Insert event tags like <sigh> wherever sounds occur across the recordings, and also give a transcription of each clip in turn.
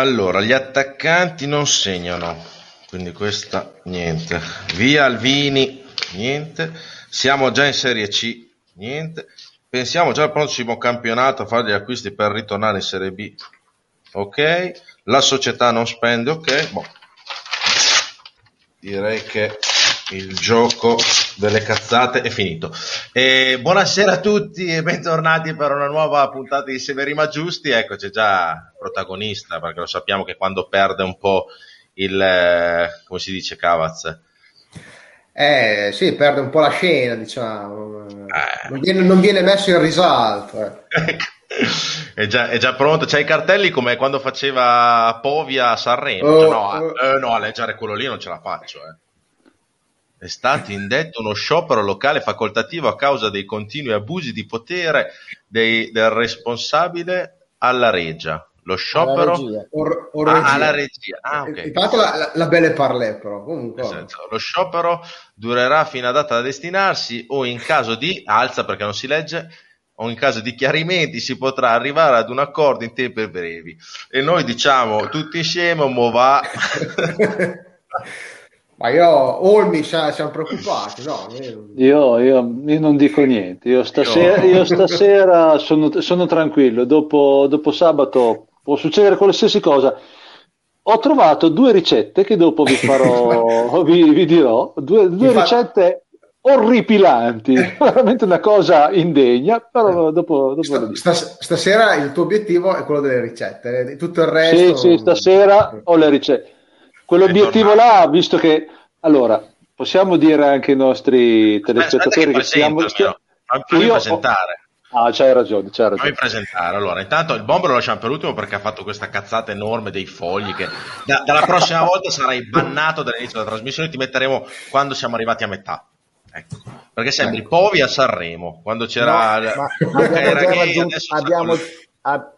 Allora, gli attaccanti non segnano, quindi questa niente. Via Alvini, niente. Siamo già in Serie C, niente. Pensiamo già al prossimo campionato a fare gli acquisti per ritornare in Serie B. Ok. La società non spende, ok. Boh. Direi che il gioco delle cazzate è finito. E buonasera a tutti e bentornati per una nuova puntata di Severi ma Giusti. Ecco, c'è già protagonista perché lo sappiamo che quando perde un po' il, eh, come si dice, Cavaz. Eh sì, perde un po' la scena, diciamo. Eh. Non, viene, non, viene, messo in risalto. Eh. <laughs> è, già, è, già, pronto. C'hai i cartelli come quando faceva Povia a Sanremo. Oh, cioè, no, oh. Eh, no, a leggere quello lì non ce la faccio. Eh è stato indetto uno sciopero locale facoltativo a causa dei continui abusi di potere dei, del responsabile alla regia. Lo sciopero alla regia. Or, or ah, alla regia. Ah, okay. Intanto la, la, la belle parlè, però. Comunque. Esatto. Lo sciopero durerà fino a data da destinarsi o in caso di alza perché non si legge o in caso di chiarimenti si potrà arrivare ad un accordo in tempi brevi. E noi diciamo tutti insieme, mo va. <laughs> <laughs> Ma io, Olmi, siamo preoccupati, no? Io, io, io, non dico niente, io stasera, io. stasera sono, sono, tranquillo, dopo, dopo sabato può succedere qualsiasi cosa. Ho trovato due ricette che dopo vi farò, <laughs> vi, vi, dirò, due, due ricette orripilanti, <laughs> veramente una cosa indegna, però dopo, dopo Stas- stasera il tuo obiettivo è quello delle ricette, tutto il resto... Sì, sì, stasera <laughs> ho le ricette quell'obiettivo là, visto che allora possiamo dire anche ai nostri telespettatori che siamo. Fammi io presentare. Ah, c'hai ragione, c'hai ragione. Fammi presentare. Allora, intanto il bomber lo lasciamo per ultimo perché ha fatto questa cazzata enorme dei fogli che da, dalla prossima volta sarai bannato dall'inizio della trasmissione ti metteremo quando siamo arrivati a metà. Ecco. Perché sembri Povi a Sanremo, quando c'era... No, ma abbiamo già raggiunto, abbiamo,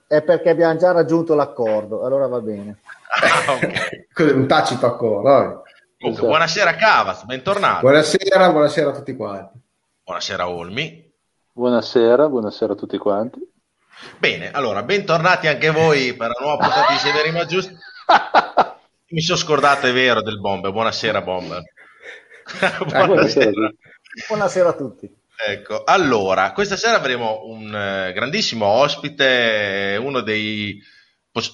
è perché abbiamo già raggiunto l'accordo, allora va bene. Ah, okay. <laughs> un tacito accordo. Comunque, buonasera Cavas, bentornato. Buonasera, buonasera a tutti quanti. Buonasera Olmi. Buonasera, buonasera a tutti quanti. Bene, allora, bentornati anche voi per la nuova puntata di Severi ma Giusti. <laughs> Mi sono scordato, è vero, del Bomber. Buonasera Bomber. <laughs> buonasera. buonasera. buonasera a tutti. Ecco, allora, questa sera avremo un uh, grandissimo ospite, uno dei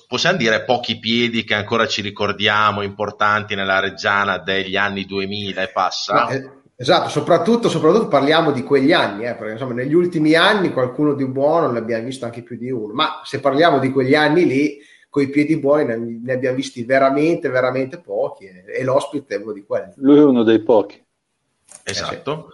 possiamo dire pochi piedi che ancora ci ricordiamo importanti nella Reggiana degli anni 2000 e passa. No, eh, esatto, soprattutto, soprattutto, parliamo di quegli anni, eh, perché insomma negli ultimi anni qualcuno di buono ne abbiamo visto anche più di uno, ma se parliamo di quegli anni lì, con i piedi buoni ne, ne abbiamo visti veramente, veramente pochi e, e l'ospite è uno di quelli. Lui è uno dei pochi. Esatto.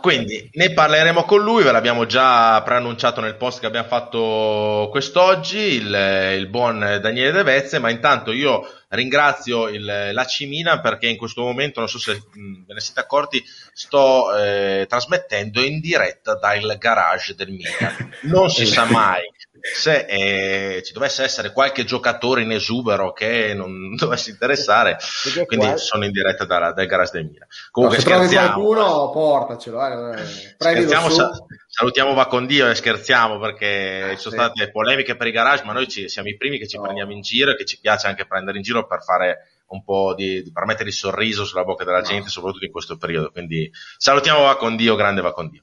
Quindi ne parleremo con lui, ve l'abbiamo già preannunciato nel post che abbiamo fatto quest'oggi, il, il buon Daniele De Vezze, ma intanto io ringrazio il, la Cimina perché in questo momento, non so se mh, ve ne siete accorti, sto eh, trasmettendo in diretta dal garage del Milan. Non si sa <laughs> mai se eh, ci dovesse essere qualche giocatore in esubero che non <laughs> dovesse interessare, quindi qua... sono in diretta da, dal garage del Milan. Comunque no, se trovi qualcuno, portacelo. Eh. Scherziamo, sa- salutiamo va con Dio e scherziamo perché ci sono sì. state polemiche per i garage, ma noi ci, siamo i primi che ci no. prendiamo in giro e che ci piace anche prendere in giro per fare un po' di, di per mettere il sorriso sulla bocca della gente, no. soprattutto in questo periodo. Quindi salutiamo va con Dio, grande va con Dio.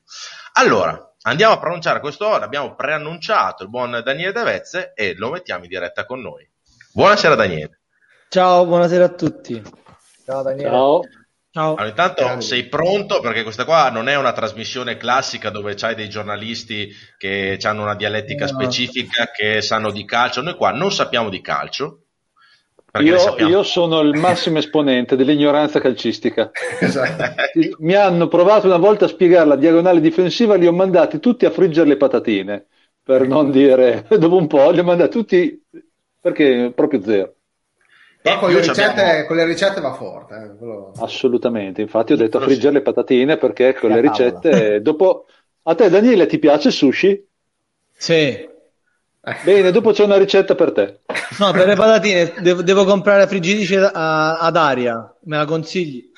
Allora, Andiamo a pronunciare questo ora, abbiamo preannunciato il buon Daniele Devezze e lo mettiamo in diretta con noi. Buonasera Daniele. Ciao, buonasera a tutti. Ciao Daniele. Ciao. Ciao. Allora, intanto Ciao. sei pronto perché questa qua non è una trasmissione classica dove c'hai dei giornalisti che hanno una dialettica no. specifica, che sanno di calcio. Noi qua non sappiamo di calcio, io, io, sono il massimo esponente dell'ignoranza calcistica. <laughs> esatto. Mi hanno provato una volta a spiegare la diagonale difensiva, li ho mandati tutti a friggere le patatine, per non dire, <laughs> dopo un po' li ho mandati tutti, perché proprio zero. Però con le, ricette, con le, ricette, va forte. Eh, quello... Assolutamente, infatti ho detto a friggere le patatine perché con le ricette... Dopo... A te Daniele ti piace il sushi? Sì. Bene, dopo c'è una ricetta per te. No, per le patatine devo, devo comprare friggitrice ad aria, me la consigli?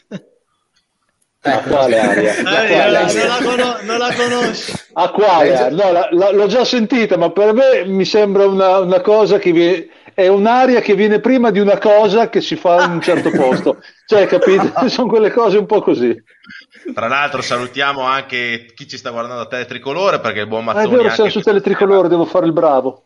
A quale aria? aria non, la la conosci. A quale? No, la, la, l'ho già sentita, ma per me mi sembra una, una cosa che vi, è un'aria che viene prima di una cosa che si fa in un certo posto. Cioè, capite? <laughs> Sono quelle cose un po' così. Tra l'altro salutiamo anche chi ci sta guardando a Teletricolore perché il buon Mazzoni... Ah, è vero, siamo su Teletricolore, devo fare il bravo.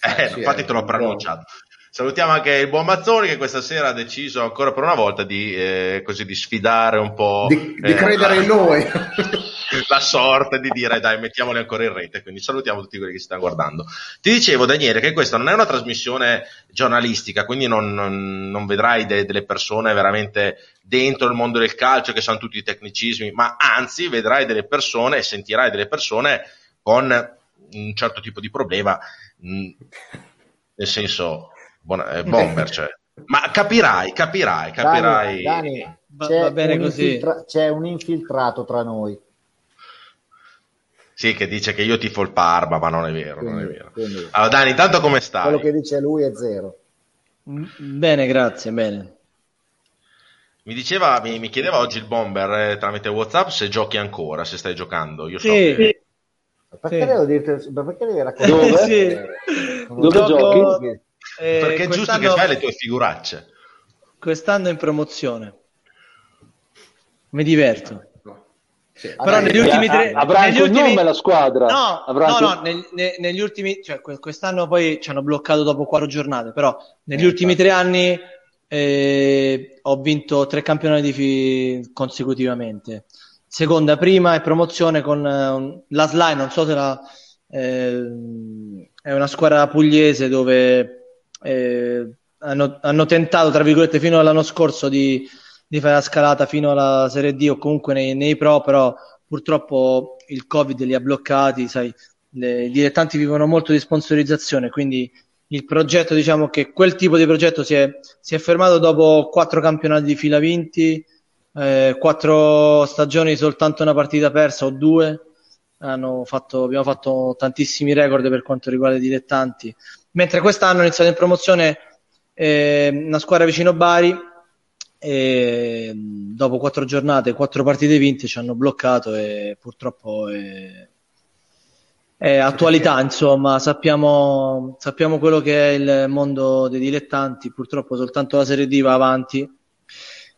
Eh, sì, infatti te l'ho preannunciato. Salutiamo anche il buon Mazzoni che questa sera ha deciso ancora per una volta di, eh, così, di sfidare un po'. Di, di eh, credere in noi. <laughs> la sorte di dire dai mettiamoli ancora in rete. Quindi salutiamo tutti quelli che si stanno guardando. Ti dicevo Daniele che questa non è una trasmissione giornalistica, quindi non, non, non vedrai de, delle persone veramente dentro il mondo del calcio che sanno tutti i tecnicismi, ma anzi vedrai delle persone e sentirai delle persone con un certo tipo di problema. Mh, nel senso buona, eh, bomber, cioè. Ma capirai, capirai, capirai. Dani, Dani, c'è, va bene un così. Infiltra- c'è un infiltrato tra noi. Sì, che dice che io tifo il Parma, ma non è vero, quindi, non è vero. Quindi, allora, Dani, intanto come stai? Quello che dice lui è zero. Mm, bene, grazie, bene. Mi diceva, mi, mi chiedeva oggi il Bomber eh, tramite WhatsApp se giochi ancora, se stai giocando. Io so sì. che... Perché, sì. devo dirti, perché devi raccontare? Dove? sì. Dove giochi? Eh, Perché è giusto che fai le tue figuracce. Quest'anno in promozione. Mi diverto. Sì. Però negli ultimi tre avrà negli ultimi... nome la squadra. No, avrà no, no neg- ne- negli ultimi cioè quest'anno poi ci hanno bloccato dopo quattro giornate però negli eh, ultimi tre anni eh, ho vinto tre campionati fi- consecutivamente. Seconda prima e promozione con uh, la Sly non so se la eh, è una squadra pugliese dove eh, hanno, hanno, tentato, tra virgolette, fino all'anno scorso di, di, fare la scalata fino alla Serie D o comunque nei, nei Pro, però purtroppo il Covid li ha bloccati, sai, le, i dilettanti vivono molto di sponsorizzazione, quindi il progetto, diciamo che quel tipo di progetto si è, si è fermato dopo quattro campionati di fila vinti, eh, quattro stagioni soltanto una partita persa o due, fatto, abbiamo fatto tantissimi record per quanto riguarda i dilettanti. Mentre quest'anno ha iniziato in promozione eh, una squadra vicino Bari e dopo quattro giornate, quattro partite vinte ci hanno bloccato e purtroppo è, è attualità, insomma, sappiamo, sappiamo, quello che è il mondo dei dilettanti, purtroppo soltanto la Serie D va avanti.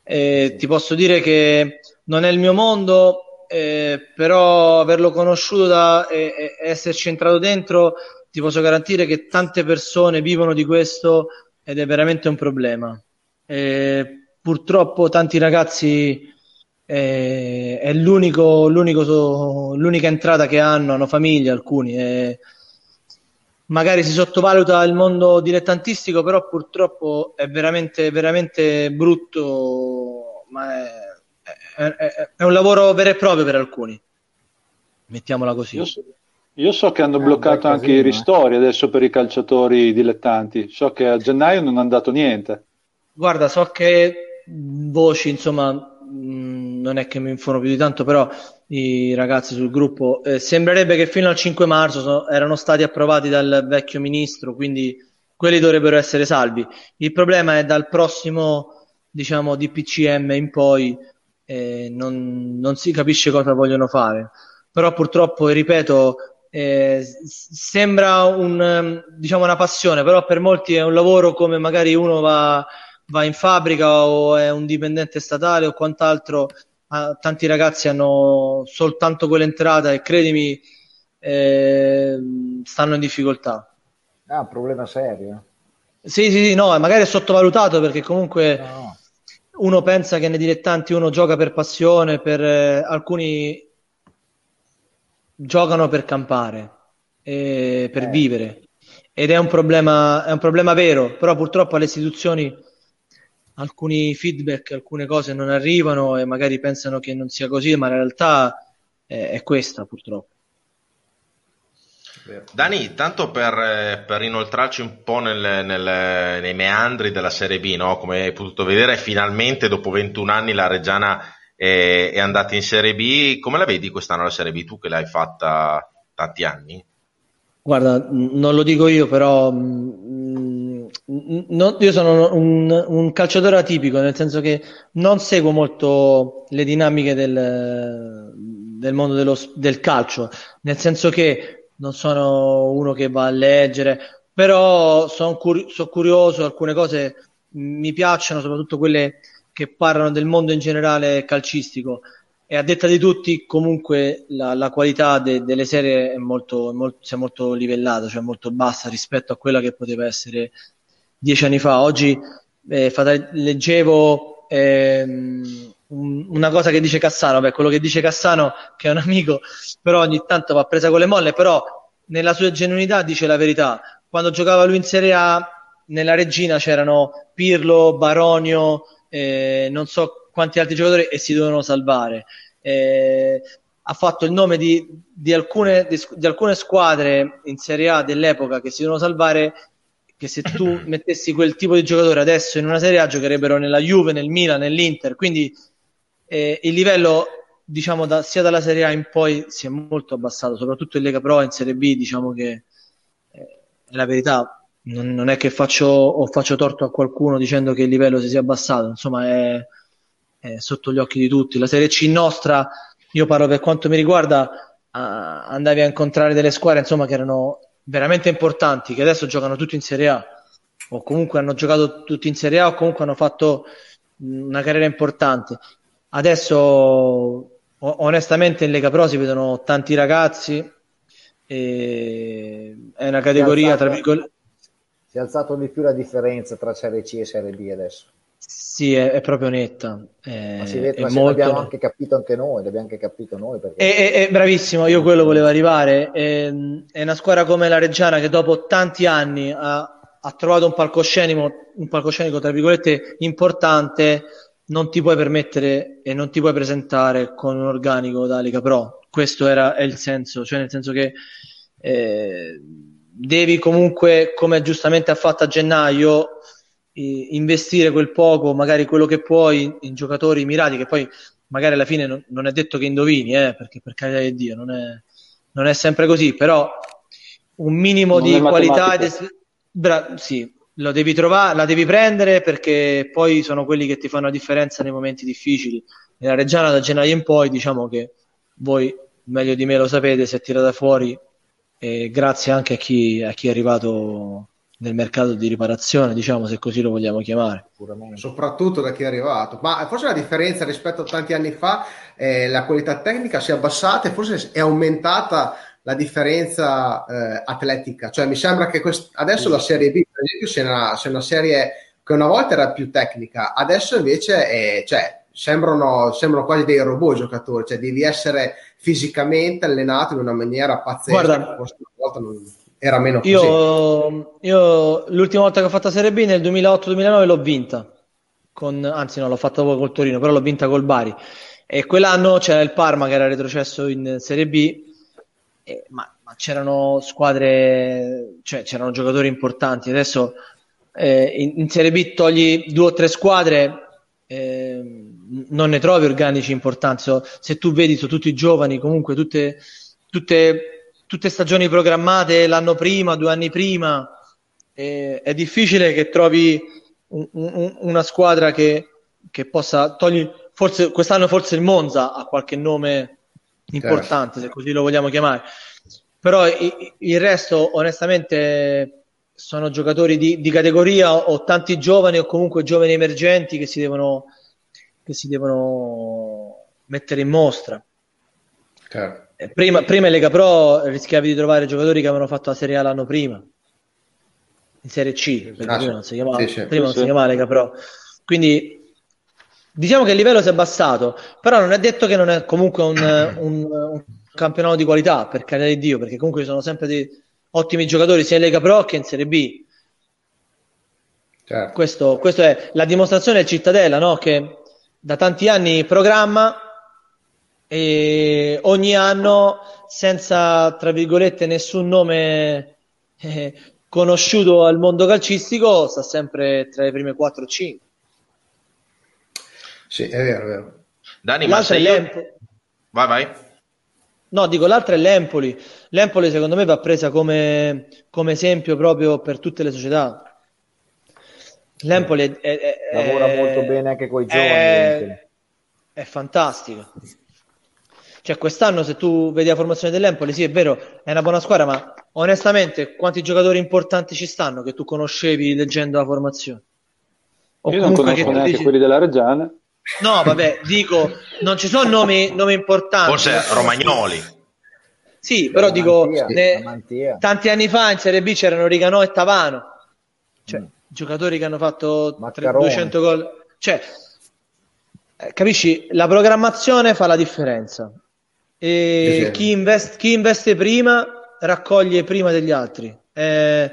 E ti posso dire che non è il mio mondo, eh, però averlo conosciuto da, e, e esserci entrato dentro ti posso garantire che tante persone vivono di questo ed è veramente un problema. E purtroppo tanti ragazzi eh, è l'unico, l'unico, l'unica entrata che hanno, hanno famiglia alcuni. E magari si sottovaluta il mondo dilettantistico, però purtroppo è veramente, veramente brutto, ma è, è, è, è un lavoro vero e proprio per alcuni. Mettiamola così. Io so, io so che hanno eh, bloccato anche casino, i eh. ristori adesso per i calciatori dilettanti. So che a gennaio non è andato niente. Guarda, so che voci, insomma, mh, non è che mi informo più di tanto, però i ragazzi sul gruppo eh, sembrerebbe che fino al 5 marzo so, erano stati approvati dal vecchio ministro, quindi quelli dovrebbero essere salvi. Il problema è dal prossimo, diciamo, DPCM in poi eh, non, non si capisce cosa vogliono fare. Però purtroppo, ripeto, eh, sembra un, diciamo una passione, però per molti è un lavoro come magari uno va, va in fabbrica o è un dipendente statale o quant'altro. Ah, tanti ragazzi hanno soltanto quell'entrata e credimi, eh, stanno in difficoltà. È ah, un problema serio. Sì, sì, sì, no, magari è sottovalutato perché comunque no. uno pensa che nei dilettanti uno gioca per passione, per eh, alcuni giocano per campare, eh, per eh. vivere ed è un, problema, è un problema vero, però purtroppo alle istituzioni alcuni feedback, alcune cose non arrivano e magari pensano che non sia così, ma in realtà è, è questa purtroppo. Dani, tanto per, per, inoltrarci un po' nel, nel, nei meandri della Serie B, no? come hai potuto vedere, finalmente dopo 21 anni la Reggiana è, è andata in Serie B. Come la vedi quest'anno la Serie B? Tu che l'hai fatta tanti anni? Guarda, non lo dico io, però mh, mm, no, io sono un, un, calciatore atipico, nel senso che non seguo molto le dinamiche del, del mondo dello, del calcio, nel senso che non sono uno che va a leggere, però sono cur- son curioso, alcune cose mi piacciono, soprattutto quelle che parlano del mondo in generale calcistico. E a detta di tutti comunque la, la qualità de, delle serie è molto, molto, si è molto livellata, cioè molto bassa rispetto a quella che poteva essere dieci anni fa. Oggi eh, leggevo ehm, una cosa che dice Cassano, beh, quello che dice Cassano che è un amico, però ogni tanto va presa con le molle, però nella sua genuinità dice la verità. Quando giocava lui in Serie A, nella regina c'erano Pirlo, Baronio, eh, non so quanti altri giocatori e si dovevano salvare. Eh, ha fatto il nome di, di, alcune, di, di, alcune, squadre in Serie A dell'epoca che si devono salvare che se tu <clears throat> mettessi quel tipo di giocatore adesso in una Serie A giocherebbero nella Juve, nel Milan, nell'Inter. Quindi eh, il livello diciamo da, sia dalla Serie A in poi si è molto abbassato soprattutto in Lega Pro in Serie B diciamo che eh, è la verità non, non, è che faccio o faccio torto a qualcuno dicendo che il livello si sia abbassato. Insomma è, è sotto gli occhi di tutti. La Serie C nostra io parlo per quanto mi riguarda, a, andavi a incontrare delle squadre insomma, che erano veramente importanti, che adesso giocano tutti in Serie A, o comunque hanno giocato tutti in Serie A, o comunque hanno fatto una carriera importante. Adesso, onestamente, in Lega Pro si vedono tanti ragazzi, è una categoria, tra virgolette. Si è alzato di più la differenza tra Serie C e Serie B adesso. Sì, è, è proprio netta. È, ma si vede, ma molto... l'abbiamo anche capito anche noi, l'abbiamo anche capito noi. Perché... È, è, bravissimo, io quello volevo arrivare. È, è, una squadra come la Reggiana che dopo tanti anni ha, ha trovato un palcoscenico, un palcoscenico, tra virgolette, importante, non ti puoi permettere e non ti puoi presentare con un organico da Lega Pro. Questo era il senso, cioè nel senso che eh, devi comunque, come giustamente ha fatto a gennaio, investire quel poco, magari quello che puoi in giocatori mirati, che poi magari alla fine non, non è detto che indovini, eh, perché per carità di Dio non è, non è sempre così, però un minimo non di qualità, de... Bra- sì, lo devi trovare, la devi prendere perché poi sono quelli che ti fanno la differenza nei momenti difficili. Nella Reggiana da gennaio in poi diciamo che voi meglio di me lo sapete, si è tirata fuori e grazie anche a chi, a chi è arrivato nel mercato di riparazione, diciamo se così lo vogliamo chiamare. Soprattutto da chi è arrivato. Ma forse la differenza rispetto a tanti anni fa è la qualità tecnica si è abbassata e forse è aumentata la differenza eh, atletica. Cioè mi sembra che quest- adesso la Serie B, per esempio, sia una, sia una, serie che una volta era più tecnica, adesso invece è, cioè, sembrano, sembrano quasi dei robot giocatori, cioè devi essere fisicamente allenato in una maniera pazzesca. Guarda, una volta non era meno così. Io, io l'ultima volta che ho fatto Serie B nel 2008-2009 l'ho vinta, con, anzi no, l'ho fatta poi col Torino, però l'ho vinta col Bari. E quell'anno c'era il Parma che era retrocesso in Serie B, e, ma, ma, c'erano squadre, cioè c'erano giocatori importanti. Adesso eh, in, in, Serie B togli due o tre squadre, eh, non ne trovi organici importanti. So, se tu vedi, sono tutti giovani, comunque tutte, tutte tutte stagioni programmate l'anno prima, due anni prima, eh, è difficile che trovi un, un, una squadra che, che possa togliere, forse quest'anno forse il Monza ha qualche nome importante, se così lo vogliamo chiamare, però i, il resto onestamente sono giocatori di, di, categoria o tanti giovani o comunque giovani emergenti che si devono, che si devono mettere in mostra. Certo. Eh, prima, prima in Lega Pro rischiavi di trovare giocatori che avevano fatto la Serie A l'anno prima, in Serie C, perché ah, prima, non si, chiamava, sì, sì, prima sì, si chiamava Lega Pro. Quindi diciamo che il livello si è abbassato, però non è detto che non è comunque un, <clears throat> un, un campionato di qualità, per carità di Dio, perché comunque ci sono sempre dei ottimi giocatori sia in Lega Pro che in Serie B. Certo. Questo, questo, è la dimostrazione del Cittadella, no? che da tanti anni programma e ogni anno senza tra virgolette nessun nome eh, conosciuto al mondo calcistico sta sempre tra le prime 4 o 5 sì è vero, è vero. Dani l'altra ma io... vai vai. No dico l'altra è l'Empoli. l'Empoli secondo me va presa come, come esempio proprio per tutte le società. l'Empoli è, è, lavora molto bene anche con i giovani è, è fantastico cioè, quest'anno, se tu vedi la formazione dell'Empoli, sì, è vero, è una buona squadra, ma onestamente, quanti giocatori importanti ci stanno che tu conoscevi leggendo la formazione? O Io non conosco neanche dici... quelli della Reggiana. No, vabbè, dico, non ci sono nomi, nomi importanti. Forse Romagnoli. Sì, però la dico, ne, tanti anni fa in Serie B c'erano Riganò e Tavano, cioè mm. giocatori che hanno fatto 200 gol. Cioè, eh, capisci, la programmazione fa la differenza. E chi, invest, chi, investe prima raccoglie prima degli altri. Eh,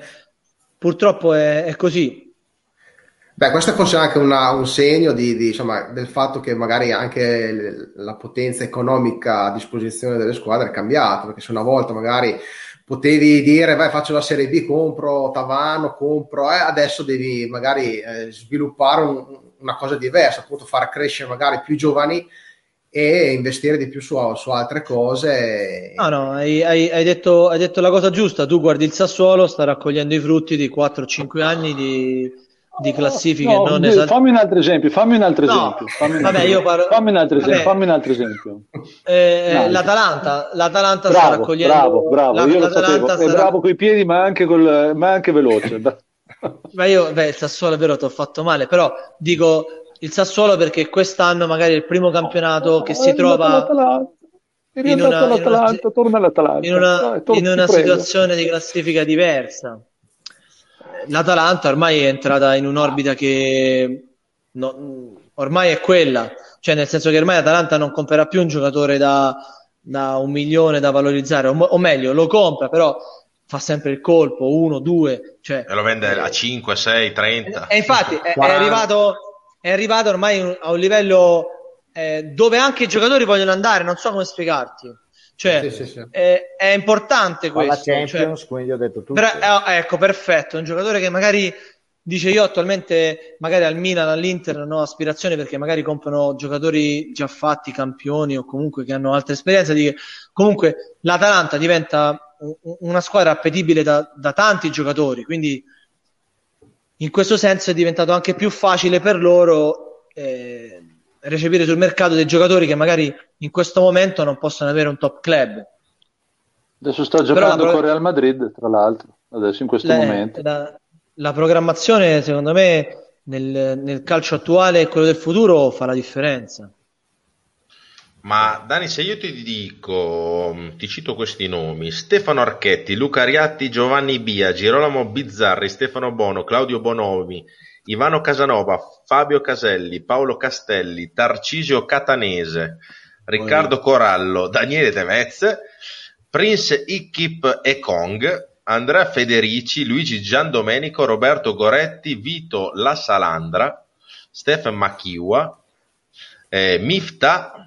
purtroppo è, è, così. Beh, questo è forse anche una, un segno di, di, insomma, del fatto che magari anche la potenza economica a disposizione delle squadre è cambiata, perché se una volta magari potevi dire vai faccio la Serie B, compro Tavano, compro, eh, adesso devi magari eh, sviluppare un, una cosa diversa, appunto far crescere magari più giovani e investire di più su, su altre cose. No, no, hai, hai, hai, detto, hai, detto, la cosa giusta. Tu guardi il Sassuolo, sta raccogliendo i frutti di 4-5 anni di, di classifiche no, non esat- Fammi un altro esempio. Fammi un altro no, esempio. Fammi un, vabbè, io parlo... fammi un altro esempio. Fammi un altro esempio. Eh, l'Atalanta, l'Atalanta bravo, sta raccogliendo. Bravo, bravo. La, io lo sapevo. Sarà... È bravo coi piedi, ma anche, col, ma anche veloce. <laughs> ma io, beh, il Sassuolo è vero, ti ho fatto male, però dico il Sassuolo perché quest'anno magari è il primo campionato che si trova in una, torna all'Atalanta. in una, torna, in una situazione di classifica diversa. L'Atalanta ormai è entrata in un'orbita che no, ormai è quella, cioè nel senso che ormai l'Atalanta non comprerà più un giocatore da, da un milione da valorizzare, o, o, meglio, lo compra, però fa sempre il colpo, uno, due, cioè, e lo vende a 5, 6, 30. E infatti è, è arrivato è arrivato ormai a un livello eh, dove anche i giocatori vogliono andare, non so come spiegarti. Cioè, sì, sì, sì. È, è, importante questo. La Champions, cioè, quindi ho detto tutto. Però, eh, ecco, perfetto, un giocatore che magari dice io attualmente magari al Milan, all'Inter non ho aspirazioni perché magari comprano giocatori già fatti, campioni o comunque che hanno altre esperienze. Di comunque l'Atalanta diventa una squadra appetibile da, da tanti giocatori, quindi in questo senso è diventato anche più facile per loro eh, recepire sul mercato dei giocatori che magari in questo momento non possono avere un top club. Adesso sta giocando pro- con Real Madrid, tra l'altro, adesso in questo le, momento. La, la, programmazione, secondo me, nel, nel calcio attuale e quello del futuro fa la differenza. Ma Dani, se io ti dico, ti cito questi nomi: Stefano Archetti, Luca Ariatti, Giovanni Bia, Girolamo Bizzarri, Stefano Bono, Claudio Bonomi, Ivano Casanova, Fabio Caselli, Paolo Castelli, Tarcisio Catanese, Riccardo Corallo, Daniele Tevez, Prince Ikkip e Kong, Andrea Federici, Luigi Giandomenico, Roberto Goretti, Vito La Salandra, Stefan Machiua, eh, Mifta,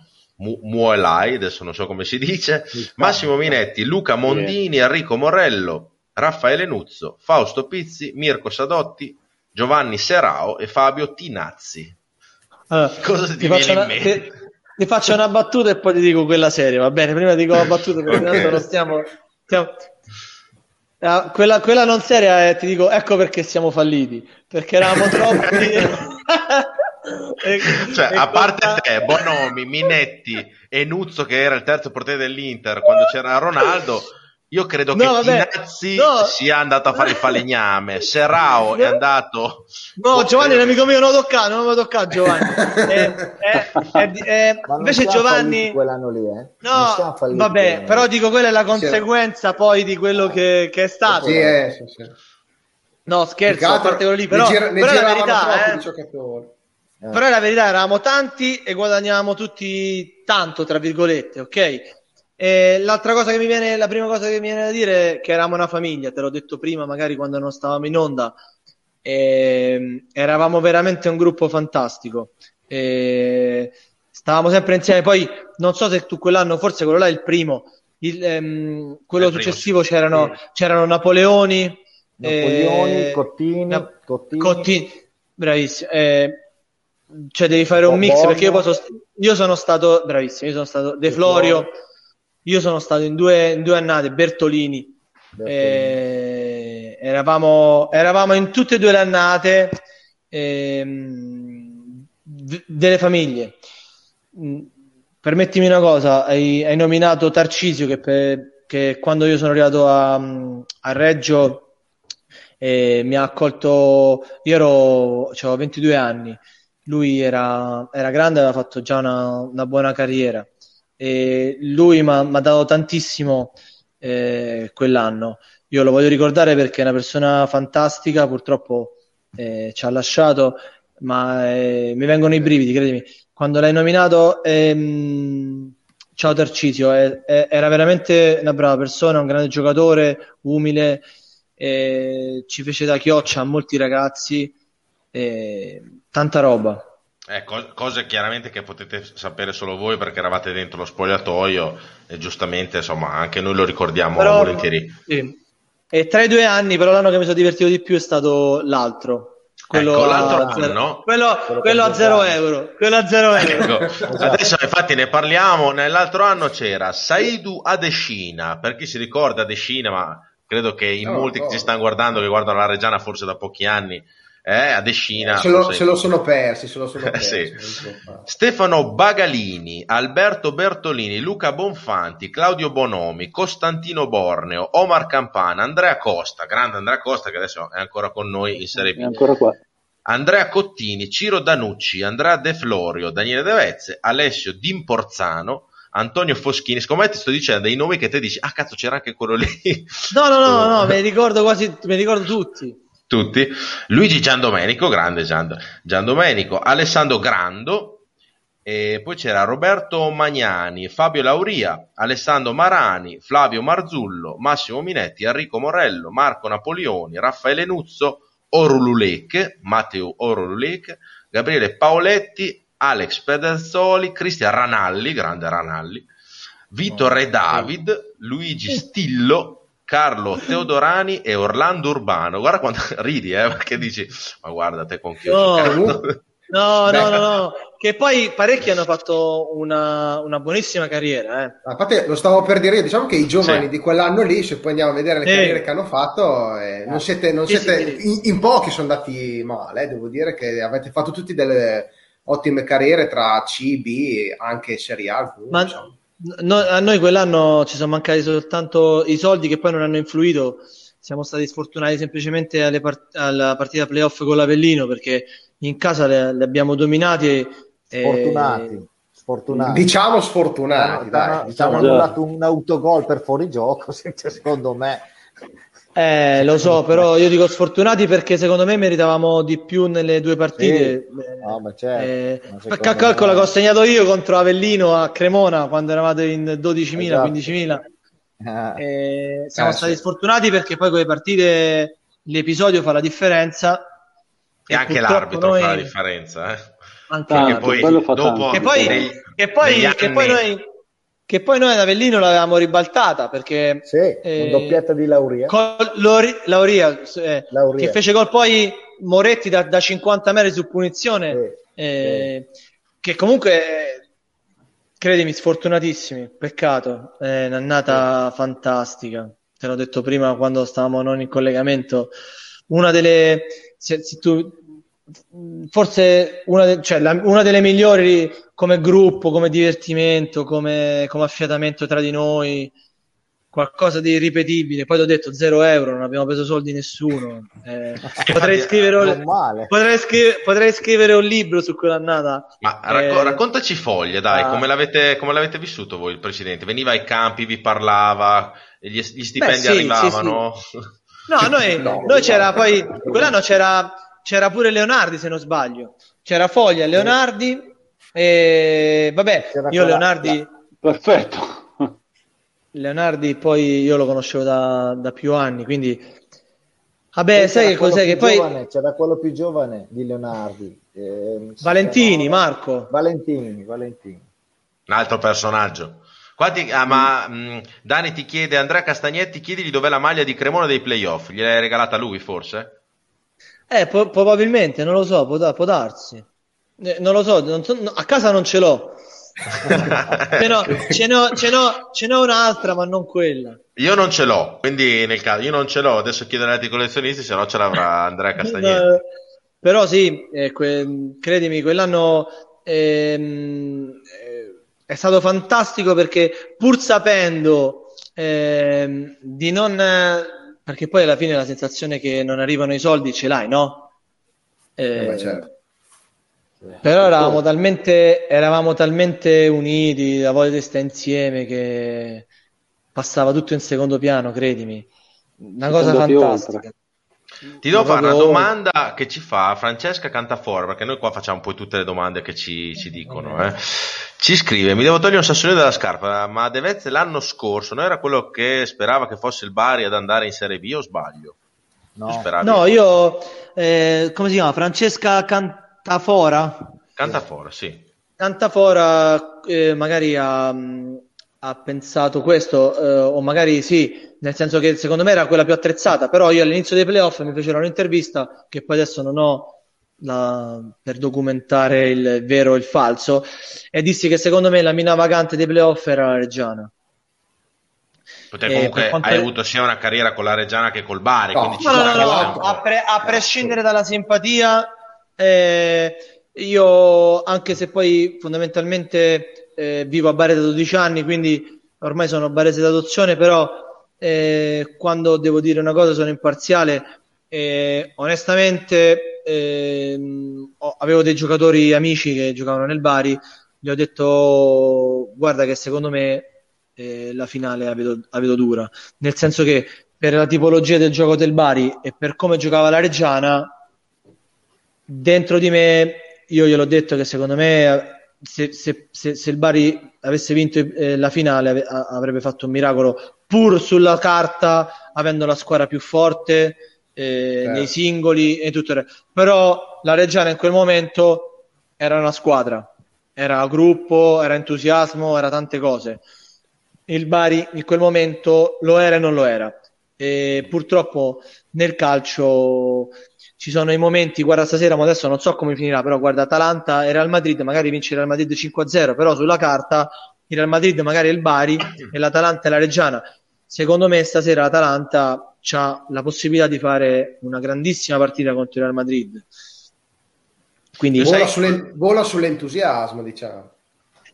Muelai, adesso non so come si dice, Massimo Minetti, Luca Mondini, Enrico Morello, Raffaele Nuzzo, Fausto Pizzi, Mirko Sadotti, Giovanni Serao e Fabio Tinazzi. Allora, Cosa ti, ti viene una, in mente? Ti, ti, faccio una battuta e poi ti dico quella seria, va bene? Prima dico la battuta perché okay. non stiamo... stiamo... Uh, quella, quella, non seria è, ti dico, ecco perché siamo falliti, perché eravamo troppi... <laughs> <laughs> e, cioè, e a parte conta... te, Bonomi, Minetti e Nuzzo, che era il terzo portiere dell'Inter quando c'era Ronaldo. Io credo no, che vabbè, Tinazzi no. sia andato a fare il falegname, <laughs> Serrao è andato. No, Giovanni è un amico mio, non lo tocca, non lo tocca Giovanni. <laughs> eh, eh, eh, invece Giovanni. Quell'anno lì, eh? No, vabbè, però dico quella è la conseguenza sì. poi di quello che, che è stato. Sì, eh, sì, sì. No, scherzo, a parte quello lì, però, gira, però la verità, eh, eh. Però la verità eravamo tanti e guadagnavamo tutti tanto, tra virgolette, ok? E l'altra cosa che mi viene, la prima cosa che mi viene da dire è che eravamo una famiglia, te l'ho detto prima, magari quando non stavamo in onda. E, eravamo veramente un gruppo fantastico. E, stavamo sempre insieme. Poi non so se tu quell'anno, forse quello là è il primo. Il, ehm, quello il successivo primo. C'erano, c'erano Napoleoni, Napoleoni, eh, Cottini, Na- Cottini. Cottini. Bravissimo. Eh, cioè devi fare un mix perché io, posso, io sono stato bravissimo, io sono stato De Florio, io sono stato in due, in due annate, Bertolini, eh, eravamo, eravamo, in tutte e due le annate eh, delle famiglie. Mm, permettimi una cosa, hai, hai nominato Tarcisio che per, che quando io sono arrivato a, a Reggio eh, mi ha accolto, io ero, avevo 22 anni, lui era, era grande, aveva fatto già una, una buona carriera e lui mi ha dato tantissimo eh, quell'anno. Io lo voglio ricordare perché è una persona fantastica, purtroppo eh, ci ha lasciato, ma eh, mi vengono i brividi, credimi. Quando l'hai nominato, ehm, ciao Tarcisio, era veramente una brava persona, un grande giocatore, umile, ci fece da chioccia a molti ragazzi, tanta roba. Eh, cose chiaramente che potete sapere solo voi perché eravate dentro lo spogliatoio e giustamente insomma anche noi lo ricordiamo però, volentieri. Sì. E tra i due anni però l'anno che mi sono divertito di più è stato l'altro. Quello ecco, l'altro a, anno, quello, quello, quello a zero euro. Quello a zero euro. Ecco, esatto. Adesso infatti ne parliamo. Nell'altro anno c'era Saidu Adescina. Per chi si ricorda Adescina, ma credo che in no, molti no. che ci stanno guardando, che guardano la Reggiana forse da pochi anni, eh, a Descina. Se lo, se lo sono persi, se lo sono <laughs> persi. sì. Stefano Bagalini, Alberto Bertolini, Luca Bonfanti, Claudio Bonomi, Costantino Borneo, Omar Campana, Andrea Costa, grande Andrea Costa che adesso è ancora con noi in Serie B. È ancora qua. Andrea Cottini, Ciro Danucci, Andrea De Florio, Daniele De Vezze, Alessio D'Imporzano, Antonio Foschini, siccome ti sto dicendo dei nomi che te dici, ah cazzo c'era anche quello lì. No, no, no, no, <laughs> me li ricordo quasi, me li ricordo tutti tutti. Luigi Giandomenico, grande Gian, Giandomenico, Alessandro Grando, e poi c'era Roberto Magnani, Fabio Lauria, Alessandro Marani, Flavio Marzullo, Massimo Minetti, Enrico Morello, Marco Napoleoni, Raffaele Nuzzo, Orululec, Matteo Orululec, Gabriele Paoletti, Alex Pederzoli, Cristian Ranalli, grande Ranalli, Vito Re David, Luigi Stillo, Carlo Teodorani e Orlando Urbano. Guarda quando <laughs> ridi, eh, perché dici, ma guarda te con chi ho no, No, no, no, no, che poi parecchi hanno fatto una, una buonissima carriera. Eh. A parte, lo stavo per dire, diciamo che i giovani sì. di quell'anno lì, se poi andiamo a vedere le sì. carriere che hanno fatto, eh, non siete, non sì, siete in, in, pochi sono andati male, eh, devo dire che avete fatto tutti delle ottime carriere tra C, B, anche Serie A. Ma, diciamo. No, a noi quell'anno ci sono mancati soltanto i soldi che poi non hanno influito. Siamo stati sfortunati semplicemente part- alla partita playoff con l'Avellino perché in casa le, le abbiamo dominati. Sfortunati. E... Sfortunati. Diciamo sfortunati, no, dai. Diciamo, hanno dato un autogol per fuorigioco, <laughs> secondo me. Eh, lo so, però io dico sfortunati perché secondo me meritavamo di più nelle due partite. Sì. No, ma certo, eh, calcola che ho segnato io contro Avellino a Cremona quando eravate in 12.000, esatto. 15.000. Ah. Eh, siamo eh, stati sì. sfortunati perché poi con le partite l'episodio fa la differenza. E, e anche l'arbitro noi... fa la differenza. Eh. Anche Tanto, poi, dopo, che poi, che poi, che poi noi che poi noi ad Avellino l'avevamo ribaltata perché sì, eh, doppietta di Lauria, Lori, Lauria, eh, Lauria, che fece gol poi Moretti da, da 50 metri su punizione sì, eh, sì. che comunque credimi sfortunatissimi peccato è un'annata sì. fantastica te l'ho detto prima quando stavamo non in collegamento una delle se, se tu, forse una, de, cioè la, una, delle migliori come gruppo, come divertimento, come, come, affiatamento tra di noi, qualcosa di ripetibile. Poi ti ho detto zero euro, non abbiamo preso soldi nessuno. Eh, <laughs> potrei, scrivere, potrei, scrivere, potrei, scrivere, un libro su quell'annata. Ma racco- eh, raccontaci foglie, dai, ah, come, l'avete, come, l'avete, vissuto voi il presidente? Veniva ai campi, vi parlava, gli, gli stipendi beh, sì, arrivavano? Sì, sì. No, noi, no, <laughs> noi c'era poi, quell'anno c'era c'era pure Leonardi se non sbaglio. C'era Foglia, Leonardi e vabbè, c'era io Leonardi... La... Perfetto. Leonardi poi io lo conoscevo da, da più anni, quindi... Vabbè, sai che cos'è che poi... Giovane, c'era quello più giovane di Leonardi. Eh, Valentini, chiamava... Marco. Valentini, Valentini. Un altro personaggio. Quanti, ah, ma mh, mm, Dani ti chiede, Andrea Castagnetti, chiedigli dov'è la maglia di Cremona dei playoff. Gliel'hai regalata lui, forse? Eh, po- probabilmente, non lo so, può, da- può darsi. Eh, non lo so, non so no, a casa non ce l'ho. <laughs> ce, n'ho, ce, n'ho, ce, n'ho, ce n'ho un'altra, ma non quella. Io non ce l'ho, quindi nel caso io non ce l'ho, adesso chiedo altri collezionisti, se no ce l'avrà Andrea Castagnetti. No, però sì, eh, que- credimi, quell'anno ehm, eh, è stato fantastico perché pur sapendo eh, di non... perché poi alla fine la sensazione che non arrivano i soldi ce l'hai, no? Eh, eh, certo. Però eravamo talmente, eravamo talmente uniti, la voglia di stare insieme che passava tutto in secondo piano, credimi. Una cosa fantastica. Ti devo fare una domanda che ci fa Francesca Cantafora, perché noi qua facciamo poi tutte le domande che ci, ci dicono. Eh. Ci scrive: Mi devo togliere un sassolino dalla scarpa, ma Devezze l'anno scorso non era quello che sperava che fosse il Bari ad andare in Serie B o sbaglio? No, no io, eh, come si chiama? Francesca Cantafora? Cantafora, sì. Cantafora eh, magari ha, ha, pensato questo, eh, o magari sì, nel senso che secondo me era quella più attrezzata, però io all'inizio dei playoff mi fecero un'intervista che poi adesso non ho la, per documentare il vero o il falso e dissi che secondo me la mina vagante dei playoff era la Reggiana. Perché comunque quanto... hai avuto sia una carriera con la Reggiana che col Bari. No, no, no, no, no. A, pre- a, prescindere dalla simpatia, eh, io anche se poi fondamentalmente eh, vivo a Bari da 12 anni, quindi ormai sono barese d'adozione, però eh, quando devo dire una cosa sono imparziale. Eh, onestamente eh, avevo dei giocatori amici che giocavano nel Bari, gli ho detto guarda che secondo me eh, la finale la vedo, la vedo dura, nel senso che per la tipologia del gioco del Bari e per come giocava la Reggiana, dentro di me io gliel'ho detto che secondo me se, se, se, se il Bari avesse vinto eh, la finale avrebbe fatto un miracolo pur sulla carta avendo la squadra più forte eh, nei singoli e tutto il però la Reggiana in quel momento era una squadra era gruppo, era entusiasmo, era tante cose. Il Bari in quel momento lo era e non lo era. E purtroppo nel calcio ci sono i momenti, guarda stasera, ma adesso non so come finirà, però guarda Atalanta e Real Madrid, magari vince il Real Madrid 5-0, però sulla carta il Real Madrid magari è il Bari e l'Atalanta è la Reggiana. Secondo me stasera l'Atalanta ha la possibilità di fare una grandissima partita contro il Real Madrid. Quindi vola, sulle, vola sull'entusiasmo, diciamo.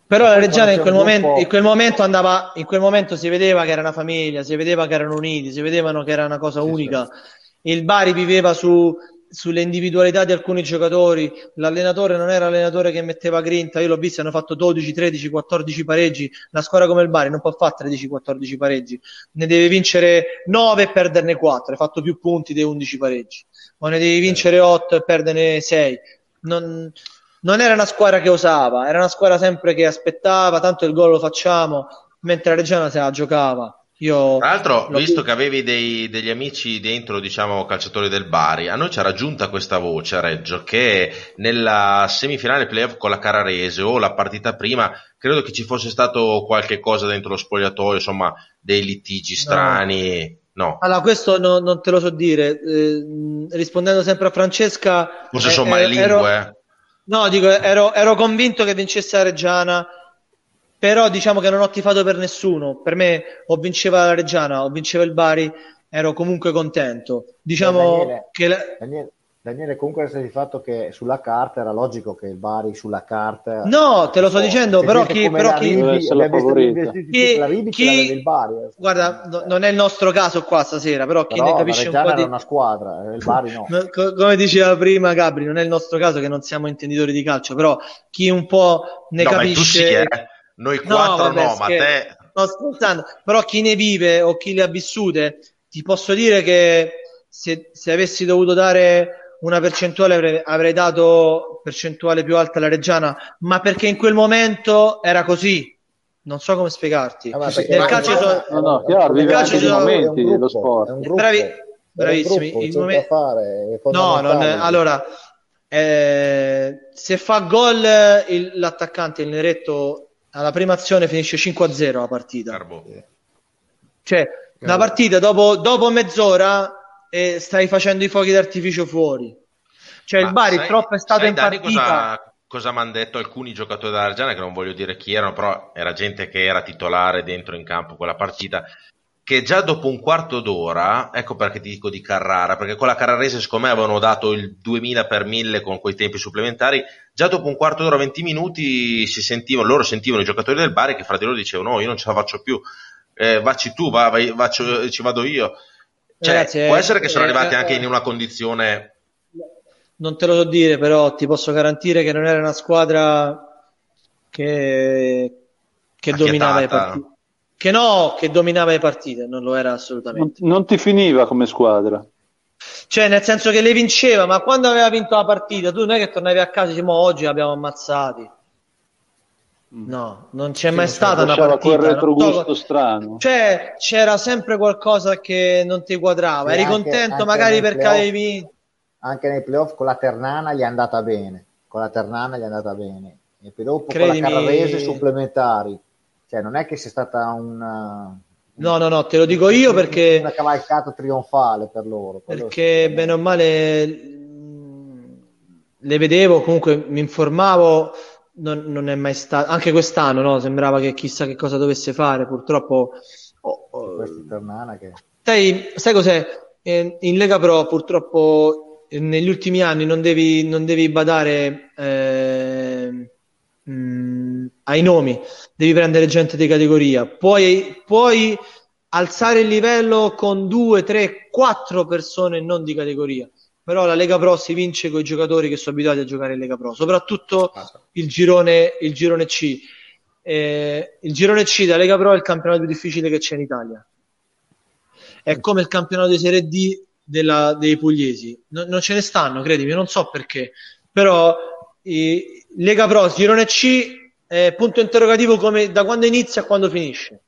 Però la Reggiana in quel, momento, in quel, momento, andava, in quel momento si vedeva che era una famiglia, si vedeva che erano uniti, si vedevano che era una cosa sì, unica. Sì. Il Bari viveva su, sulle individualità di alcuni giocatori, l'allenatore non era l'allenatore che metteva grinta, io l'ho visto, hanno fatto 12, 13, 14 pareggi, la squadra come il Bari non può fare 13, 14 pareggi, ne deve vincere 9 e perderne 4, hai fatto più punti dei 11 pareggi, o ne devi vincere 8 e perderne 6. Non, non era una squadra che osava, era una squadra sempre che aspettava, tanto il gol lo facciamo, mentre la Reggiana se la giocava. Io Tra l'altro, visto che avevi dei, degli amici dentro, diciamo, calciatori del Bari, a noi ci era giunta questa voce a Reggio che nella semifinale playoff con la Cararese o la partita prima, credo che ci fosse stato qualche cosa dentro lo spogliatoio, insomma, dei litigi strani. No. no. Allora, questo no, non te lo so dire. Eh, rispondendo sempre a Francesca, forse eh, sono male lingue. Ero, eh. no, dico, ero, ero convinto che vincesse la Reggiana però diciamo che non ho tifato per nessuno. Per me o vinceva la Reggiana o vinceva il Bari, ero comunque contento. Diciamo Daniele, che la... Daniele, Daniele, comunque resta di fatto che sulla carta era logico che il Bari sulla carta. No, te lo sto dicendo, però chi, però chi, chi, chi il Bari. Eh. Guarda, no, non è il nostro caso qua stasera, però chi però ne capisce un po' di una squadra, il Bari no. <laughs> Come diceva prima Gabri, non è il nostro caso che non siamo intenditori di calcio, però chi un po' ne no, capisce sì, eh. Noi quattro no, vabbè, no ma te... Sto scherzando, però chi ne vive o chi le ha vissute, ti posso dire che se, se avessi dovuto dare una percentuale avrei, avrei, dato percentuale più alta alla Reggiana, ma perché in quel momento era così. Non so come spiegarti. Ah, nel calcio sono... no, no, chiaro, sono... momenti gruppo, lo sport. Bravi... Bravissimi. Gruppo, il momento... fare, no, non... allora, eh, se fa gol il... l'attaccante, il Neretto alla prima azione finisce 5-0 la partita. Carbo. Cioè, la partita dopo, dopo mezz'ora eh, stai facendo i fuochi d'artificio fuori. Cioè, Ma il Bari sai, troppo è stato in partita. Cosa, cosa mi hanno detto alcuni giocatori dell'Argiana, che non voglio dire chi erano, però era gente che era titolare dentro in campo quella partita, che già dopo un quarto d'ora, ecco perché ti dico di Carrara, perché con la Carrarese secondo me avevano dato il 2000 per 1000 con quei tempi supplementari, già dopo un quarto d'ora, 20 minuti si sentivano, loro sentivano i giocatori del Bari che fra di loro dicevano no, io non ce la faccio più. eh, vacci tu, va, vai, vaccio, ci vado io. Cioè, Ragazzi, può essere che sono eh, arrivati anche in una condizione... Non te lo so dire, però ti posso garantire che non era una squadra che, che dominava le partite. Che no, che dominava le partite, non lo era assolutamente. Non, non ti finiva come squadra. Cioè, nel senso che le vinceva, ma quando aveva vinto la partita, tu non è che tornavi a casa e dici, oggi abbiamo ammazzati. Mm. No, non c'è sì, mai stata una partita. quel retrogusto strano. Cioè, c'era sempre qualcosa che non ti quadrava. Eri anche, contento anche magari perché avevi vinto. Anche nei playoff con la Ternana gli è andata bene. Con la Ternana gli è andata bene. E poi dopo Credimi... con la Carrarese supplementari. Cioè, non è che sia stata una... No, no, no, te lo dico io perché... Una cavalcata trionfale per loro. Perché bene o male le vedevo, comunque mi informavo non, non, è mai stato, anche quest'anno no? sembrava che chissà che cosa dovesse fare, purtroppo... Oh, oh, che... sai, sai cos'è? Eh, in Lega Pro purtroppo eh, negli ultimi anni non devi, non devi badare eh, mh, mm, ai nomi, devi prendere gente di categoria, puoi, puoi alzare il livello con due, tre, quattro persone non di categoria però la Lega Pro si vince con i giocatori che sono abituati a giocare in Lega Pro, soprattutto il girone, il girone C. Eh, il girone C da Lega Pro è il campionato più difficile che c'è in Italia. È come il campionato di Serie D della, dei pugliesi. No, non ce ne stanno, credimi, non so perché. Però eh, Lega Pro, girone C, è punto interrogativo come da quando inizia a quando finisce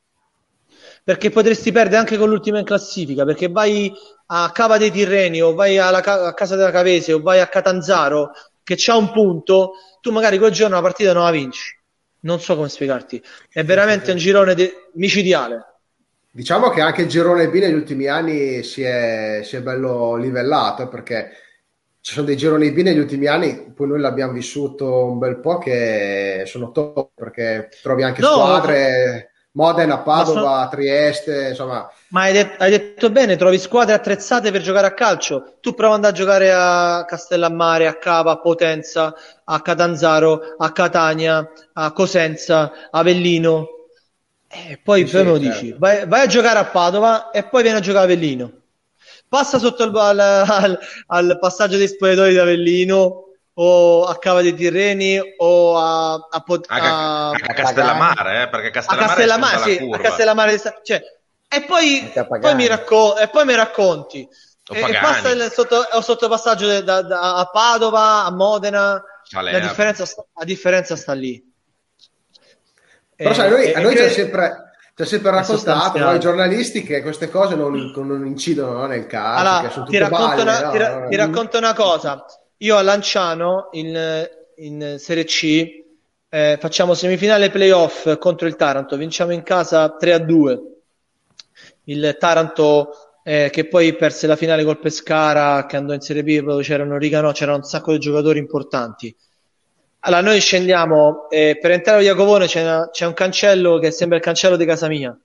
perché potresti perdere anche con l'ultima in classifica, perché vai a Cava dei Tirreni o vai alla, a Casa della Cavese o vai a Catanzaro che c'ha un punto, tu magari quel giorno la partita non la vinci. Non so come spiegarti. È veramente un girone de- micidiale. Diciamo che anche il girone B negli ultimi anni si è, si è bello livellato perché ci sono dei gironi B negli ultimi anni, poi noi l'abbiamo vissuto un bel po' che sono top perché trovi anche no, squadre Modena, Padova, sono... Trieste, insomma. Ma hai, det- hai, detto bene, trovi squadre attrezzate per giocare a calcio. Tu prova ad andare a giocare a Castellammare, a Cava, a Potenza, a Catanzaro, a Catania, a Cosenza, a Avellino. E poi, sì, poi me lo certo. dici, vai, vai, a giocare a Padova e poi vieni a giocare a Avellino. Passa sotto il, al, al, al passaggio dei spogliatori di Avellino, o a Cava dei Tirreni o a, a, a, a Castellammare, eh, perché Castellammare, a Castellammare, sì, a Castellammare cioè, e poi, poi, mi racco- e poi mi racconti. E, e passa il sotto, sottopassaggio da, da, a Padova, a Modena, la differenza, la differenza, sta lì. Però sai, a noi, a noi c'è sempre ci ha sempre raccontato noi giornalisti che queste cose non, non incidono no, nel caso. Allora, ti, racconto balle, una, no? ti, ra- ti, racconto una, cosa. Io a Lanciano in, in Serie C eh, facciamo semifinale playoff contro il Taranto, vinciamo in casa 3 a 2. Il Taranto eh, che poi perse la finale col Pescara, che andò in Serie B dove c'erano Rigano, c'erano un sacco di giocatori importanti. Allora noi scendiamo, eh, per entrare a Iacovone c'è, una, c'è, un cancello che sembra il cancello di casa mia.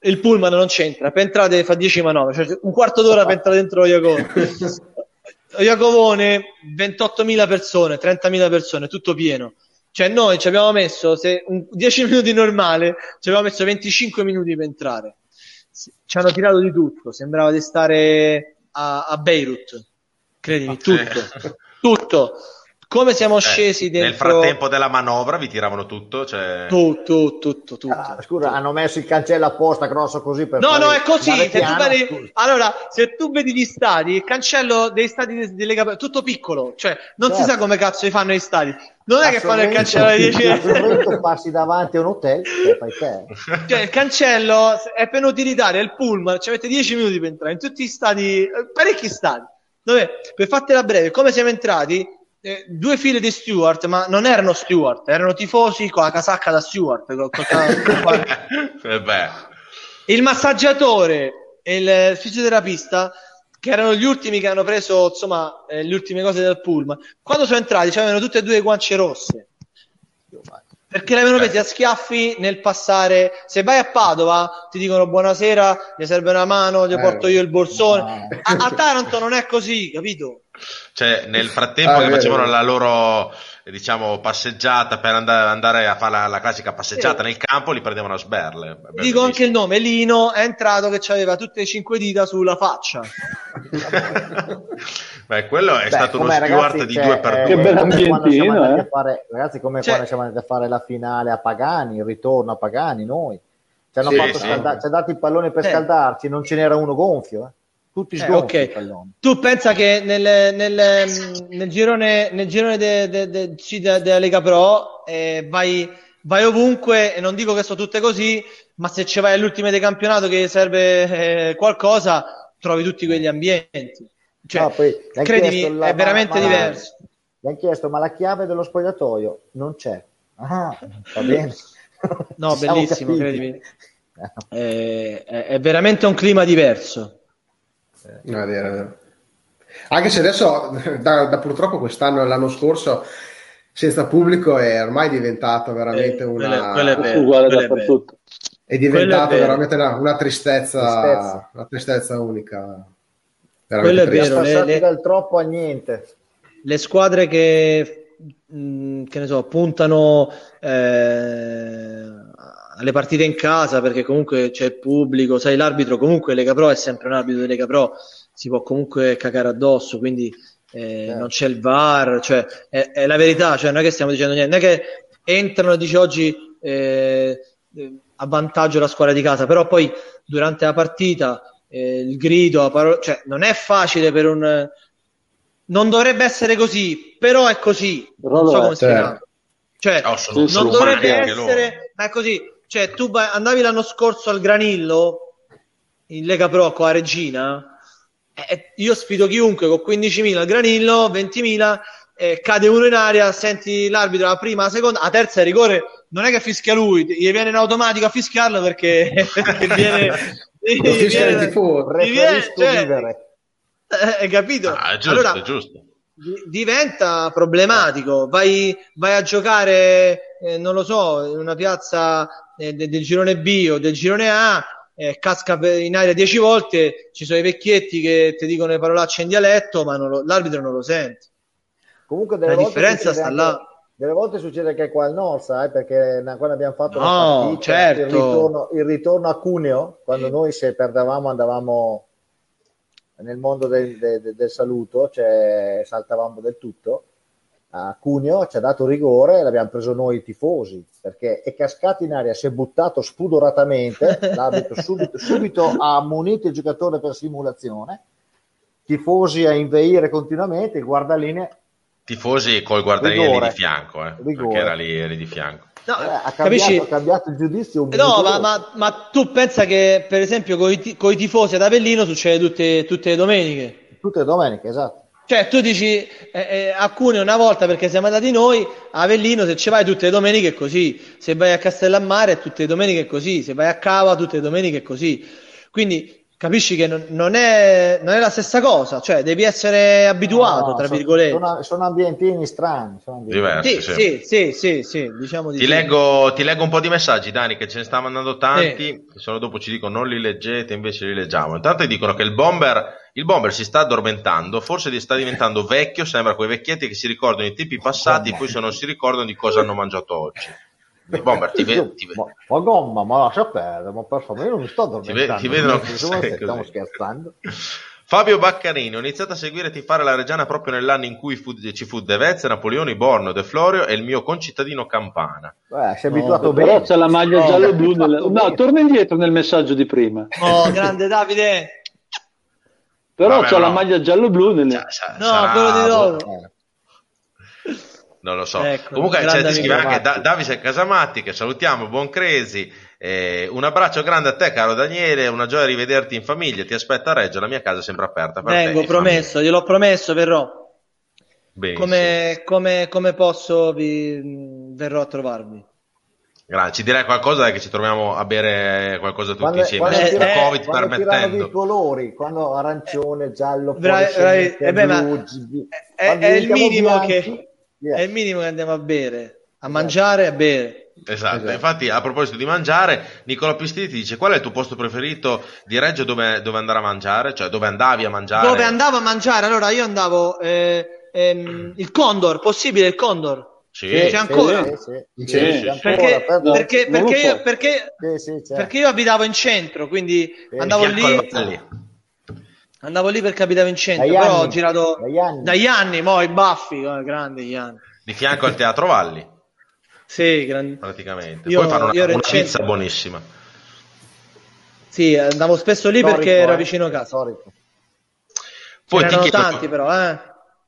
Il pullman non c'entra, per entrare fa 10 manovre, cioè un quarto d'ora per entrare dentro Iacovone. <laughs> Iacovone 28.000 persone, 30.000 persone, tutto pieno. Cioè noi ci abbiamo messo, se un 10 minuti normale, ci abbiamo messo 25 minuti per entrare. Ci hanno tirato di tutto, sembrava di stare a, a Beirut. Credimi, tutto. Tutto. Come siamo eh, scesi dentro... Nel frattempo della manovra vi tiravano tutto? Cioè... Tutto, tutto, tutto. Ah, scusa, hanno messo il cancello apposta grosso così per... No, no, è così. Se vedi... Allora, se tu vedi gli stadi, il cancello dei stadi di, di Lega è tutto piccolo. Cioè, non certo. si sa come cazzo li fanno gli stadi. Non è che fanno il cancello di 10 metri. passi davanti a un hotel e fai te. <laughs> Cioè, il cancello è per utilitario, è il pullman, ci avete 10 minuti per entrare in tutti gli stadi, parecchi stadi. Dove, per fartela breve, come siamo entrati, eh, due file di Stewart, ma non erano Stewart, erano tifosi con la casacca da Stewart. Con, con, con, <laughs> eh il massaggiatore e il fisioterapista, che erano gli ultimi che hanno preso insomma, eh, le ultime cose del pullman, quando sono entrati avevano tutte e due le guance rosse. Perché le avevano presi a schiaffi nel passare. Se vai a Padova ti dicono buonasera, mi serve una mano, ti eh, porto io il borsone. A, a Taranto non è così, capito? Cioè, nel frattempo ah, che facevano la loro, diciamo passeggiata per andare, andare a fare la, la, classica passeggiata sì. nel campo li prendevano a sberle dico anche il nome Lino è entrato che aveva tutte le cinque dita sulla faccia <laughs> Beh, quello è Beh, stato uno steward di due per due che bel ambientino eh. fare, ragazzi come cioè, quando siamo andati a fare la finale a Pagani il ritorno a Pagani noi ci hanno sì, fatto sì. scaldare ci ha dato il pallone per eh. scaldarci non ce n'era uno gonfio eh tutti sgonfi eh, okay. tu pensa che nel, nel, nel girone, nel girone della de, de, de, Lega Pro eh, vai, vai, ovunque e non dico che sono tutte così ma se ci vai all'ultimo del campionato che serve eh, qualcosa trovi tutti quegli ambienti. Cioè, no, poi, credimi la, è veramente ma, diverso. mi hanno chiesto ma la chiave dello spogliatoio non c'è? Ah, va bene. <laughs> No <laughs> bellissimo credimi. È, è veramente un clima diverso No, è vero, è vero. Anche se adesso, <laughs> da, da purtroppo quest'anno e l'anno scorso, senza pubblico è ormai diventato veramente eh, una... Quello è vero, uguale dappertutto. È diventato è veramente una, una tristezza, tristezza, una tristezza unica. Quello è vero. Le, le, dal troppo a niente. Le squadre che, mh, che ne so, puntano eh, alle partite in casa perché comunque c'è il pubblico, sai l'arbitro comunque Lega Pro è sempre un arbitro di Lega Pro, si può comunque cacare addosso, quindi eh, non c'è il VAR, cioè è, è, la verità, cioè non è che stiamo dicendo niente, non è che entrano e dice oggi eh, a vantaggio la squadra di casa, però poi durante la partita eh, il grido, paro- cioè non è facile per un... Non dovrebbe essere così, però è così. Non so come spiegare. Cioè, no, non dovrebbe essere, ma è così cioè, tu andavi l'anno scorso al Granillo in Lega Pro con la Regina. Eh, io sfido chiunque con 15.000 al Granillo, 20.000, eh, cade uno in aria, senti l'arbitro la prima, la seconda, la terza è rigore. Non è che fischia lui, gli viene in automatico a fischiarlo perché, <laughs> perché viene. gli viene, il tifo, viene, cioè, eh, hai capito? Ah, giusto, allora, giusto diventa problematico. Vai, vai a giocare, eh, non lo so, in una piazza eh, del girone B o del girone A, eh, casca in aria dieci volte, ci sono i vecchietti che ti dicono le parolacce in dialetto, ma non lo, l'arbitro non lo sente. Comunque la differenza sta anche, là. Delle volte succede che qua al nord, sai, perché quando abbiamo fatto no, partita, certo. il, ritorno, il ritorno a Cuneo, quando noi se perdevamo andavamo nel mondo del, del, del saluto, cioè saltavamo del tutto a Cuneo ci ha dato rigore e l'abbiamo preso noi tifosi perché è cascato in aria, si è buttato spudoratamente, <laughs> l'arbitro subito, subito ha ammonito il giocatore per simulazione, tifosi a inveire continuamente, il guardaline tifosi col guardaline di fianco, eh, perché era lì, eri di fianco. No, eh, ha, cambiato, ha, cambiato, il giudizio. no, ma, ma, ma, tu pensa che per esempio con i, tifosi ad Avellino succede tutte, tutte le domeniche? Tutte le domeniche, esatto. Cioè, tu dici eh, eh, a Cuneo una volta perché siamo andati noi, a Avellino se ci vai tutte le domeniche è così, se vai a Castellammare tutte le domeniche è così, se vai a Cava tutte le domeniche è così. Quindi capisci che non, non, è, non, è, la stessa cosa, cioè devi essere abituato, no, tra sono, virgolette. Sono, sono ambientini strani. Sono ambientini. Diversi, sì, sì, sì, sì, sì, diciamo di ti, sì. Leggo, ti leggo un po' di messaggi, Dani, che ce ne sta mandando tanti, sì. solo dopo ci dicono non li leggete, invece li leggiamo. Intanto dicono che il bomber, il bomber si sta addormentando, forse sta <laughs> diventando vecchio, sembra quei vecchietti che si ricordano i tipi passati, poi se non si ricordano di cosa hanno mangiato oggi. Bomber, ti, ve- ti ve- ma, ma gomma, ma lascia perdere, ma per favore, io non mi sto addormentando. Ti, ve- ti vedono che stiamo scherzando. Fabio Baccarini, ho iniziato a seguire e fare la Reggiana proprio nell'anno in cui fu, ci fu De Vezze, Napoleoni, Borno, De Florio e il mio concittadino Campana. Beh, si è abituato no, bene. Però c'è la maglia no, giallo-blu. Nel... No, torna indietro nel messaggio di prima. Oh, grande Davide! Però Vabbè, c'è no. la maglia giallo-blu. Nel... no, sarà... quello di loro. Non lo so. Ecco, Comunque c'è, ci scrive anche da- Davide Casamatti che salutiamo, buon Cresi. Eh, un abbraccio grande a te, caro Daniele. Una gioia rivederti in famiglia. Ti aspetta a Reggio, la mia casa è sempre aperta. Per Vengo, te, promesso, gliel'ho promesso, verrò. Come, come, come, posso vi verrò a trovarvi? Grazie, ci direi qualcosa che ci troviamo a bere qualcosa tutti quando, insieme. Quando tira, eh, Covid quando permettendo. i colori, quando arancione, giallo, bravi, bravi, eh beh, blu, è, è il minimo bianchi, che Yeah. È il minimo che andiamo a bere, a mangiare e a bere. Esatto. esatto. infatti a proposito di mangiare, Nicola Pistini ti dice qual è il tuo posto preferito di Reggio dove, dove andare a mangiare? Cioè dove andavi a mangiare? Dove andavo a mangiare? Allora io andavo, eh, ehm, <clears throat> il Condor, possibile il Condor? Sì, c'è ancora. Perché, io, perché, perché io abitavo in centro, quindi andavo lì. Andavo lì perché abitavo in centro, dagli però anni, ho girato dagli anni, dagli anni mo, i baffi, oh, grandi gli anni. Di fianco al Teatro Valli. Sì, grandi. praticamente. Io, Poi fanno una, una pizza buonissima. Sì, andavo spesso lì storico, perché era eh? vicino a casa. Storico. Poi C'erano ti chiedo, tanti però, eh.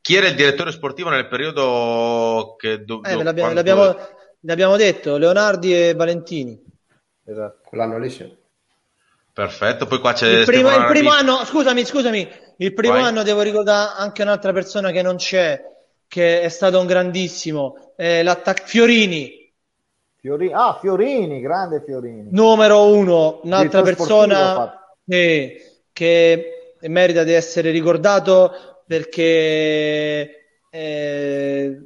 Chi era il direttore sportivo nel periodo che... Do, eh, do, l'abbiamo, quando... l'abbiamo, l'abbiamo, detto, Leonardi e Valentini. Esatto, quell'anno lì sì. Perfetto, poi qua c'è... Il primo, il primo anno, scusami, scusami, il primo Vai. anno devo ricordare anche un'altra persona che non c'è, che è stato un grandissimo, eh, l'attac- Fiorini. Fiorini. Ah, Fiorini, grande Fiorini. Numero uno, un'altra persona eh, che merita di essere ricordato perché eh,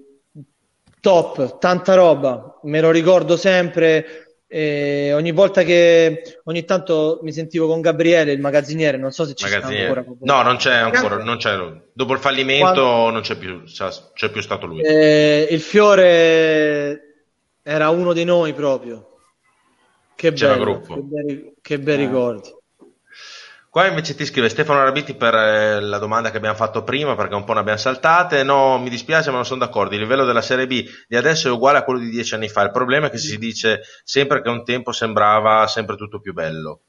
top, tanta roba, me lo ricordo sempre. Eh, ogni volta che ogni tanto mi sentivo con Gabriele, il magazziniere, non so se ci sta ancora. No, non c'è ancora. Non c'è, dopo il fallimento Quando... non c'è più, c'è più stato lui. Eh, il fiore era uno di noi proprio. Che bello, che bei, che bei eh. ricordi. Qua invece ti scrive Stefano Arabiti per eh, la domanda che abbiamo fatto prima, perché un po' ne abbiamo saltate. No, mi dispiace, ma non sono d'accordo. Il livello della Serie B di adesso è uguale a quello di dieci anni fa. Il problema è che si dice sempre che un tempo sembrava sempre tutto più bello.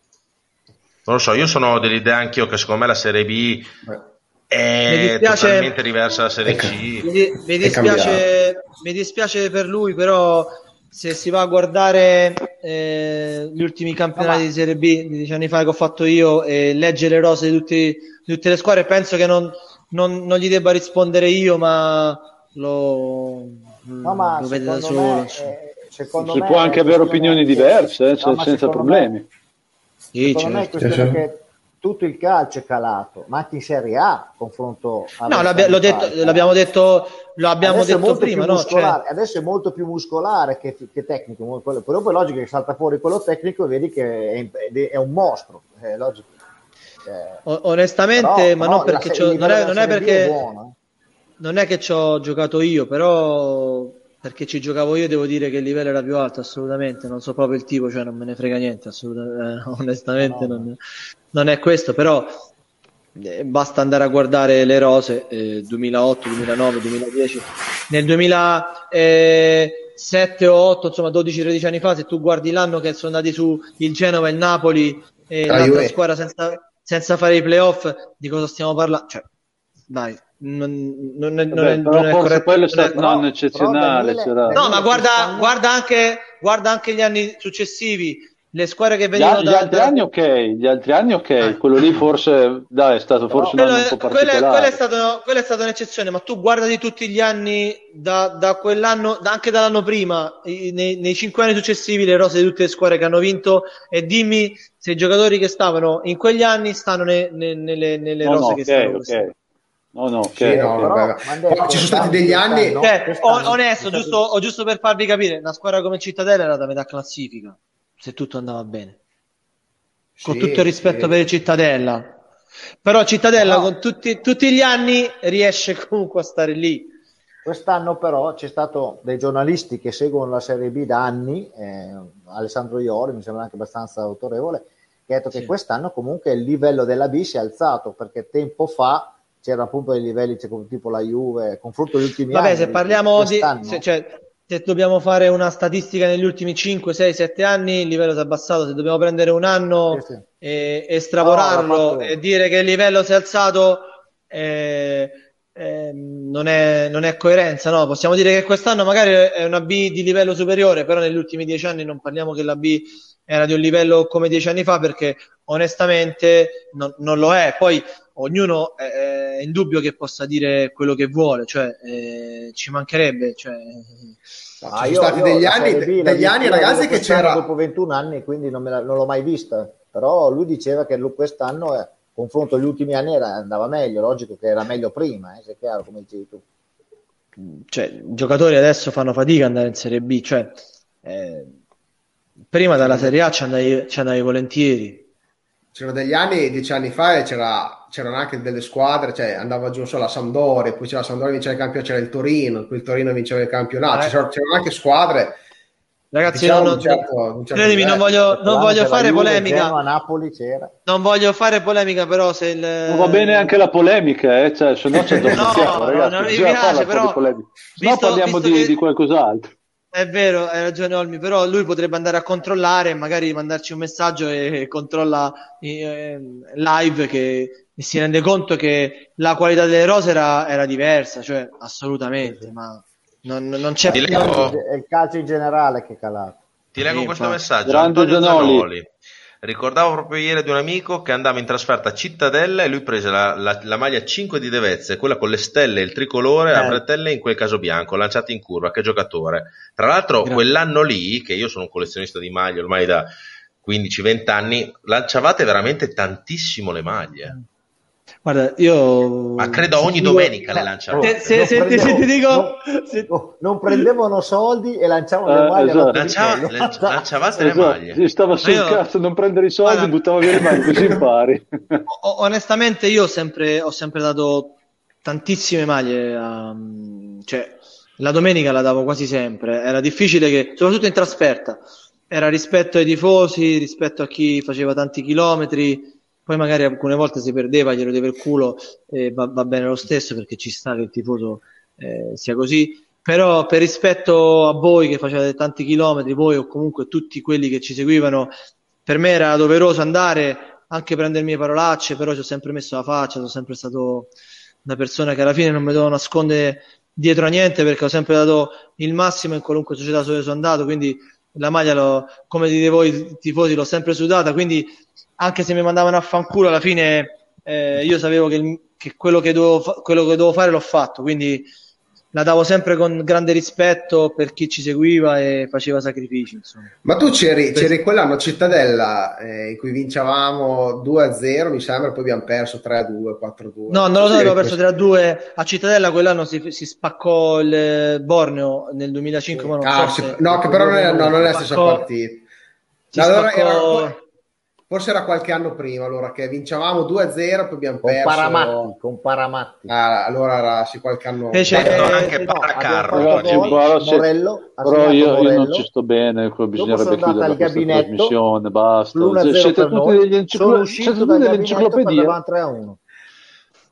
Non lo so, io sono dell'idea anch'io che secondo me la Serie B è dispiace, totalmente diversa dalla Serie C. Mi, mi, dispiace, mi dispiace per lui, però se si va a guardare eh, gli ultimi campionati di Serie B di dieci anni fa che ho fatto io e legge le rose di, tutti, di tutte le squadre, penso che non, non, non, gli debba rispondere io, ma lo, no, ma lo vede da solo. Me, eh, si può anche avere opinioni diverse, eh, no, senza problemi. Me, sì, secondo certo. me è certo. che tutto il calcio è calato, ma anche in Serie A confronto No, l'abbia, detto, l'abbiamo detto, lo abbiamo detto prima, no? Cioè... Adesso è molto più muscolare che, che tecnico, quello, però poi è logico che salta fuori quello tecnico e vedi che è, è un mostro, è logico. Eh, Onestamente, però, ma non perché non, è, non è perché è non è che ci ho giocato io, però perché ci giocavo io devo dire che il livello era più alto assolutamente non so proprio il tipo cioè non me ne frega niente assolutamente eh, <laughs> onestamente no, no. Non, non, è questo però eh, basta andare a guardare le rose eh, 2008 2009 2010 nel 2007 o 8 insomma 12 13 anni fa se tu guardi l'anno che sono andati su il Genova e il Napoli e l'altra squadra senza, senza fare i playoff di cosa stiamo parlando cioè dai non, non, non, Vabbè, non è corretto. Quello è stato non eccezionale. Però, no, ma guarda, guarda, anche, guarda anche gli anni successivi. Le squadre che venivano gli, gli altri anni ok, gli altri anni ok, eh. quello lì forse dai, è stato forse quello, un anno un po' particolare. Quello, quello, è stato, quello è stata un'eccezione, ma tu guarda di tutti gli anni da, da quell'anno, da, anche dall'anno prima, nei, nei, cinque anni successivi, le rose di tutte le squadre che hanno vinto e dimmi se i giocatori che stavano in quegli anni stanno ne, ne, nelle, nelle no, rose no, che okay, stanno. Okay. No, no, sì, no però, però, ci sono stati degli anni. No, cioè, onesto, giusto, giusto per farvi capire, una squadra come Cittadella era da metà classifica, se tutto andava bene. Con sì, tutto il rispetto sì. per Cittadella. Però Cittadella no. con tutti, tutti, gli anni riesce <laughs> comunque a stare lì. Quest'anno però c'è stato dei giornalisti che seguono la Serie B da anni, eh, Alessandro Iori mi sembra anche abbastanza autorevole, che ha detto che quest'anno comunque il livello della B si è alzato perché tempo fa c'erano appunto dei livelli tipo la Juve, confronto agli ultimi Vabbè, anni. se parliamo di... Se, cioè, se dobbiamo fare una statistica negli ultimi 5, 6, 7 anni, il livello si è abbassato. Se dobbiamo prendere un anno sì, sì. E, e stravorarlo no, e dire che il livello si è alzato, eh, eh, non, è, non, è, coerenza. No? Possiamo dire che quest'anno magari è una B di livello superiore, però negli ultimi 10 anni non parliamo che la B era di un livello come 10 anni fa, perché onestamente non, non lo è. Poi ognuno è, è indubbio che possa dire quello che vuole, cioè eh, ci mancherebbe. Cioè... Ah, ci sono stati degli anni, B, degli anni ragazzi che c'era dopo 21 anni quindi non, la, non, l'ho mai vista. Però lui diceva che lui quest'anno eh, confronto agli ultimi anni era, andava meglio. Logico che era meglio prima eh, se è chiaro come dicevi tu. Cioè, i giocatori adesso fanno fatica ad andare in Serie B cioè, eh, prima dalla Serie A ci andavi, ci andavi volentieri. C'erano degli anni, dieci anni fa, c'era c'erano anche delle squadre, cioè andava giù solo la Sampdoria, poi c'era la Sampdoria vinceva il campionato, c'era il Torino, poi il Torino vinceva il campionato, eh. c'erano, c'erano anche squadre Ragazzi, diciamo non, certo, certo credimi, non voglio, non voglio fare Juve, polemica. A Napoli c'era. Non voglio fare polemica, però se il... Non va bene anche la polemica, eh? cioè, se no c'è <laughs> no, no, ragazzi, non mi piace, però... Visto, no parliamo di, che... di qualcos'altro. È vero, hai ragione Olmi, però lui potrebbe andare a controllare e magari mandarci un messaggio e controlla eh, live che si rende conto che la qualità delle rose era, era diversa, cioè assolutamente, ma non, non c'è più. È il calcio in generale che è calato. Ti leggo sì, questo messaggio. Grande Antonio Zanoli. Zanoli. Ricordavo proprio ieri di un amico che andava in trasferta a Cittadella e lui prese la, la, la maglia 5 di Devezze, quella con le stelle e il tricolore eh. a bretelle in quel caso bianco, lanciati in curva. Che giocatore! Tra l'altro, Grazie. quell'anno lì, che io sono un collezionista di maglie ormai da 15-20 anni, lanciavate veramente tantissimo le maglie. Mm. Guarda, io... Ma credo ogni domenica le lanciano. Se, se, se, se, ti dico... Non, non, prendevano soldi e lanciavano le maglie. Esatto. Lanciava, lanciavate esatto. le maglie. Stava sul io... cazzo non prendere i soldi, Guarda, buttava via le maglie, <laughs> così impari. Onestamente io ho sempre, ho sempre dato tantissime maglie. A... Cioè, la domenica la davo quasi sempre. Era difficile che, soprattutto in trasferta, era rispetto ai tifosi, rispetto a chi faceva tanti chilometri poi magari alcune volte si perdeva, glielo deve il culo, eh, va, va, bene lo stesso perché ci sta che il tifoso eh, sia così. Però per rispetto a voi che facevate tanti chilometri, voi o comunque tutti quelli che ci seguivano, per me era doveroso andare anche prendere le parolacce, però ci ho sempre messo la faccia, sono sempre stato una persona che alla fine non mi devo nascondere dietro a niente perché ho sempre dato il massimo in qualunque società dove sono andato, quindi la maglia, lo, come dite voi tifosi, l'ho sempre sudata, quindi anche se mi mandavano a fanculo, alla fine eh, io sapevo che, che quello, che dovevo, quello, che dovevo, fare l'ho fatto, quindi la davo sempre con grande rispetto per chi ci seguiva e faceva sacrifici. Insomma. Ma tu c'eri, c'eri quell'anno a Cittadella eh, in cui vincevamo 2-0, mi sembra, poi abbiamo perso 3-2, 4-2. No, non lo so, abbiamo perso 3-2 a Cittadella, quell'anno si, si spaccò il Borneo nel 2005. Sì. Ah, so si. No, che però non è, no, non è la stessa partita. Allora, spaccò... era, Forse era qualche anno prima, allora che vincevamo 2-0, poi abbiamo con perso. Paramatti, con Paramatti. Ah, allora era sì, qualche anno Fece anche no, Paracarro. Morello, però io, io, non ci sto bene, bisognerebbe chiudere questa trasmissione, basta. Siete tutti degli enciclo- siete tutti delle enciclopedie.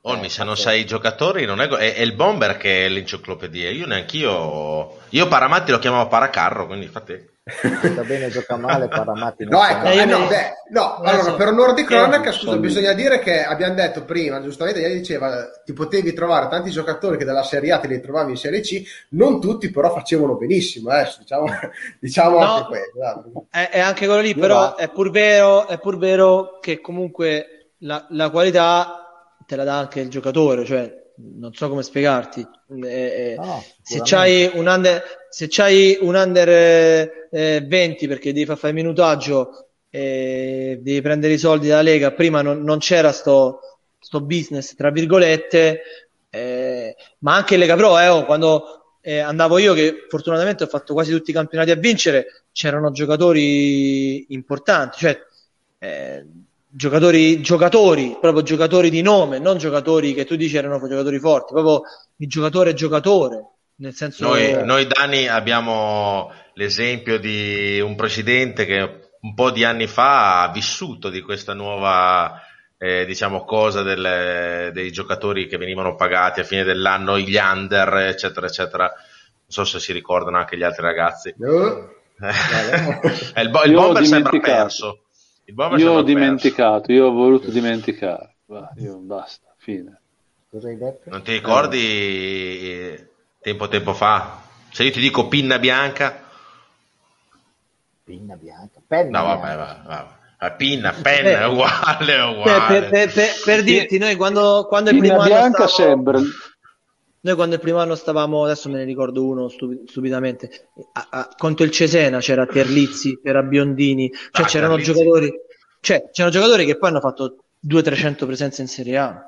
Olmi, se non sai i giocatori, non è, è, è, il bomber che è l'enciclopedia. Io neanch'io. Io Paramatti lo chiamavo Paracarro, quindi fate. Sta bene, gioca male, Paramatti. No, ecco, eh, no, beh, no allora, per onore di cronaca, scusa, bisogna dire che abbiamo detto prima, giustamente, ieri diceva, ti potevi trovare tanti giocatori che dalla Serie A te li trovavi in Serie C, non tutti però facevano benissimo, eh, <laughs> diciamo, diciamo no, anche questo. È, è, anche quello lì, però è pur, vero, è pur vero che comunque la, la qualità te la dà anche il giocatore, cioè non so come spiegarti. Eh, no, se c'hai un under, se c'hai un under eh, 20 perché devi fare il minutaggio e devi prendere i soldi dalla Lega, prima non, non c'era sto, sto, business, tra virgolette, eh, ma anche in Lega Pro, eh, oh, quando eh, andavo io, che fortunatamente ho fatto quasi tutti i campionati a vincere, c'erano giocatori importanti, cioè eh, giocatori, giocatori, proprio giocatori di nome, non giocatori che tu dici erano giocatori forti, proprio il giocatore giocatore. Nel senso noi, noi Dani abbiamo l'esempio di un presidente che un po' di anni fa ha vissuto di questa nuova eh, diciamo cosa delle, dei giocatori che venivano pagati a fine dell'anno, gli under, eccetera, eccetera. Non so se si ricordano anche gli altri ragazzi. No. <laughs> il, bo- il bomber sembra perso. Io ho dimenticato, perso. io ho voluto dimenticare. Va, io basta, fine. Cosa hai detto? Non ti ricordi eh. tempo tempo fa? Se io ti dico pinna bianca? Pinna bianca, penna No, vabbè, bianca. vabbè, vabbè. Pinna, penna, è uguale, è uguale. Per, per, per, per dirti, noi quando, quando il primo bianca stavo... sembra noi quando il primo anno stavamo, adesso me ne ricordo uno stupidamente, a, a, contro il Cesena c'era Terlizzi, c'era Biondini, cioè ah, c'erano Terlizzi. giocatori, cioè c'erano giocatori che poi hanno fatto 200-300 presenze in Serie A.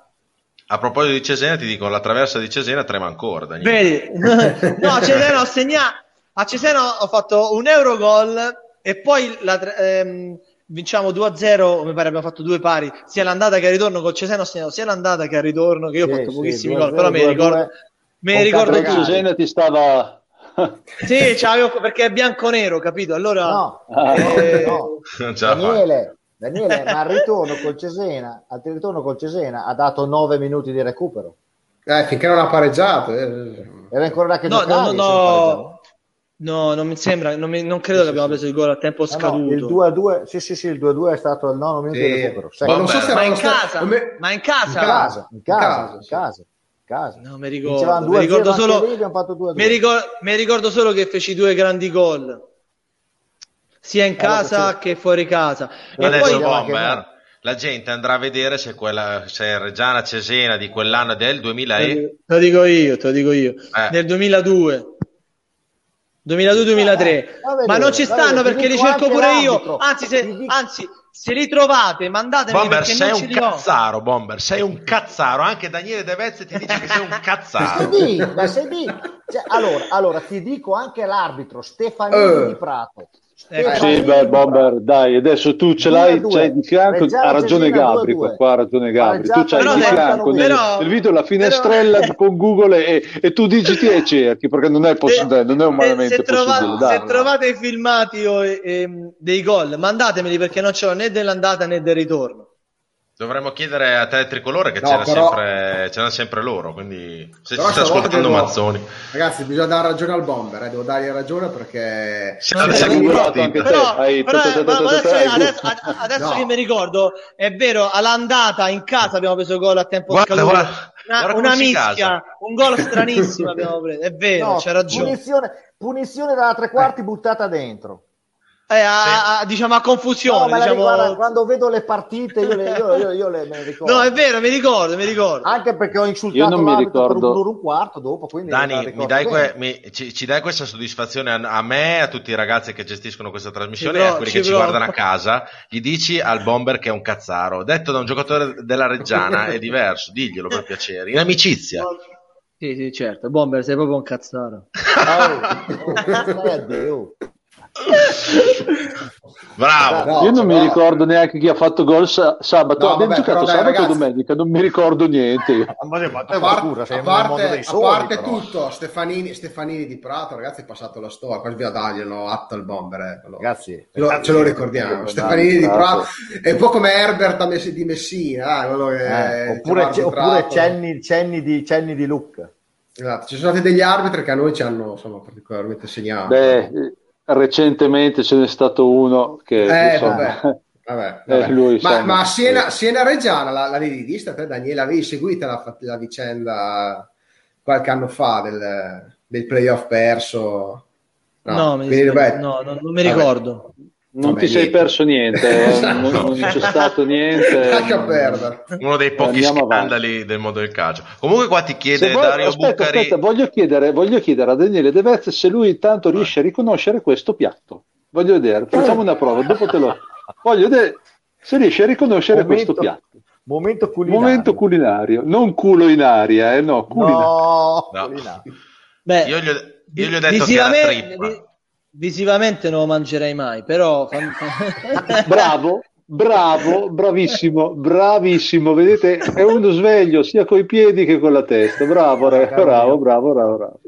A proposito di Cesena, ti dico, la traversa di Cesena trema ancora. Daniele. Vedi? <laughs> no, a Cesena ho segnato, a Cesena ho fatto un Eurogol e poi la, ehm, vinciamo 2-0, mi pare abbiamo fatto due pari, sia l'andata che il ritorno col Cesena, sia l'andata che il ritorno, che io ho sì, fatto sì, pochissimi gol, però mi ricordo, me ricordo tu. Cesena ti stava... sì, perché è bianco-nero, capito? Allora... No, eh... no. Daniele, Daniele, ma al ritorno col Cesena, al ritorno col Cesena ha dato 9 minuti di recupero. Eh, finché non ha pareggiato. Eh. Era ancora da che no, giocavi, no, no, no, non mi sembra, non, mi, non credo sì, che abbiamo preso il gol a tempo scaduto. il 2-2, sì, sì, sì, il 2-2 è stato il 9 minuti sì. di recupero. Ma, non so se ma, in casa, come... ma in casa, in casa, in casa, in casa. casa. No, mi ricordo, mi ricordo solo, mi ricordo, mi ricordo solo che feci due grandi gol sia in casa allora, che fuori casa. E Adesso poi, Bomber, la gente andrà a vedere se, quella, se è Reggiana Cesena di quell'anno del 2000 e... Te lo dico io, te lo dico io. Eh. Nel 2002. 2002-2003, eh, ma non ci stanno perché li cerco pure io. Anzi se, anzi, se li trovate, mandatemi Bomber, sei un cazzaro, Bomber, sei un cazzaro. Anche Daniele De Vezze ti dice che sei un <laughs> cazzaro. ma sei di... Cioè, allora, allora, ti dico anche l'arbitro Stefanini uh. di Prato. Eh, sì, beh, Bomber, dai, adesso tu ce l'hai, c'hai di fianco, ha ragione Gabri, qua, qua ha ragione Gabri, tu c'hai di fianco nel, però, nel, video la finestrella però, <laughs> con Google e, e, tu digiti e cerchi, perché non è possibile, non è umanamente se, se possibile. Trova, se trovate i filmati o, e, dei gol, mandatemeli perché non ce l'ho né dell'andata né del ritorno. Dovremmo chiedere a te tricolore che no, c'era, però... sempre, c'era sempre loro, quindi se però ci sta ascoltando devo... Mazzoni. Ragazzi, bisogna dare ragione al bomber, eh, devo dargli ragione perché... Sì, però, però, adesso, che mi ricordo, è vero, all'andata in casa abbiamo preso gol a tempo guarda, scaduto. Guarda, una, una mischia, un gol stranissimo <laughs> abbiamo preso, è vero, no, c'è ragione. Punizione, punizione dalla tre quarti buttata dentro. Eh, a, a, diciamo a confusione. No, diciamo... guarda, quando vedo le partite io le, io, io, io le, me le ricordo. No, è vero, mi ricordo, mi ricordo. Anche perché ho insultato io non mi ricordo. per un, un quarto dopo. Dani, mi dai que, mi, ci, ci, dai questa soddisfazione a, a, me, a tutti i ragazzi che gestiscono questa trasmissione e a quelli ci che ci guardano a casa. Gli dici al bomber che è un cazzaro. Detto da un giocatore della Reggiana è diverso, diglielo per piacere. In amicizia. Sì, sì, certo. Bomber, sei proprio un cazzaro. oh, Bravo. No, Io non mi ricordo neanche chi ha fatto gol sa- sabato. No, Abbiamo vabbè, giocato sabato ragazzi... o domenica, non mi ricordo niente. a parte, a parte, a parte tutto, Stefanini, Stefanini, di Prato, ragazzi, è passato la storia. Quasi via darglielo atto al bomber. Eh. Ragazzi, ce lo, ce lo ricordiamo. Stefanini di Prato è un po' come Herbert di Messina, eh, oppure, oppure cenni, cenni, di, cenni di Luca. Esatto, ci sono stati degli arbitri che a noi ci hanno insomma, particolarmente segnato. Beh, recentemente ce n'è stato uno che eh, insomma, vabbè. Vabbè, <laughs> vabbè. Lui, ma, insomma, ma Siena, Siena, Reggiana la, la vista te Daniele avevi seguita la, la, vicenda qualche anno fa del, del playoff perso no, no, Quindi, beh, no, no non mi ricordo non Vabbè, ti sei perso niente, eh, <laughs> non, non, c'è stato niente. <laughs> Uno dei pochi scandali avanti. del mondo del calcio. Comunque qua ti chiede vuoi, Dario aspetta, Bucari... Aspetta, voglio chiedere, voglio chiedere a Daniele De Vezze se lui intanto riesce a riconoscere questo piatto. Voglio vedere, facciamo una prova, dopo te lo... Voglio vedere se riesce a riconoscere momento, questo piatto. Momento culinario. Momento culinario, non culo in aria, eh, no, culinario. No, no. Beh, io, gli ho, io gli ho detto che era trippa. Visivamente non lo mangerei mai, però... <laughs> bravo, bravo, bravissimo, bravissimo. Vedete, è uno sveglio sia coi piedi che con la testa. Bravo, bravo, bravo, bravo, bravo. bravo.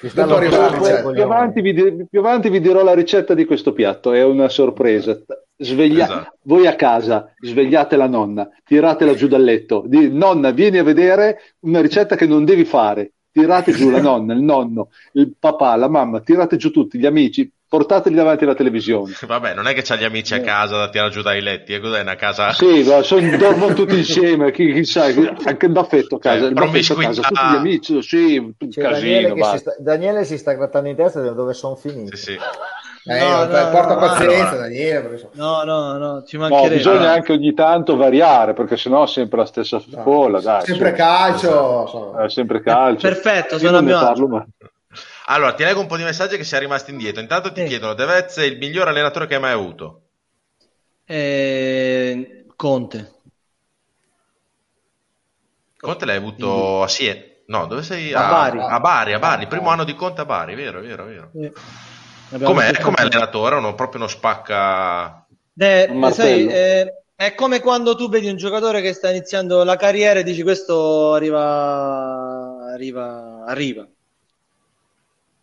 Più, avanti vi, più avanti vi dirò la ricetta di questo piatto, è una sorpresa. Sveglia- esatto. Voi a casa svegliate la nonna, tiratela giù dal letto, di nonna vieni a vedere una ricetta che non devi fare, tirate giù la <laughs> nonna, il nonno, il papà, la mamma, tirate giù tutti gli amici, portateli davanti alla televisione. <laughs> Vabbè, non è che c'ha gli amici a eh. casa da tirare giù dai letti, è cos'è una casa? Sì, ma son, <laughs> dormono tutti insieme, chi, chi sa, anche d'affetto a casa, cioè, il a casa, tutti gli amici, sì, un. Daniele, si sta, Daniele si sta grattando in testa dove sono finiti. Sì, sì. Eh, no, no, porta no, pazienza, no, Daniele. No, no, no, ci mancherebbe. No, bisogna anche ogni tanto variare, perché sennò è sempre la stessa folla. Dai, sempre calcio. È sempre calcio. Perfetto, sono a mio parlo, ma... Allora, ti leggo un po' di messaggi che siamo rimasti indietro. Intanto ti eh. chiedono, Devez è il miglior allenatore che hai mai avuto? Eh, Conte. Conte l'hai avuto a Siena? No, dove sei? A, a Bari. A Bari, a Bari. Primo anno di Conte a Bari, vero, vero, vero. Eh. Com'è, com'è allenatore? Uno, proprio uno spacca... Eh, sai, eh, è come quando tu vedi un giocatore che sta iniziando la carriera e dici questo arriva, arriva, arriva.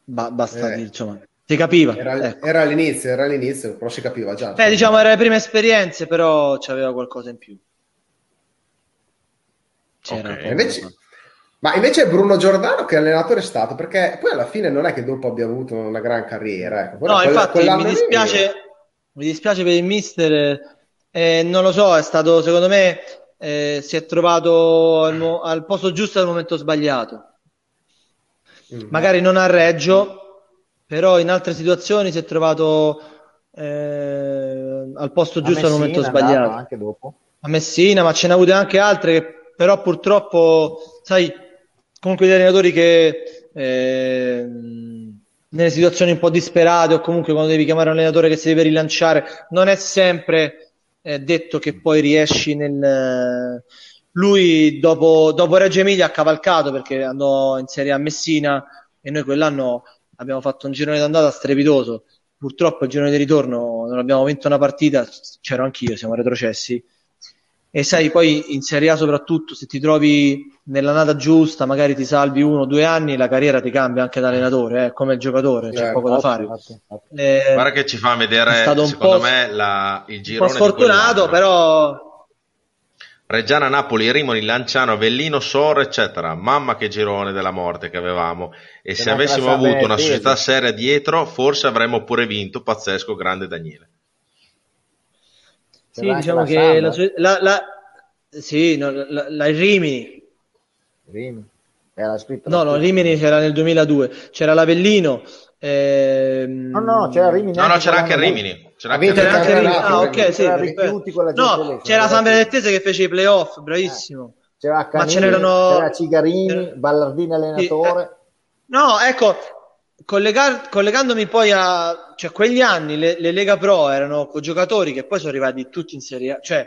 Ba- basta, eh. insomma, si capiva. Era, ecco. era, all'inizio, era all'inizio, però si capiva già. Beh, diciamo, era le prime esperienze, però c'aveva qualcosa in più. C'era okay. invece, ma invece è Bruno Giordano che allenatore è stato, perché poi alla fine non è che dopo abbia avuto una gran carriera. Ecco. no, quella, infatti mi dispiace, lì... mi dispiace per il mister eh, non lo so, è stato secondo me eh, si è trovato al, al, posto giusto al momento sbagliato. Mm. Magari non a Reggio, però in altre situazioni si è trovato eh, al posto giusto Messina, al momento sbagliato. Anche dopo. A Messina, ma ce ne ha avute anche altre che però purtroppo, sai, comunque gli allenatori che eh, nelle situazioni un po' disperate o comunque quando devi chiamare un allenatore che si deve rilanciare, non è sempre eh, detto che poi riesci nel... Lui dopo, dopo Reggio Emilia ha cavalcato perché andò in Serie A Messina e noi quell'anno abbiamo fatto un girone d'andata strepitoso. Purtroppo il girone di ritorno non abbiamo vinto una partita, c'ero anch'io, siamo retrocessi e sai poi in Serie A soprattutto se ti trovi nella nata giusta magari ti salvi uno o due anni la carriera ti cambia anche da allenatore eh, come giocatore c'è poco da fare eh, guarda che ci fa vedere secondo me la, il girone un po' sfortunato però Reggiana, Napoli, Rimoni, Lanciano, Avellino, Sor, eccetera. Mamma che girone della morte che avevamo. E se avessimo avuto una società seria dietro, forse avremmo pure vinto. Pazzesco, grande Daniele. Sì, diciamo che la, la, la, sì, no, la, la, Rimini. Rimini. Era scritto no, no, Rimini c'era nel 2002. C'era l'Avellino. Ehm... No, no, c'era Rimini. No, no, c'era anche Rimini. C'era anche, c'era anche Rimini. Ah, ok, sì. No, c'era San Benedettese che fece i playoff, bravissimo. Eh. C'era Canini, Ma ce n'erano... c'era Cigarini, Ballardini allenatore. Sì, eh... No, ecco, collegar- collegandomi poi a cioè, quegli anni, le, le, Lega Pro erano giocatori che poi sono arrivati tutti in Serie A. Cioè,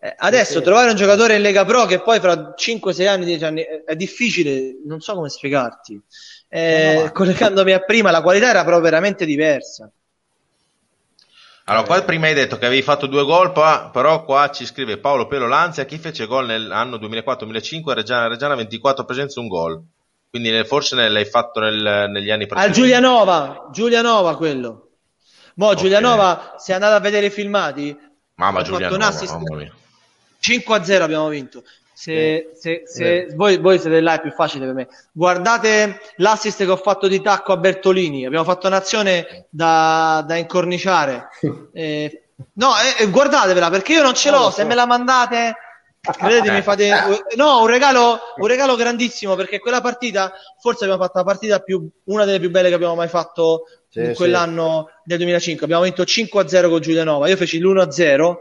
eh, adesso sì. trovare un giocatore in Lega Pro che poi fra 5-6 anni, 10 anni è, è difficile, non so come spiegarti. Eh, no, no. Collegandomi a prima, la qualità era proprio veramente diversa. Allora, qua prima hai detto che avevi fatto due gol, però qua ci scrive Paolo Pelo Lanzia, chi fece gol nell'anno 2004-2005, Reggiana, Reggiana 24 presenze, un gol. Quindi forse l'hai fatto nel, negli anni precedenti. Al Giulianova, Giulianova quello. Mo okay. Giulianova, se andate a vedere i filmati, mamma Giulianova, mamma mia. 5-0 abbiamo vinto. Se, se, se voi, voi, siete là è più facile per me. Guardate l'assist che ho fatto di tacco a Bertolini. Abbiamo fatto un'azione da, da incorniciare. <laughs> Eh, no, eh, guardatevela perché io non ce l'ho. Se me la mandate, Credetemi, fate no, un regalo, un regalo grandissimo perché quella partita, forse abbiamo fatto la partita più, una delle più belle che abbiamo mai fatto sì, in quell'anno sì. del 2005. Abbiamo vinto 5-0 con Giulianova. Io feci l'1-0.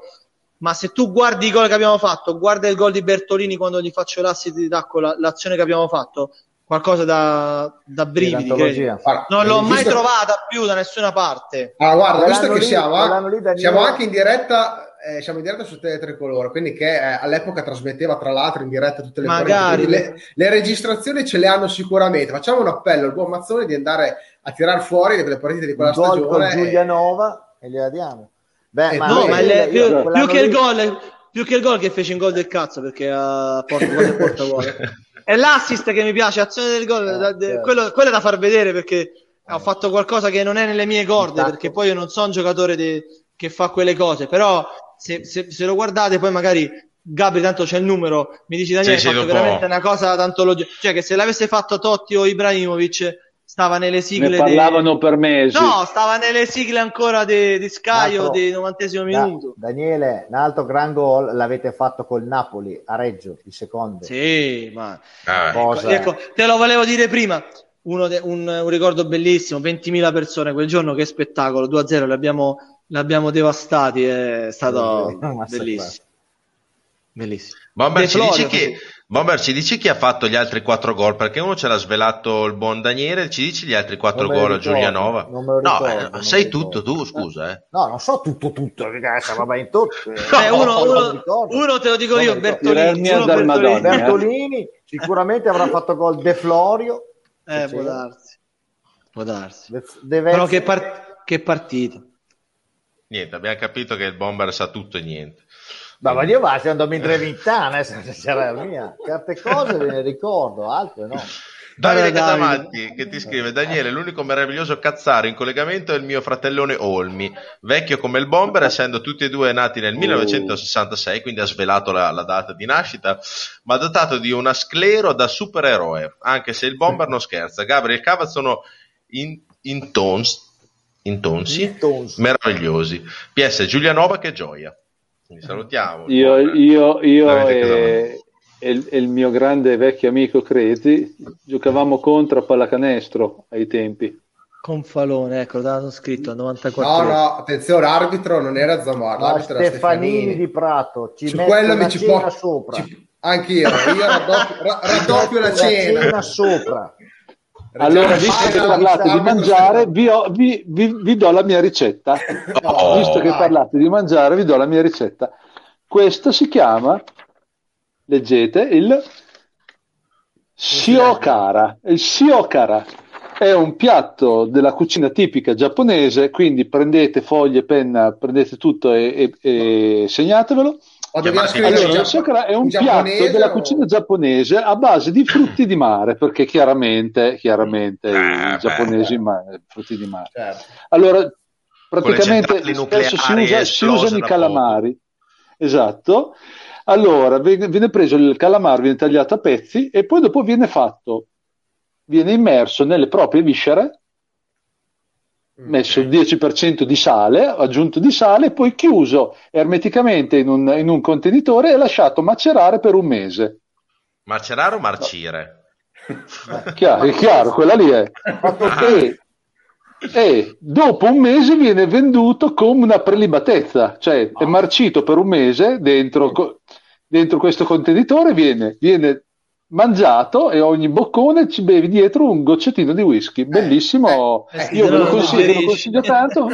Ma se tu guardi i gol che abbiamo fatto, guarda il gol di Bertolini quando gli faccio l'assist di tacco, la, l'azione che abbiamo fatto, qualcosa da, da brividi. Guarda, non l'ho mai trovata più da nessuna parte. Ah, guarda, visto che lì, siamo, eh, siamo anche in diretta eh, siamo in diretta su Tele Tricolore, quindi che eh, all'epoca trasmetteva tra l'altro in diretta tutte le Magari. Le, le, registrazioni ce le hanno sicuramente. Facciamo un appello al buon Mazzone di andare a tirar fuori le partite di quella gol stagione. Con Giulianova e, e gliela diamo. Beh, eh, ma no, ma le, più, più, che il gol, più che il gol che fece in gol del cazzo perché a porta, porta vuole. <laughs> È l'assist che mi piace, azione del gol, eh, da, certo. quello, quello, è da far vedere perché ho fatto qualcosa che non è nelle mie corde, esatto. perché poi io non sono un giocatore di, che fa quelle cose, però se, se, se, lo guardate poi magari Gabri tanto c'è il numero mi dici Daniele sì, fatto veramente una cosa tanto logica cioè che se l'avesse fatto Totti o Ibrahimovic stava nelle sigle ne parlavano de... per mesi. No stava nelle sigle ancora di, di Sky o di 90 minuto. Da, Daniele un altro gran gol l'avete fatto col Napoli a Reggio il secondo sì ma ah, ecco, ecco, te lo volevo dire prima. De, un, un, ricordo bellissimo 20.000 persone quel giorno che spettacolo 2-0 l'abbiamo l'abbiamo devastati, è stato bellissimo. Bellissimo. Bomber ci, dici chi, Bomber ci, dici chi, ha fatto gli altri quattro gol? Perché uno ce l'ha svelato il buon Daniele, ci dici gli altri quattro gol a Giulianova? no, eh, sai tutto tu, scusa. Eh. No, non so tutto, tutto, ragazzi, va in tutto. <laughs> Eh, uno, uno, uno, te lo dico io, Bertolini. Bertolini. Bertolini sicuramente avrà fatto gol De Florio. Eh, può darsi. Può darsi. Deve Però che, part- che partita. Niente, abbiamo capito che il bomber sa tutto e niente. Ma, ma io va, se andiamo in Trevintana, la mia. Certe cose ve ne ricordo, altre no. Davide Casamatti che ti scrive Daniele l'unico meraviglioso cazzaro in collegamento è il mio fratellone Olmi vecchio come il bomber essendo tutti e due nati nel 1966 quindi ha svelato la, la data di nascita ma dotato di una sclero da supereroe anche se il bomber non scherza Gabriel e Cava sono in, in tons intonsi Intons. meravigliosi PS Giulianova che gioia quindi salutiamo Io, io, io e, e il, e il mio grande vecchio amico Creti giocavamo contro a pallacanestro ai tempi. Con Falone, ecco, l'hanno scritto al 94. No, no, attenzione, arbitro non era Zamar, Ma l'arbitro era Stefanini Stefanini. di Prato, ci Su quello mi ci cena può... sopra. ci- Anch'io, io raddoppio, ra- raddoppio la Una cena. sopra. Allora, visto che parlate di mangiare, vi, ho- vi- vi- vi do la mia ricetta. Oh, visto che parlate di mangiare, vi do la mia ricetta. Questo si chiama, leggete, il shiokara. Il shiokara è un piatto della cucina tipica giapponese, quindi prendete foglie, penna, prendete tutto e, e- e segnatevelo. O dobbiamo Chiamati- scrivere Allora, in il shiokara è un in piatto della o- cucina giapponese a base di frutti di mare, perché chiaramente, chiaramente Eh, i giapponesi beh. ma- frutti di mare. Certo. Allora, praticamente spesso si, usa- si usano i calamari. Esatto. Allora, viene, viene preso il calamaro, viene tagliato a pezzi e poi dopo viene fatto, viene immerso nelle proprie viscere, messo il 10% di sale, aggiunto di sale, poi chiuso ermeticamente in un, in un contenitore e lasciato macerare per un mese. Macerare o marcire? Chiaro, è chiaro, quella lì è. E, e dopo un mese viene venduto come una prelibatezza, cioè è marcito per un mese dentro, dentro questo contenitore, viene, viene mangiato e ogni boccone ci bevi dietro un goccettino di whisky. Bellissimo, eh, sì, io ve lo non consiglio, ve lo consiglio tanto.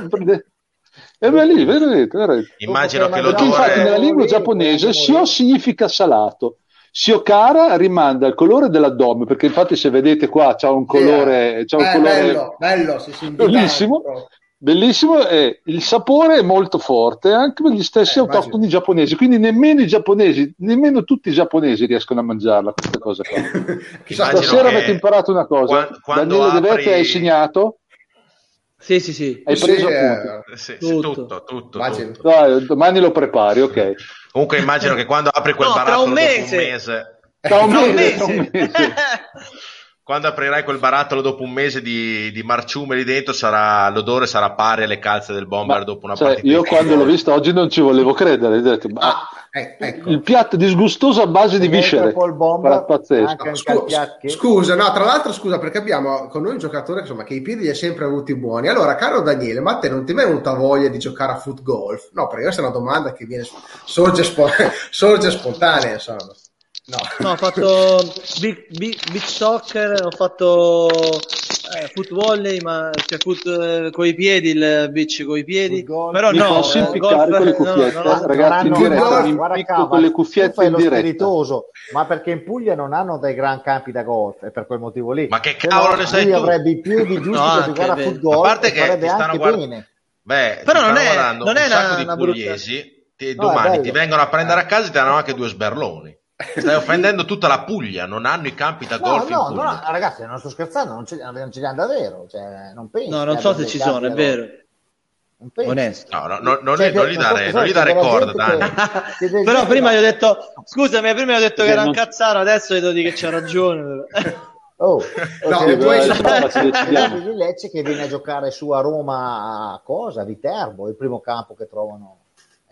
E beh, lì, vedete, vedete. Immagino che Perché infatti nella lingua giapponese shio significa salato. Shiokara rimanda al colore dell'addome, perché infatti se vedete qua c'ha un colore, c'ha un Eh, colore bello, bello, bellissimo, proprio. Bellissimo e il sapore è molto forte, anche per gli stessi Eh, autoctoni immagino. giapponesi, quindi nemmeno i giapponesi, nemmeno tutti i giapponesi riescono a mangiarla questa cosa qua. <laughs> Stasera che avete imparato una cosa, quan- quando Daniele De Vette apri- hai segnato? Sì, sì, sì. Hai Sì, preso eh, appunti? Sì, sì, Tutto. tutto, tutto. Dai, domani lo prepari, ok. Comunque immagino che quando apri quel No, tra barattolo un dopo mese. un mese... Tra un Tra un mese, tra un mese. <laughs> Quando aprirai quel barattolo dopo un mese di, di marciume lì dentro, sarà, l'odore sarà pari alle calze del bomber Ma, dopo una cioè, partita. io quando l'ho visto oggi non ci volevo credere. ho detto, ma Ah, eh, ecco. il piatto disgustoso a base di viscere. Bomber, pazzesco. anche No, in scu- calpiacchi. scusa, no, tra l'altro scusa perché abbiamo con noi un giocatore insomma, che i piedi li ha sempre avuti buoni. Allora, caro Daniele, ma a te non ti è mai venuta voglia di giocare a foot golf? No, perché questa è una domanda che viene, sorge, spo- <laughs> sorge spontanea, insomma. No. No, ho fatto big, big, beach soccer, ho fatto eh, foot volley, ma cioè foot eh, coi piedi, il beach coi piedi. Foot golf. Però Mi no, posso eh, impiccare golf, con le no, cuffiette? no, no, Ragazzi, in diretta, mi guarda, Cava, con le cuffiette in diretta. spiritoso, ma perché in Puglia non hanno dei gran campi da golf, è per quel motivo lì. Ma che cavolo ne sai lui tu? avrebbe i piedi <laughs> giusti No, per giocare a foot golf A parte che farebbe ti stanno anche guard- bene. Beh, Però non è- non è un una- sacco di una brutta- pugliesi. ti- domani ti vengono a prendere a casa e ti danno anche due sberloni. Stai offendendo tutta la Puglia, non hanno i campi da No, golf no, no, ragazzi, non sto scherzando, non ce, non ce li hanno davvero, cioè, non penso. No, non so se ci sono, è vero. Non. Onesto. No, no, no, non, Cioè, gli- non gli che- dare, non gli corda, che- <laughs> Però prima gli ho detto, scusami, prima gli ho detto che era un cazzaro, adesso gli devo dire che c'ha ragione. <laughs> Oh, No, c'è e poi- di Lecce che viene a giocare su a Roma a cosa? Viterbo, il primo campo che trovano.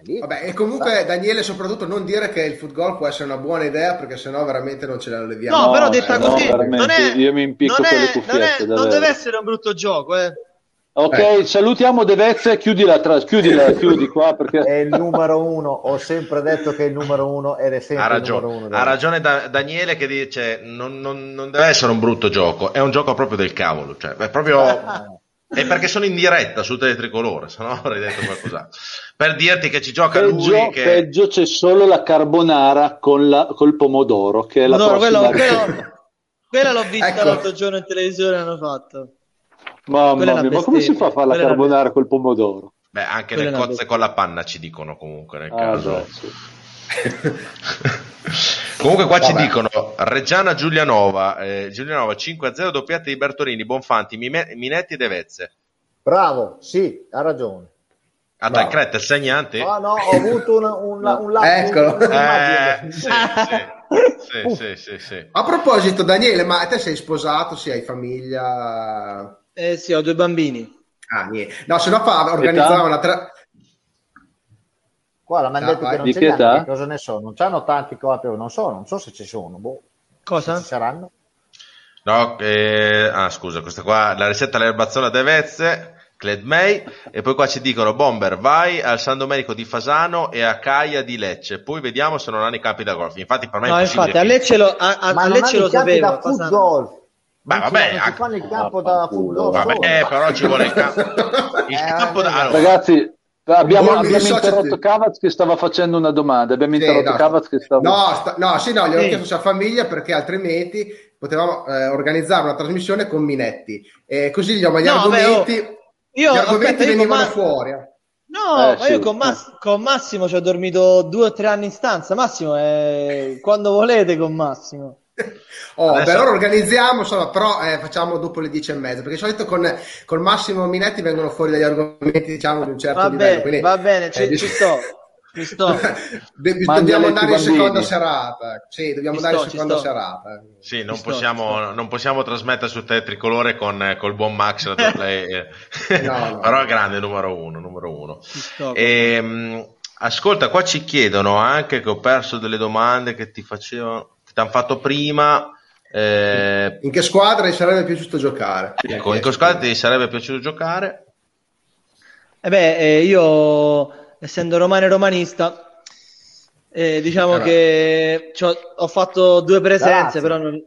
Lì. Vabbè, e comunque Daniele, soprattutto non dire che il foot golf può essere una buona idea perché sennò veramente non ce la leviamo. No, No, però detta no, così, veramente, non è, io mi impicco non, con le è, non, cuffiette, è- non deve essere un brutto gioco, eh. Ok, Eh. salutiamo Devezza e chiudi la tra- chiudila, <laughs> chiudi qua perché È il numero uno, ho sempre detto che è il numero uno ed è sempre Ha il numero ragione, uno. ha ragione Da- Daniele che dice non, non- non deve essere un brutto gioco, è un gioco proprio del cavolo, cioè è proprio <laughs> è perché sono in diretta su Teletricolore, se no avrei detto qualcos'altro. Per dirti che ci gioca peggio, lui che peggio c'è solo la carbonara con la, col pomodoro che è la Madonna, prossima quello- <laughs> quello- quella l'ho vista Ecco. l'altro giorno in televisione, hanno fatto. Mamma quella mia, ma come si fa a fare la quella carbonara col pomodoro? Beh, anche le cozze con la panna ci dicono comunque nel ah, caso. Beh, sì. <laughs> Comunque qua Vabbè. ci dicono Reggiana Giulianova, eh, Giulianova 5-0 doppiate di Bertolini, Bonfanti, Minetti e Devezze. Bravo, sì, ha ragione. A te Creta, segnante? Ah no, ho avuto una, una, un lato. Ecco. Eh, sì, sì, sì, sì, sì, A proposito, Daniele, ma te sei sposato? Sì, hai famiglia? Eh sì, ho due bambini. Ah, niente. No, se no fa, organizzava una tra... Guarda, mi hanno detto che non ce n'hanno, cosa ne so? Non c'hanno tanti copie, non so, non so se ci sono. Boh. Cosa? ci saranno? No, eh... ah scusa, questa qua, la ricetta all'erbazzola de Vezze, Cled May, e poi qua ci dicono Bomber, vai al San Domenico di Fasano e a Caia di Lecce, poi vediamo se non hanno i campi da golf. Infatti per me no, infatti, a Lecce lo, a, a, a Lecce lo sapevo. Da foot golf. Beh, vabbè, non si fanno il campo da football. Vabbè, però ci vuole il campo. <laughs> Il eh, campo da... Allora. Ragazzi, abbiamo, abbiamo interrotto Cavaz che stava facendo una domanda. Abbiamo sì, interrotto no, Cavaz che stava... No, sta... no, sì, no, gli ho sì. chiesto sua famiglia perché altrimenti potevamo eh, organizzare una trasmissione con Minetti. E così gli, gli no, argomenti, beh, oh, io, gli argomenti aspetta, venivano ma... fuori. Eh. No, eh, ma sì. io con, Mass- con, Massimo ci ho dormito due o tre anni in stanza. Massimo, è... quando volete con Massimo. Oh, Adesso... allora organizziamo, insomma, però eh, facciamo dopo le dieci e mezza, perché di solito con, con Massimo Minetti vengono fuori degli argomenti, diciamo, di un certo va livello. Quindi, va bene, ci, eh, ci sto. Ci sto. <laughs> dobbiamo andare in seconda serata. Sì, dobbiamo ci andare in seconda serata. Sì, non possiamo, sto, non possiamo, trasmettere su te tricolore con col buon Max. <laughs> no, no. <laughs> Però è grande, numero uno. Numero uno. E, ehm, ascolta, qua ci chiedono anche che ho perso delle domande che ti facevano ti hanno fatto prima. Eh... In che squadra ti sarebbe piaciuto giocare? Ecco, in che squadra ti sarebbe piaciuto giocare? Eh beh, eh, io essendo romano e romanista, eh, diciamo allora. che ho fatto due presenze, però non,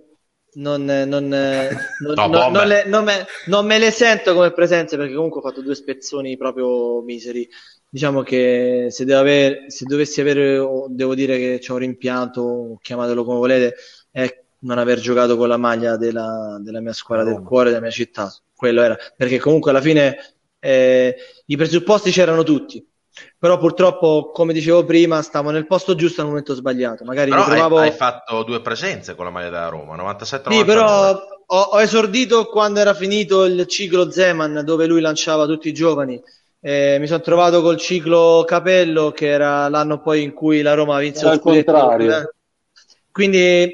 non, non, <laughs> no, non, le, me, non, me, le sento come presenze perché comunque ho fatto due spezzoni proprio miseri. Diciamo che se, avere, se dovessi avere, devo dire che c'è un rimpianto, chiamatelo come volete, è non aver giocato con la maglia della, della mia squadra, del cuore della mia città. Quello era, perché comunque alla fine eh, i presupposti c'erano tutti. Però purtroppo, come dicevo prima, stavo nel posto giusto al momento sbagliato. Magari però trovavo... hai, hai, fatto due presenze con la maglia della Roma, 97 Sì, però ho, ho, esordito quando era finito il ciclo Zeman, dove lui lanciava tutti i giovani. Eh, mi sono trovato col ciclo Capello, che era l'anno poi in cui la Roma vinse lo scudetto. Eh. Quindi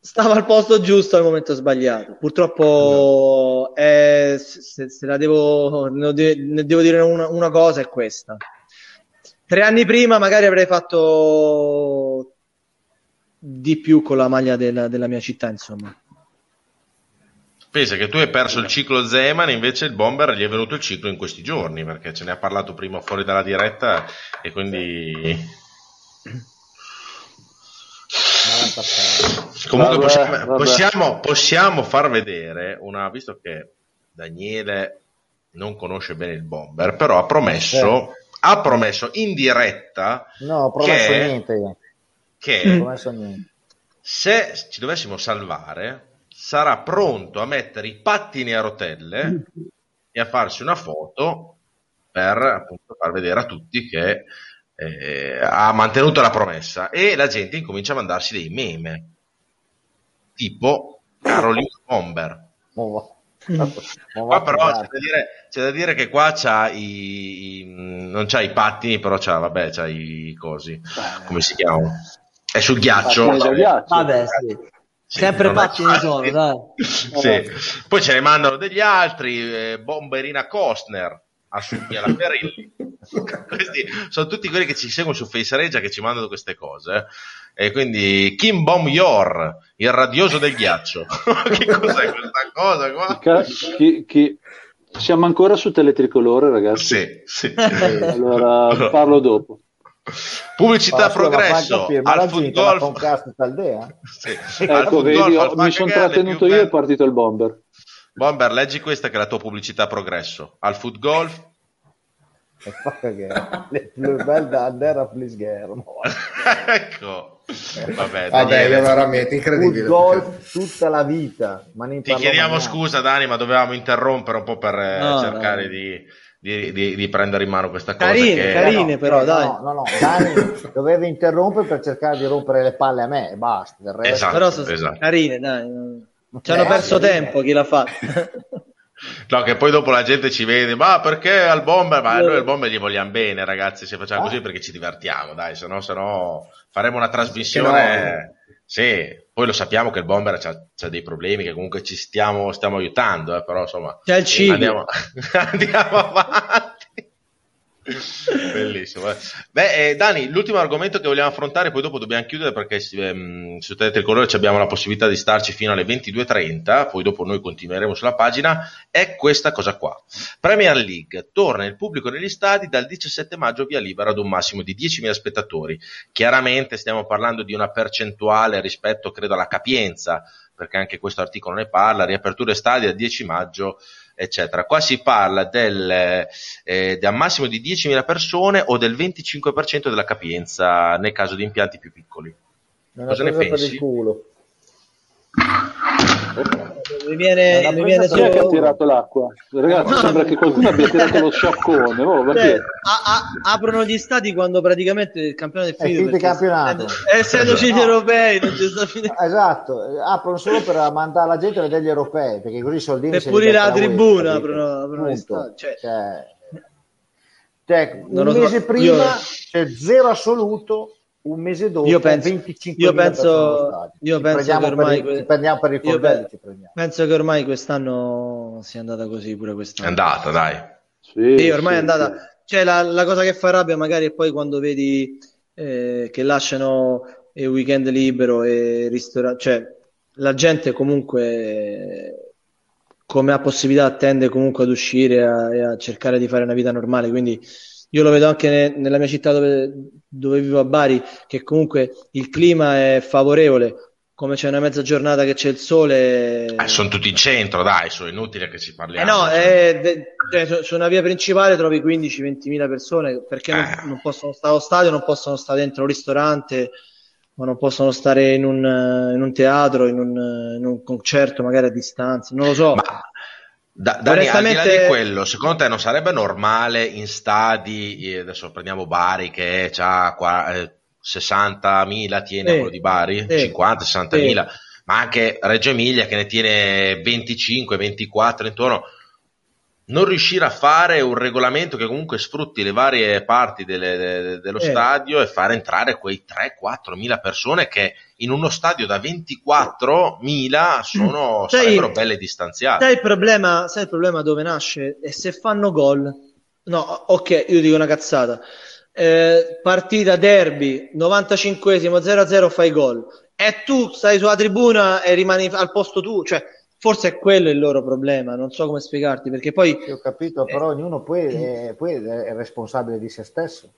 stava al posto giusto al momento sbagliato. Purtroppo, eh, se, se, la devo, ne devo dire una, una cosa, è questa. Tre anni prima magari avrei fatto di più con la maglia della, della mia città, insomma. Pensa che tu hai perso il ciclo Zeman, invece il Bomber gli è venuto il ciclo in questi giorni, perché ce ne ha parlato prima fuori dalla diretta e quindi... Comunque possiamo. Possiamo, possiamo, far vedere una, visto che Daniele non conosce bene il Bomber, però ha promesso, eh. ha promesso in diretta no, promesso che, niente. che promesso niente. se ci dovessimo salvare sarà pronto a mettere i pattini a rotelle e a farsi una foto per appunto far vedere a tutti che eh, ha mantenuto la promessa e la gente incomincia a mandarsi dei meme tipo Caroline Bomber. Oh, qua però c'è da, dire, c'è da, dire, che qua c'ha i, i, non c'ha i pattini, però c'ha, vabbè, c'ha i cosi, come si chiamano? È sul ghiaccio. Vabbè, sì. Sì, Sempre pattini sono, dai. <laughs> sì. Poi ce ne mandano degli altri, eh, Bomberina Costner, alla Ferrilli. <laughs> Questi sono tutti quelli che ci seguono su Face Regia che ci mandano queste cose. Eh. E quindi Kim Bom Yor, il radioso del ghiaccio. <laughs> che cos'è questa cosa qua? Chi, chi... Siamo ancora su Teletricolore, ragazzi? Sì, sì. allora parlo dopo. Pubblicità progresso al foot golf. <laughs> Sì. Ecco, vedi, mi sono trattenuto io e è partito il bomber. Bomber, leggi questa che è la tua pubblicità progresso. Al foot golf. Le più belle da andare a schermo. <laughs> ecco. Vabbè, Vabbè veramente incredibile. golf tutta la vita. Ti chiediamo scusa, Dani, ma dovevamo interrompere un po' per eh, no, cercare no. di di, di, di, prendere in mano questa cosa. Carine, che... carine no, però, no, dai. No, no, no, Dani <laughs> doveva interrompere per cercare di rompere le palle a me e basta. Del resto... Esatto, però sono esatto. carine, dai. Ci hanno Eh, perso carine. tempo chi l'ha fatto. <laughs> No, che poi dopo la gente ci vede, ma perché al bomber? Ma noi al bomber gli vogliamo bene, ragazzi, se facciamo Ah. così perché ci divertiamo, dai, se no, se no faremo una trasmissione... Sì, poi lo sappiamo che il bomber ha dei problemi, che comunque ci stiamo, stiamo aiutando, eh, però insomma... C'è il cibo. Andiamo, <laughs> andiamo avanti. <laughs> Bellissimo. eh. Beh, eh, Dani, l'ultimo argomento che vogliamo affrontare, poi dopo dobbiamo chiudere perché ehm, su Tele Tricolore ci abbiamo la possibilità di starci fino alle 22.30, poi dopo noi continueremo sulla pagina, è questa cosa qua. Premier League, torna il pubblico negli stadi dal 17 maggio via libera ad un massimo di 10.000 spettatori. Chiaramente stiamo parlando di una percentuale rispetto, credo, alla capienza, perché anche questo articolo ne parla, riaperture stadi al 10 maggio eccetera. Qua si parla del, eh, del massimo di 10.000 persone o del 25% della capienza nel caso di impianti più piccoli. È una Cosa ne presa per pensi? il culo. Mi viene, mi viene è che ha solo... tirato l'acqua? Ragazzi, No, sembra no. che qualcuno abbia tirato lo scioccone. Oh, Cioè, a- a- aprono gli stati quando praticamente il campionato è È finito. finito il campionato. essendo- Essendoci gli No. europei, non c'è sta finendo. Esatto, eh, aprono solo per mandare la gente a vedere gli europei, perché così i soldini Per pulire la tribuna, capito? aprono- aprono gli stadi, cioè- Cioè, cioè, un Non lo so, mese prima io- c'è zero assoluto, un mese dopo Io penso- 25 io penso- io penso che ormai per, que- ci prendiamo per i prendiamo. Penso che ormai quest'anno sia andata così pure È quest'anno. andata, dai. Sì, Sì, ormai sì, è andata. Cioè, la, la cosa che fa rabbia magari è poi quando vedi eh, che lasciano il weekend libero e ristoranti. Cioè, la gente comunque, eh, come ha possibilità, tende comunque ad uscire a- e a cercare di fare una vita normale. Quindi io lo vedo anche ne- nella mia città dove, dove vivo a Bari, che comunque il clima è favorevole. Come c'è una mezza giornata che c'è il sole. Eh, sono tutti in centro, dai, sono inutile che si Eh parliamo. no, cioè. eh, cioè, su, una via principale trovi 15-20 mila persone perché non, Eh. non possono stare allo stadio, non possono stare dentro un ristorante, o non possono stare in un, eh, in un teatro, in un, eh, in un concerto magari a distanza, non lo so. Ma da, Dani, al di là Onestamente- di quello, secondo te non sarebbe normale in stadi, eh, adesso prendiamo Bari che ha 60.000, tiene Sì. quello di Bari, Sì. 50-60.000, ma anche Reggio Emilia che ne tiene 25-24 intorno, non riuscire a fare un regolamento che comunque sfrutti le varie parti delle- de- dello Eh. stadio e fare entrare quei 3-4 mila persone che in uno stadio da 24 mila sono, Sai- sarebbero belle distanziate. Sai il problema, sai il problema dove nasce? E se fanno gol, no, ok, io dico una cazzata. Eh, partita derby, 95esimo 0-0 fai gol e tu stai sulla tribuna e rimani al posto tu, cioè forse è quello il loro problema, non so come spiegarti, perché poi Sì, ho capito, però ognuno poi è, poi è responsabile di se stesso.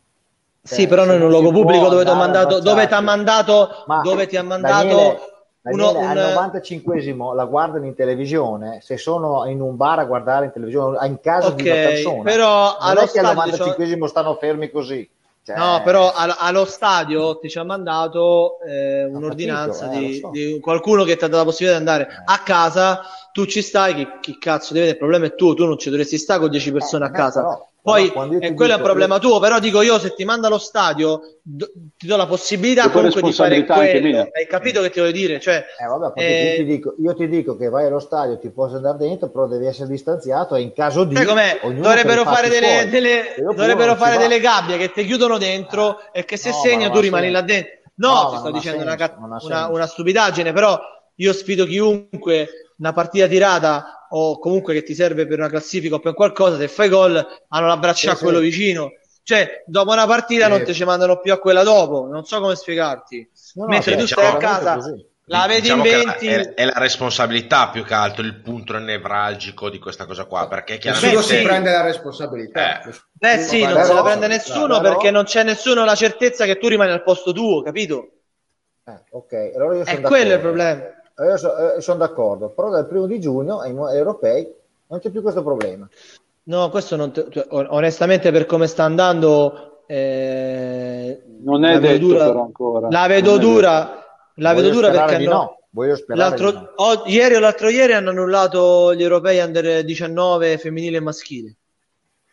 sì, Cioè, però noi in un luogo pubblico dove ti ha mandato, dove ti ha mandato, Ma, dove ti ha mandato Daniele, uno, Daniele, un, al 95esimo la guardano in televisione, se sono in un bar a guardare in televisione, in casa di una persona, però non allo è che al stadio c'ho- 95esimo stanno fermi così. Cioè, No, però al- allo stadio ti ci ha mandato eh, un'ordinanza capito, eh, di, so. di qualcuno che ti ha dato la possibilità di andare a casa, tu ci stai, chi, chi cazzo deve, il problema è tuo, tu non ci dovresti stare con 10 persone Eh, a no, casa. però- Poi eh, quello è un problema tuo, però dico io se ti manda allo stadio do- ti do la possibilità comunque di fare quello. Hai capito che ti voglio dire? Cioè, Eh, vabbè, Eh, io, ti dico, io ti dico che vai allo stadio, ti puoi andare dentro, però devi essere distanziato e in caso di... Dovrebbero fare delle, delle- dovrebbero fare delle gabbie che ti chiudono dentro e che se No, segna tu rimani là dentro. No, No, ti sto dicendo senso, una stupidaggine, però io sfido chiunque una partita tirata o comunque che ti serve per una classifica o per qualcosa, se fai gol hanno l'abbracciare Sì, a quello sì. vicino. Cioè, dopo una partita Sì. non ti ci mandano più a quella dopo, non so come spiegarti. No, no, Mentre sì, tu diciamo- stai a veramente casa, così. la vedi Diciamo in che 20, è, è la responsabilità più che altro il punto nevralgico di questa cosa qua perché Nessuno chiaramente si prende la responsabilità. Eh. Eh sì, non se la prende nessuno perché non c'è nessuno la certezza che tu rimani al posto tuo, capito? Eh, ok, allora io sono È quello il problema. Io so- eh, sono d'accordo, però dal primo di giugno ai europei non c'è più questo problema. No, questo non te- cioè, on- onestamente per come sta andando eh, Non è la vedo detto dura, però ancora. la vedo Non dura, la vedo Voglio dura perché hanno- no. Voglio sperare no. o- ieri o l'altro ieri hanno annullato gli europei under 19 femminile e maschile.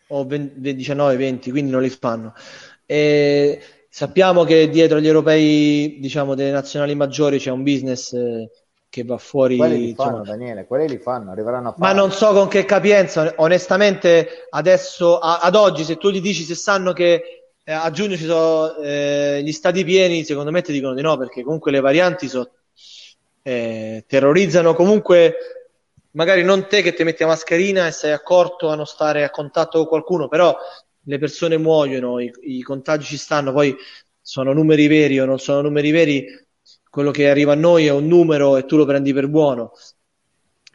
o 19-20, quindi non li fanno. E sappiamo che dietro gli europei, diciamo, delle nazionali maggiori c'è un business eh, che va fuori. Quelli li fanno, insomma. Daniele, quelli li fanno, arriveranno a fare. Ma non so con che capienza, onestamente, adesso, a, ad oggi, se tu gli dici se sanno che eh, a giugno ci sono eh, gli stati pieni, secondo me ti dicono di no, perché comunque le varianti so, eh, terrorizzano comunque magari non te che ti metti la mascherina e sei accorto a non stare a contatto con qualcuno, però le persone muoiono, i, i contagi ci stanno, poi sono numeri veri o non sono numeri veri, quello che arriva a noi è un numero e tu lo prendi per buono.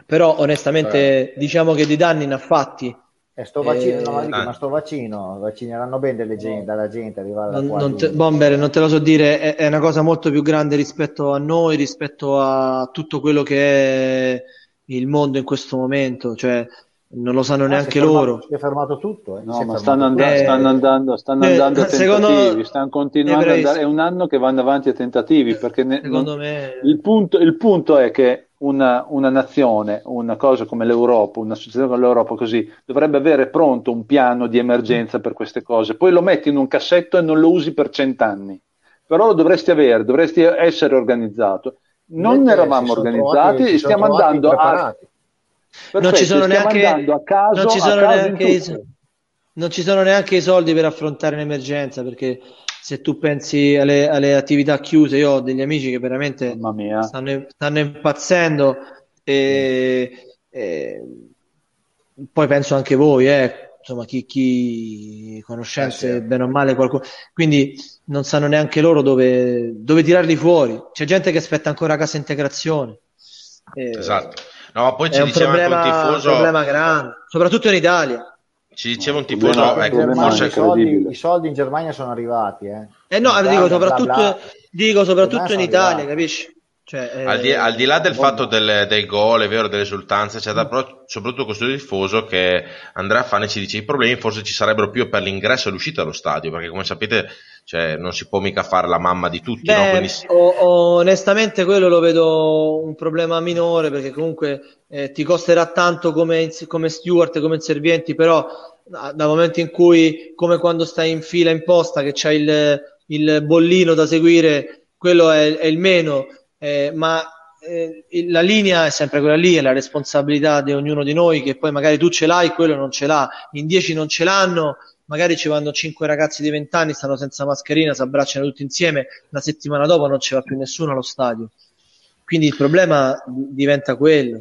Però onestamente eh. diciamo che di danni ne ha fatti. E sto vaccino, eh, no, ma, ma sto vaccino, vaccineranno bene delle gente, dalla gente arrivare non, non te, Bomber, non te lo so dire, è, è, una cosa molto più grande rispetto a noi, rispetto a tutto quello che è il mondo in questo momento, cioè non lo sanno ah, neanche si loro. Fermato, si è fermato tutto. Eh? No, ma stanno, and- eh, stanno, andando, stanno eh, andando a tentativi, secondo... stanno continuando ad andare. È un anno che vanno avanti a tentativi. Perché ne... secondo me... il, punto, il punto è che una, una, nazione, una cosa come l'Europa, una società come l'Europa così, dovrebbe avere pronto un piano di emergenza per queste cose. Poi lo metti in un cassetto e non lo usi per cent'anni. Però lo dovresti avere, dovresti essere organizzato. Non eravamo organizzati, stiamo andando a Perfetto, non ci sono neanche, a caso, non ci sono neanche i, non ci sono neanche i soldi per affrontare l'emergenza perché se tu pensi alle, alle attività chiuse, io ho degli amici che veramente stanno, stanno, impazzendo e, e, poi penso anche voi, eh, insomma, chi, chi conoscenze eh, bene o male qualcuno, quindi non sanno neanche loro dove, dove tirarli fuori. C'è gente che aspetta ancora cassa integrazione. E, esatto. No, ma poi ci diceva problema, anche un tifoso. un problema grande, soprattutto in Italia. Ci diceva un tifoso, no, ecco, forse... i, soldi, i, soldi, in Germania sono arrivati. Eh, eh no, Italia, dico soprattutto, bla bla. Dico soprattutto in Italia, arrivati. capisci? Cioè, eh, al, di, al, di, là del fatto del, del, gol, è vero, dell'esultanza, eccetera, però soprattutto questo tifoso che Andrea Fane ci dice i problemi forse ci sarebbero più per l'ingresso e l'uscita dallo stadio, perché come sapete cioè, non si può mica fare la mamma di tutti. Beh, no? Quindi... o, onestamente quello lo vedo un problema minore perché comunque eh, ti costerà tanto come, come steward, come inservienti, però dal momento in cui, come quando stai in fila in posta, che c'è il, il bollino da seguire, quello è, è il meno eh, ma eh, la linea è sempre quella lì, è la responsabilità di ognuno di noi che poi magari tu ce l'hai, quello non ce l'ha, in dieci non ce l'hanno, magari ci vanno cinque ragazzi di vent'anni, stanno senza mascherina, si abbracciano tutti insieme, la settimana dopo non ci va più nessuno allo stadio. Quindi il problema diventa quello.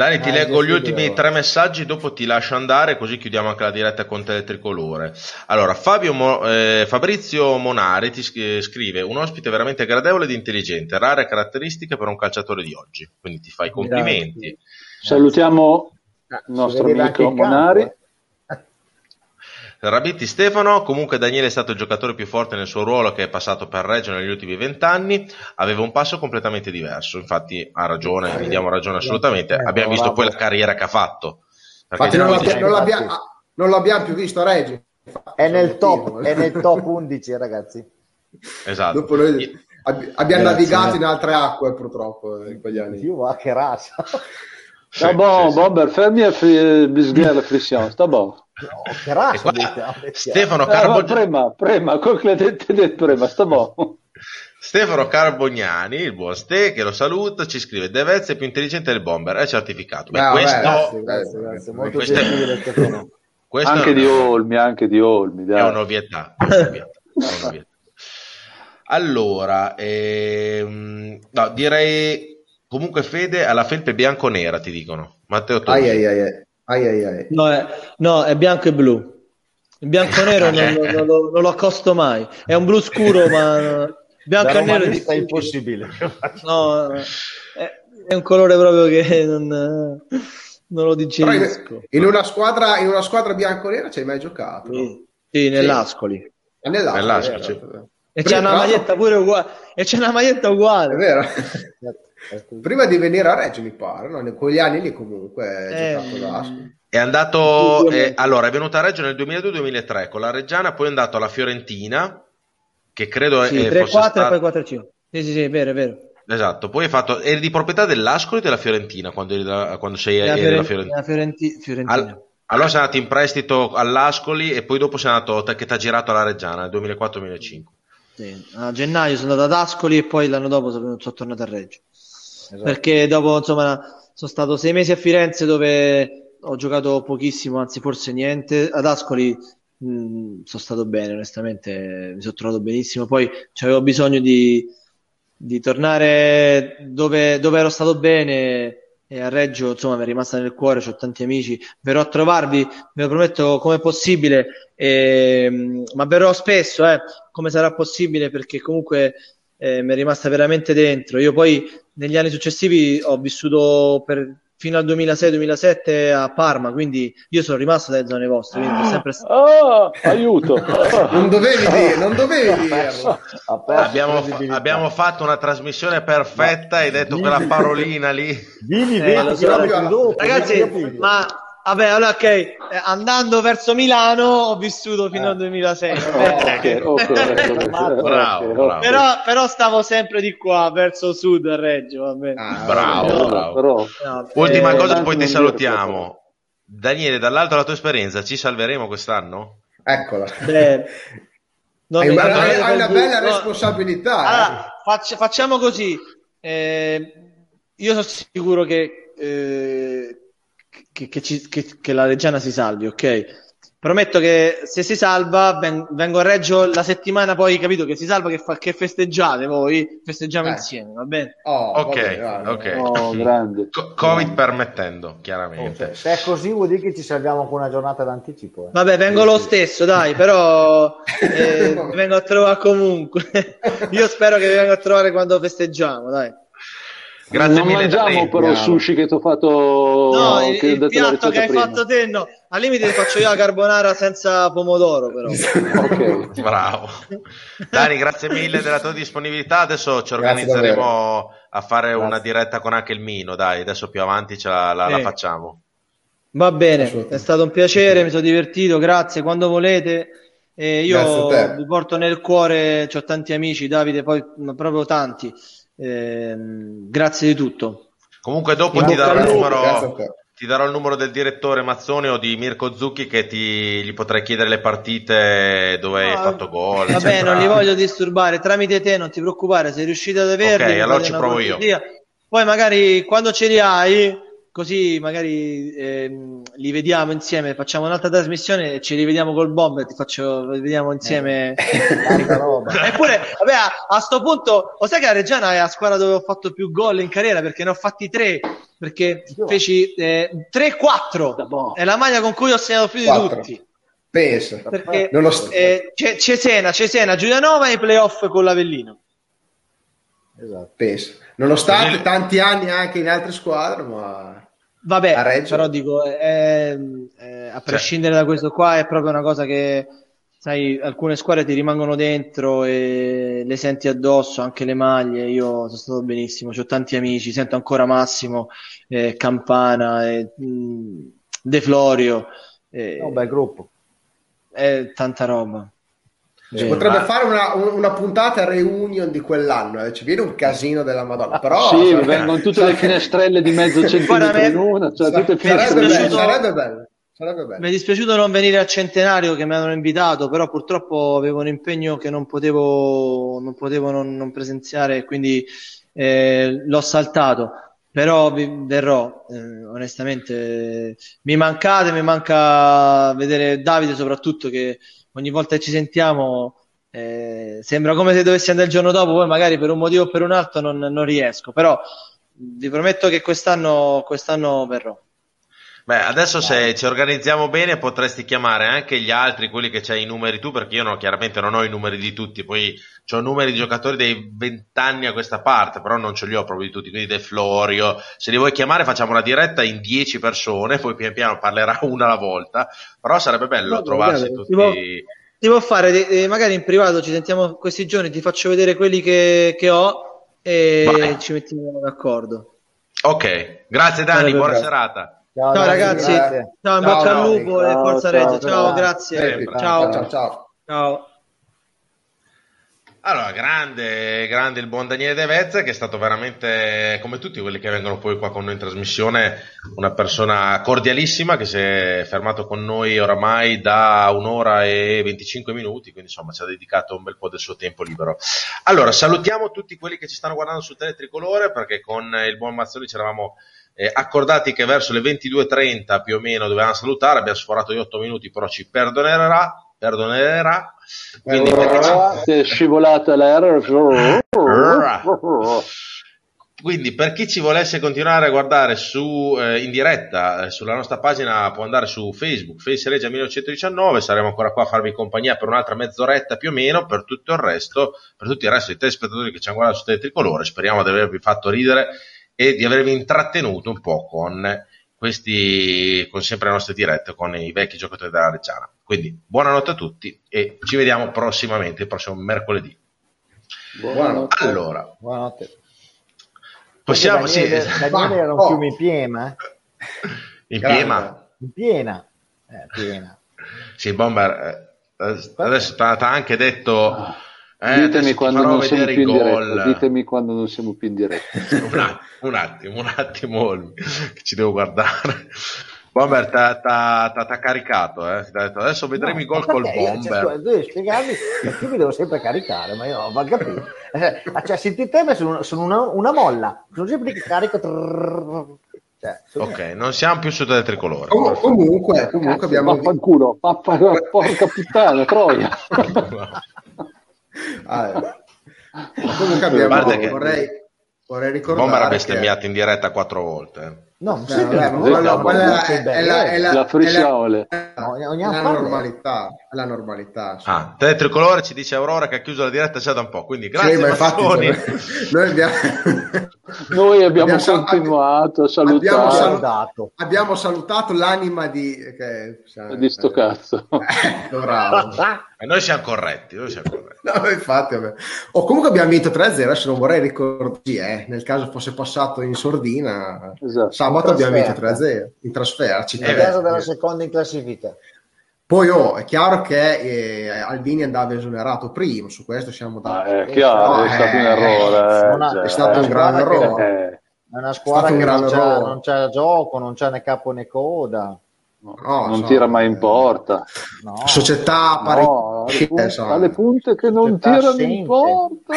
Dani, ti leggo gli ultimi tre messaggi, dopo ti lascio andare, così chiudiamo anche la diretta con te del tricolore. Allora, Fabio Mo, eh, Fabrizio Monari ti scrive: Un ospite veramente gradevole ed intelligente, rare caratteristiche per un calciatore di oggi. Quindi ti fai i complimenti. Grazie. Salutiamo il nostro amico Monari. Eh. Rabitti Stefano, comunque Daniele è stato il giocatore più forte nel suo ruolo che è passato per Reggio negli ultimi vent'anni, aveva un passo completamente diverso, infatti ha ragione, gli diamo ragione assolutamente, eh, abbiamo visto poi la carriera che ha fatto. Infatti non, l'abbia, non, l'abbia, non, l'abbiamo più visto a Reggio. È nel, top, è nel top 11 ragazzi. Esatto. Dopo noi abbiamo navigato in altre acque purtroppo in quegli anni. Io va che razza. <laughs> Bom, sì, Bomber, fermi a bisgare la flessione, sta buono. No, grazie, Stefano Carbognani. Eh, prema, prema, concretamente detto prema, sta buono. Stefano Carbognani, il buon Ste, che lo saluta, ci scrive Devezza è più intelligente del bomber, è certificato. Beh, no, questo... Grazie, grazie, grazie. Molto questo. Questo anche di Olmi, anche di Olmi. Dai. È un'ovvietà. È un'ovvietà. È un'ovvietà. <laughs> Allora, ehm, no, direi Comunque Fede alla felpe bianco-nera, ti dicono. Matteo Tosi. Ai, ai, ai. ai, ai, ai. No, è, no, è bianco e blu. Il bianco-nero non, non, non, lo, non, lo, accosto mai. È un blu scuro, ma bianco e nero è impossibile. No, è, è, un colore proprio che non, non lo digerisco. In una squadra, in una squadra bianco-nera ci hai mai giocato? Sì, sì nell'Ascoli. Sì. Nell'Ascoli, nell'Ascoli sì. E c'è una maglietta pure uguale. E c'è una maglietta uguale. È vero. <laughs> Prima di venire a Reggio, mi pare, no? in quegli anni lì comunque è eh, È andato, eh, allora è venuto a Reggio nel 2002-2003 con la Reggiana, poi è andato alla Fiorentina, che credo sì, è 3, 4 stato... e poi 4-5. Sì, sì, sì, è vero, è vero. Esatto, poi hai fatto, eri di proprietà dell'Ascoli o della Fiorentina quando, eri da, quando sei eri della Fiorentina? Fiorenti... Fiorentina. Al... Allora sei andato in prestito all'Ascoli e poi dopo sei andato che ti ha girato alla Reggiana nel 2004-2005. Sì. A gennaio sono andato ad Ascoli e poi l'anno dopo sono, sono tornato a Reggio. Esatto. Perché dopo, insomma, sono stato sei mesi a Firenze dove ho giocato pochissimo, anzi forse niente. Ad Ascoli mh, mm, sono stato bene, onestamente mi sono trovato benissimo. Poi avevo bisogno di, di tornare dove, dove ero stato bene e a Reggio insomma mi è rimasta nel cuore, ho tanti amici, verrò a trovarvi, ve lo prometto come possibile, eh, ma verrò spesso, eh, come sarà possibile perché comunque eh, mi è rimasta veramente dentro. Io poi negli anni successivi ho vissuto per fino al 2006-2007 a Parma, quindi io sono rimasto dalle zone vostre. Quindi sempre... oh, aiuto! <laughs> non dovevi <laughs> dire, non dovevi dirlo. Abbiamo, abbiamo, fatto una trasmissione perfetta, hai detto quella parolina lì. Vieni, eh, so. Ragazzi, ma Vabbè, allora ok, eh, andando verso Milano ho vissuto fino eh. al 2006. okay, okay, bravo, bravo. Però, però, stavo sempre di qua, verso sud, a Reggio. Vabbè. Ah, bravo, bravo. Però, Ultima eh, cosa, poi ti salutiamo. Daniele, dall'alto la tua esperienza, ci salveremo quest'anno? Eccola. Beh, <laughs> hai una, hai una bella responsabilità. Allora, eh. faccia, facciamo così. Eh, io sono sicuro che eh, che, che, ci, che, che la Reggiana si salvi, ok? Prometto che se si salva, ven- vengo a Reggio la settimana poi, capito, che si salva, che, fa- che festeggiate voi, festeggiamo eh. insieme, va bene? Oh, ok, vabbè, ok. Oh, grande. Co- Covid permettendo, chiaramente. Okay. Se è così vuol dire che ci salviamo con una giornata d'anticipo. Eh. Vabbè, vengo lo stesso, dai, però <laughs> eh, vengo a trovare comunque. <laughs> Io spero che vi venga a trovare quando festeggiamo, dai. Grazie non mille mangiamo però il sushi che ti ho fatto no, il, il piatto che hai prima. fatto te no. Al limite faccio io la carbonara senza pomodoro però. <laughs> Ok. Bravo. Dani grazie mille della tua disponibilità. Adesso ci organizzeremo a fare grazie. una diretta con anche il Mino dai. Adesso più avanti ce la, la, sì. la facciamo. Va bene è stato un piacere mi sono divertito grazie quando volete. Eh, io vi porto nel cuore ho tanti amici Davide poi proprio tanti eh, grazie di tutto. Comunque dopo ti darò, numero, ti darò, il numero, del direttore Mazzoni o di Mirko Zucchi che ti, gli potrai chiedere le partite dove no, hai fatto gol. Vabbè, non li voglio disturbare, tramite te non ti preoccupare, sei riuscito ad averli. Ok, allora ci provo io. Poi magari quando ce li hai così magari ehm, li vediamo insieme, facciamo un'altra trasmissione e ci rivediamo col bomber, ti faccio, vediamo insieme eh, <laughs> roba. Eppure, vabbè, a, a sto punto, lo sai che la Reggiana è la squadra dove ho fatto più gol in carriera perché ne ho fatti tre, perché feci eh, 3-4, è la maglia con cui ho segnato più 4. di tutti. Penso. Perché eh, Cesena, Cesena, Giulianova e i playoff con l'Avellino. Esatto. Penso. Nonostante tanti anni anche in altre squadre, ma Vabbè, però dico, è, è, a prescindere da questo qua, è proprio una cosa che, sai, alcune squadre ti rimangono dentro e le senti addosso, anche le maglie. Io sono stato benissimo, ho tanti amici, sento ancora Massimo, eh, Campana, eh, De Florio. Eh, un bel gruppo. È tanta roba. Si potrebbe ma... fare una, una, puntata reunion di quell'anno, eh? ci viene un casino della Madonna. Però, sì, cioè, vengono tutte le finestrelle di mezzo <laughs> centimetro in una, cioè tutte sarebbe, bello, sarebbe bello. Sarebbe bello. Mi è dispiaciuto non venire al centenario che mi hanno invitato, però purtroppo avevo un impegno che non potevo non, potevo non, non presenziare, quindi eh, l'ho saltato. Però vi verrò, eh, onestamente. Mi mancate, mi manca vedere Davide soprattutto che ogni volta che ci sentiamo eh, sembra come se dovessi andare il giorno dopo, poi magari per un motivo o per un altro non, non riesco, però vi prometto che quest'anno, quest'anno verrò. Beh, adesso se ci organizziamo bene potresti chiamare anche gli altri, quelli che c'hai i numeri tu, perché io no, chiaramente non ho i numeri di tutti, poi ho numeri di giocatori dei vent'anni a questa parte, però non ce li ho proprio di tutti, quindi De Florio, se li vuoi chiamare facciamo una diretta in dieci persone, poi pian piano parlerà <laughs> una alla volta, però sarebbe bello no, trovarsi vabbè, tutti... Può, si può fare, eh, magari in privato ci sentiamo questi giorni, ti faccio vedere quelli che, che ho e Vai. ci mettiamo d'accordo. Ok, grazie Dani, buona serata. Ciao, ciao ragazzi, grazie. ciao, in bocca al lupo e forza Reggio, ciao, ciao, grazie, ciao, ciao, ciao. ciao. Allora, grande, grande il buon Daniele De Vezze, che è stato veramente, come tutti quelli che vengono poi qua con noi in trasmissione, una persona cordialissima che si è fermato con noi oramai da un'ora e 25 minuti, quindi insomma ci ha dedicato un bel po' del suo tempo libero. Allora, salutiamo tutti quelli che ci stanno guardando su Teletricolore, perché con il buon Mazzoni ci eravamo eh, accordati che verso le 22.30 più o meno dovevamo salutare, abbiamo sforato gli 8 minuti, però ci perdonerà, perdonerà quindi è scivolata l'error. Quindi per chi ci volesse continuare a guardare su, eh, in diretta eh, sulla nostra pagina può andare su Facebook, Face Regia 1919, saremo ancora qua a farvi compagnia per un'altra mezz'oretta più o meno, per tutto il resto, per tutto il resto dei telespettatori che ci hanno guardato su Teletricolore, speriamo di avervi fatto ridere e di avervi intrattenuto un po' con questi, con sempre le nostre dirette con i vecchi giocatori della Reggiana. Quindi buonanotte a tutti e ci vediamo prossimamente, il prossimo mercoledì. Buonanotte. Allora, buonanotte. Possiamo, Daniele, sì. Daniele era un oh. fiume in piena. In piena? In piena. Eh, piena. Sì, Bomber, eh, adesso ti ha anche detto... Ah eh, ditemi, quando non siamo più in diretta, ditemi quando non siamo più in diretta. <laughs> un, attimo, un attimo, che ci devo guardare. Bomber ti ha caricato, eh? adesso vedremo no, i gol col Bomber. Cioè, devi spiegarmi perché mi devo sempre caricare, ma io non ho capito. Eh, cioè, senti te, sono, sono una, una, molla, sono sempre che carico. Trrr, cioè, ok, non siamo più su delle tricolore. Com- comunque, comunque Cazzo, abbiamo. Vaffanculo, <laughs> porca puttana, troia. <laughs> Ah, comunque abbiamo, che... vorrei, vorrei ricordare Bomber ha bestemmiato che... in diretta quattro volte. No, sì, vabbè, quella, quella è, è, la, è la, la frisciole. No, la normalità, la normalità. Sì. Ah, te tricolore ci dice Aurora che ha chiuso la diretta già da un po', quindi grazie sì, infatti, <laughs> noi abbiamo, noi abbiamo, abbiamo continuato a salutare. Abbiamo salutato, abbiamo salutato l'anima di... Che, di sto cazzo. <laughs> Eh, bravo. E noi siamo corretti, noi siamo corretti. No, infatti, vabbè. O comunque abbiamo vinto 3-0, adesso non vorrei ricordare, eh, nel caso fosse passato in sordina, esatto. sabato abbiamo vinto 3-0 in trasferta. In casa della seconda in classifica. Poi oh, è chiaro che eh, Albini andava esonerato prima, su questo siamo da... Ah, è chiaro, no, è stato un errore. Eh, è stato un gran errore. È una squadra che non c'è, non c'è, gioco, non c'è né capo né coda. No, no, non so, tira mai in porta. No. Società pari... no, alle, punte, alle punte che non tirano assente. in porta.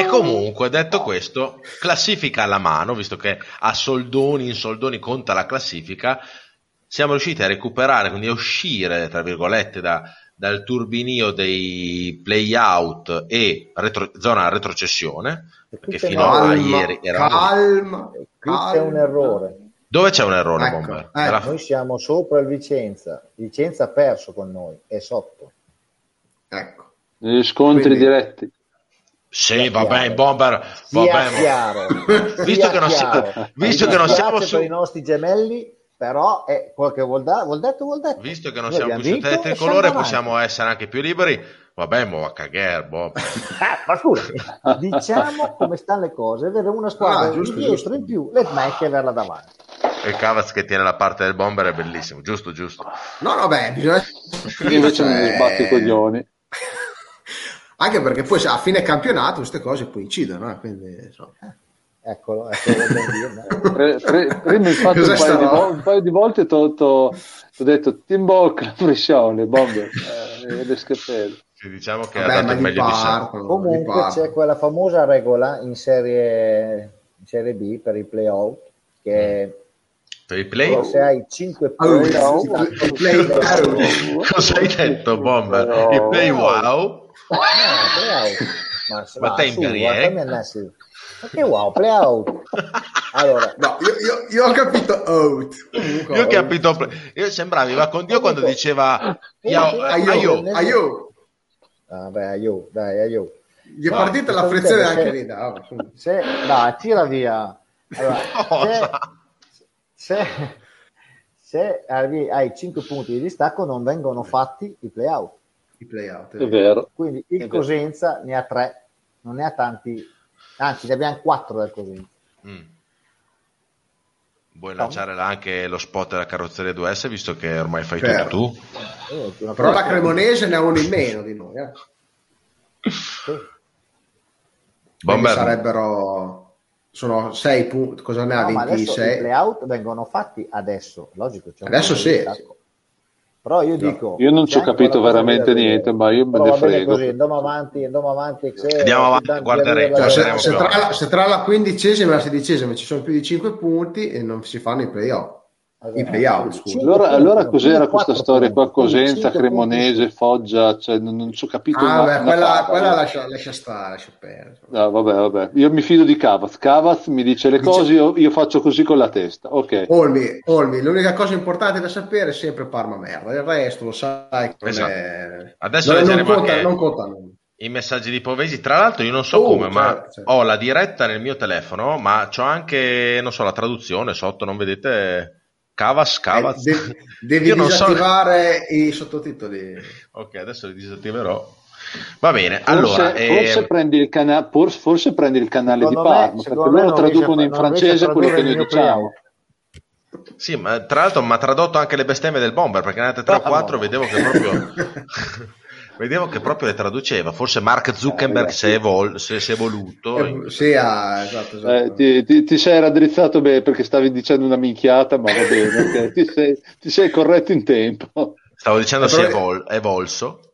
e comunque, detto questo, classifica alla mano, visto che a soldoni in soldoni conta la classifica, siamo riusciti a recuperare, quindi a uscire, tra virgolette, da, dal turbinio dei play-out e retro, zona retrocessione, perché fino calma, a ieri era... Calma, qui c'è un errore dove c'è un errore, ecco, Bomber? Eh, la... Noi siamo sopra il Vicenza. Vicenza ha perso con noi, è sotto. Ecco. Negli scontri Quindi... diretti. Sì, va bene, Bomber. Va bene. chiaro. visto che non, siamo, visto che non siamo su... per i nostri gemelli, però è quello che vuol, da, vuol detto, vuol detto. Visto che non Noi siamo più su tele tricolore, possiamo essere anche più liberi. Vabbè, mo va a cagare, Bob. eh, <laughs> ma scusa, diciamo come stanno le cose, avere una squadra ah, giusto, dietro giusto. in più, le Mac e averla davanti il Cavaz che tiene la parte del bomber è bellissimo, giusto, giusto. No, no, beh, bisogna... invece non mi sbatti i coglioni. <laughs> Anche perché poi a fine campionato queste cose poi incidono, eh? quindi insomma. Eccolo, eccolo <laughs> pre, pre, prima infatti un paio, vo- un paio, di volte ti ho detto ti imbocca Friscione, <laughs> bomber, eh, le scappelle. Sì, diciamo che Vabbè, ha dato il meglio di sé. Comunque c'è quella famosa regola in serie, in serie B per i playout che per i play se hai 5 punti oh, no. play cosa hai detto Bomber? I play wow <laughs> no, play out. ma, ma te in carriera ma che wow play out. Allora. No io, io, io ho capito out. Io ho capito io sembravi va con Dio quando diceva aio aio aio. Vabbè aio dai aio. Gli è partita la frizione anche lì se dai tira via. Allora, <laughs> se, se, se hai 5 punti di distacco non vengono fatti i playout. I playout è, è vero. Quindi il è Cosenza vero. ne ha 3, non ne ha tanti, anzi ne abbiamo 4 del Cosenza. Mm. Vuoi no. lanciare anche lo spot della carrozzeria 2S visto che ormai fai certo. tutto tu? Eh, Però la Cremonese ne ha uno in meno di noi. Eh. Sì. Bomber... sarebbero sono 6 punti, cosa ne ha? No, 26? I playout vengono fatti adesso, logico. adesso sì. Però io dico... Io non ci ho capito veramente niente, ma io me ne frego. Così, andiamo avanti, andiamo avanti. Se, andiamo avanti, guarderei. Cioè, se, se, tra, se, tra, la quindicesima e la sedicesima ci sono più di 5 punti e non si fanno i playout i playout. Scusa. Allora, allora cos'era questa storia qua? Cosenza, Cremonese, Foggia? Cioè, non, non ci ho capito. Ah, beh, quella, quella lascia, lascia, stare, lascia perdere. No, vabbè, vabbè. Io mi fido di Cavaz. Cavaz mi dice le cose, io, io, faccio così con la testa. Ok. Olmi, Olmi, l'unica cosa importante da sapere è sempre Parma merda. Il resto lo sai. Esatto. È... Adesso non, non conta, non conta i messaggi di Povesi. Tra l'altro, io non so oh, come, certo, ma certo. ho la diretta nel mio telefono, ma ho anche, non so, la traduzione sotto, non vedete Cavas, Cavaz. Eh, de- devi <laughs> disattivare so... i sottotitoli. Ok, adesso li disattiverò. Va bene, forse, allora... Forse, eh... prendi il cana- forse, forse, prendi il canale di Parma, perché loro traducono in francese quello che noi diciamo. Sì, ma tra l'altro mi ha tradotto anche le bestemmie del bomber, perché nelle 3 o 4 vedevo che proprio... <laughs> Vedevo che proprio le traduceva, forse Mark Zuckerberg eh, si, è evol- si, è evoluto. Eh, sì, ah, esatto, esatto. Eh, ti, ti, ti, sei raddrizzato bene perché stavi dicendo una minchiata, ma va bene, okay. ti, sei, ti, sei, corretto in tempo. Stavo dicendo si è evol- evolso.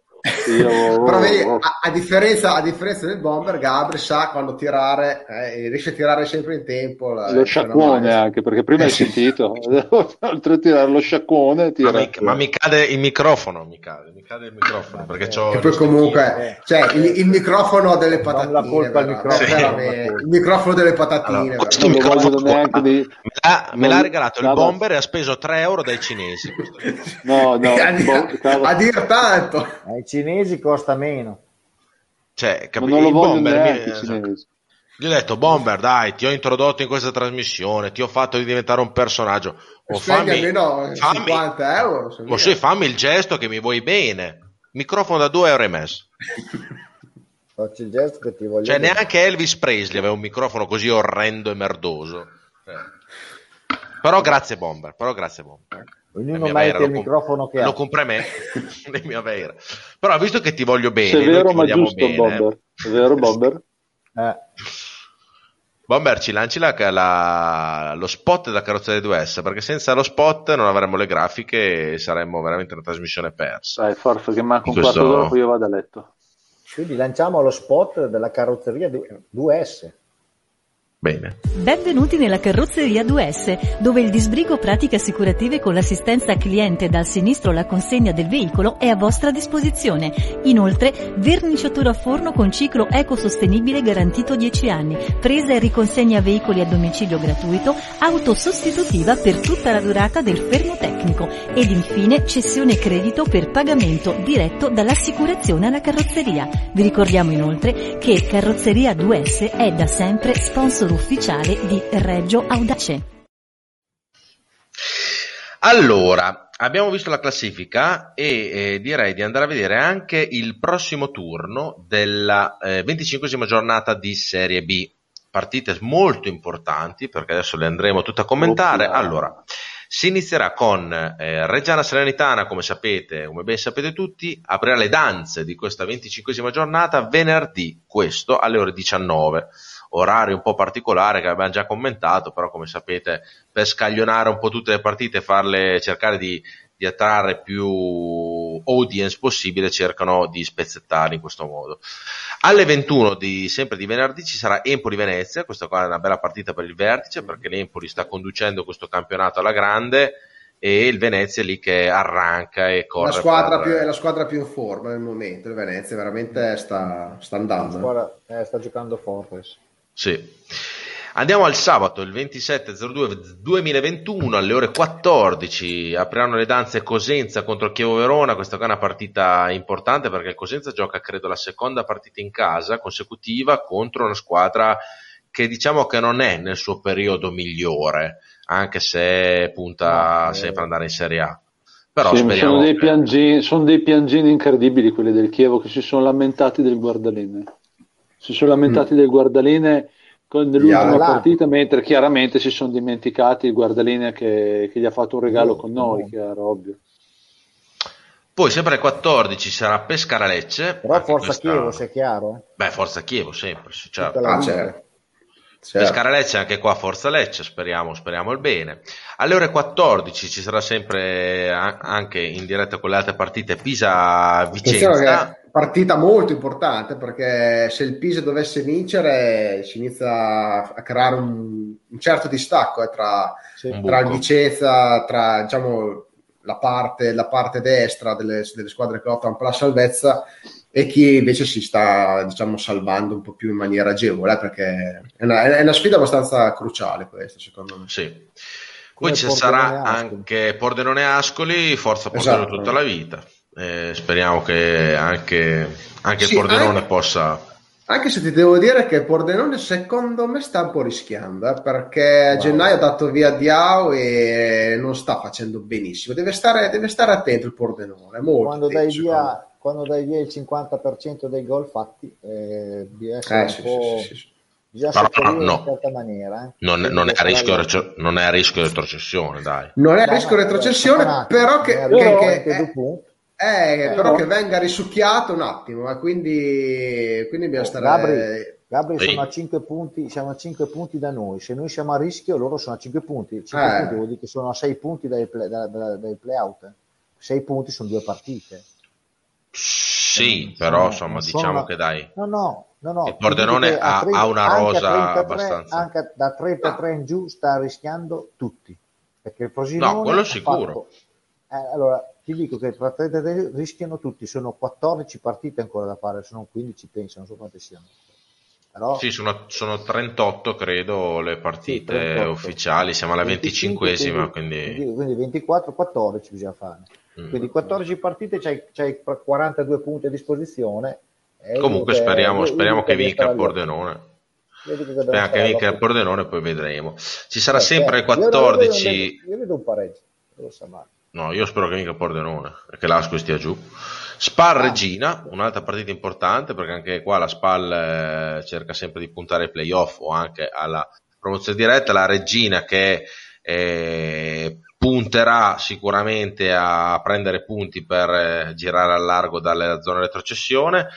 Io, <laughs> Però vedi, a, a, differenza, a, differenza, del bomber, Gabri sa quando tirare, eh, riesce a tirare sempre in tempo. La, lo sciacquone anche, perché prima hai sentito, <laughs> oltre a tirare lo sciacquone, tira... ma, mi, ma, mi, cade il microfono, mi cade, mi cade il microfono, perché c'ho e poi comunque, cioè, il, il, microfono delle patatine, la colpa al microfono. Sì. il microfono delle patatine. Allora, questo microfono neanche di... me, l'ha, me l'ha regalato il bomber e ha speso 3 euro dai cinesi. <laughs> no, no, a, boh, a dir tanto. Ai cinesi costa meno. Cioè, capi- non lo Bomber mi... Gli ho detto, Bomber, dai, ti ho introdotto in questa trasmissione, ti ho fatto di diventare un personaggio. O fammi, almeno fammi, 50 euro. O sì, fammi il gesto che mi vuoi bene. Microfono da 2 euro e mezzo. <laughs> Faccio il gesto che ti voglio Cioè, bene. neanche Elvis Presley aveva un microfono così orrendo e merdoso. Eh. Però grazie Bomber, però grazie Bomber. Ognuno merita il microfono che lo ha. Lo compra <laughs> me. Però visto che ti voglio bene, è vero, ma giusto, bene, Bomber. È vero, Bomber? eh. Bomber, ci lanci la, la, lo spot della carrozzeria 2S, perché senza lo spot non avremmo le grafiche e saremmo veramente una trasmissione persa. Dai, forza che manca un questo... quarto d'ora, poi io vado a letto. Quindi lanciamo lo spot della carrozzeria 2S. Bene. Benvenuti nella carrozzeria 2S, dove il disbrigo pratiche assicurative con l'assistenza cliente dal sinistro alla consegna del veicolo è a vostra disposizione. Inoltre, verniciatura a forno con ciclo ecosostenibile garantito 10 anni, presa e riconsegna veicoli a domicilio gratuito, auto sostitutiva per tutta la durata del fermo tecnico ed infine cessione credito per pagamento diretto dall'assicurazione alla carrozzeria. Vi ricordiamo inoltre che Carrozzeria 2S è da sempre sponsor ufficiale di Reggio Audace. Allora, abbiamo visto la classifica e eh, direi di andare a vedere anche il prossimo turno della eh, 25 giornata di Serie B. Partite molto importanti perché adesso le andremo tutte a commentare. Allora, si inizierà con eh, Reggiana Serenitana, come sapete, come ben sapete tutti, aprirà le danze di questa 25 giornata venerdì, questo alle ore 19 orario un po' particolare che abbiamo già commentato, però come sapete per scaglionare un po' tutte le partite e farle cercare di, di attrarre più audience possibile cercano di spezzettarli in questo modo. Alle 21 di, sempre di venerdì ci sarà Empoli-Venezia, questa qua è una bella partita per il vertice perché l'Empoli sta conducendo questo campionato alla grande e il Venezia è lì che arranca e corre. La squadra per... più, è la squadra più in forma nel momento, il Venezia veramente sta, sta andando. Squadra, eh, sta giocando forte. Sì. Andiamo al sabato, il 27-02-2021 alle ore 14 apriranno le danze Cosenza contro il Chievo Verona, questa è una partita importante perché il Cosenza gioca credo la seconda partita in casa consecutiva contro una squadra che diciamo che non è nel suo periodo migliore, anche se punta no, sempre ad andare in Serie A. Però sì, sono, dei piangini, sono dei piangini incredibili quelli del Chievo che si sono lamentati del guardaline si sono lamentati mm. del guardaline nell'ultima yeah, partita, mentre chiaramente si sono dimenticati il guardaline che, che gli ha fatto un regalo oh, con noi, oh. chiaro, ovvio. Poi sempre alle 14 sarà Pescara Lecce. Però Forza questa... Chievo, se è chiaro? Beh, Forza Chievo sempre, certo. Ah, certo. Certo. Pescara Lecce anche qua Forza Lecce, speriamo, speriamo il bene. Alle ore 14 ci sarà sempre anche in diretta con le altre partite Pisa Vicenza. Partita molto importante perché se il Pisa dovesse vincere si inizia a creare un, un certo distacco eh, tra, sì. tra il Vicenza, tra diciamo, la, parte, la parte destra delle, delle squadre che lottano per la salvezza e chi invece si sta diciamo salvando un po' più in maniera agevole perché è una, è una sfida abbastanza cruciale questa secondo me sì. poi ci sarà anche Pordenone Ascoli forza Pordenone esatto. tutta la vita eh, speriamo che anche, anche sì, Pordenone anche, possa anche se ti devo dire che Pordenone secondo me sta un po' rischiando eh, perché a wow. gennaio ha dato via Diao e non sta facendo benissimo deve stare, deve stare attento il Pordenone molto quando dai via quando dai via il 50% dei gol fatti, eh, bisogna essere eh, sì, po'... sì, sì, Bisogna no, no, in certa maniera. Eh. Non, non, è a rischio, non è a rischio retrocessione, dai. Non è a rischio retrocessione, però che, che, che, che eh, però che venga risucchiato un attimo, eh, quindi, quindi bisogna stare... Gabri, Gabri sì. sono, a 5 punti, siamo a 5 punti da noi, se noi siamo a rischio loro sono a 5 punti, 5 eh. punti vuol dire che sono a 6 punti dai, play, da, da, dai play-out, 6 punti sono due partite. Sì, però insomma diciamo una... che dai. No, no, no, no. Il Pordenone ha, 30, ha, una rosa abbastanza. Anche da 33 in giù sta rischiando tutti. Perché il Frosinone... No, quello sicuro. Fatto... Eh, allora, ti dico che 33 rischiano tutti, sono 14 partite ancora da fare, sono 15 penso, non so quante siano. Però... Sì, sono, sono, 38 credo le partite sì, ufficiali, siamo alla 25esima, quindi... quindi 24-14 bisogna fare. Mm. Quindi 14 partite, c'hai, c'hai 42 punti a disposizione. Comunque speriamo, speriamo che vinca il Pordenone. Speriamo che vinca il Pordenone, poi vedremo. Ci sarà eh, sempre il 14. Io, io, io vedo un pareggio, lo sa male. No, io spero che il Pordenone e che l'Asco stia giù. Spal ah. Regina, un'altra partita importante perché anche qua la Spal eh, cerca sempre di puntare ai playoff o anche alla promozione diretta. La Regina che eh, punterà sicuramente a prendere punti per eh, girare al largo dalle zone retrocessione.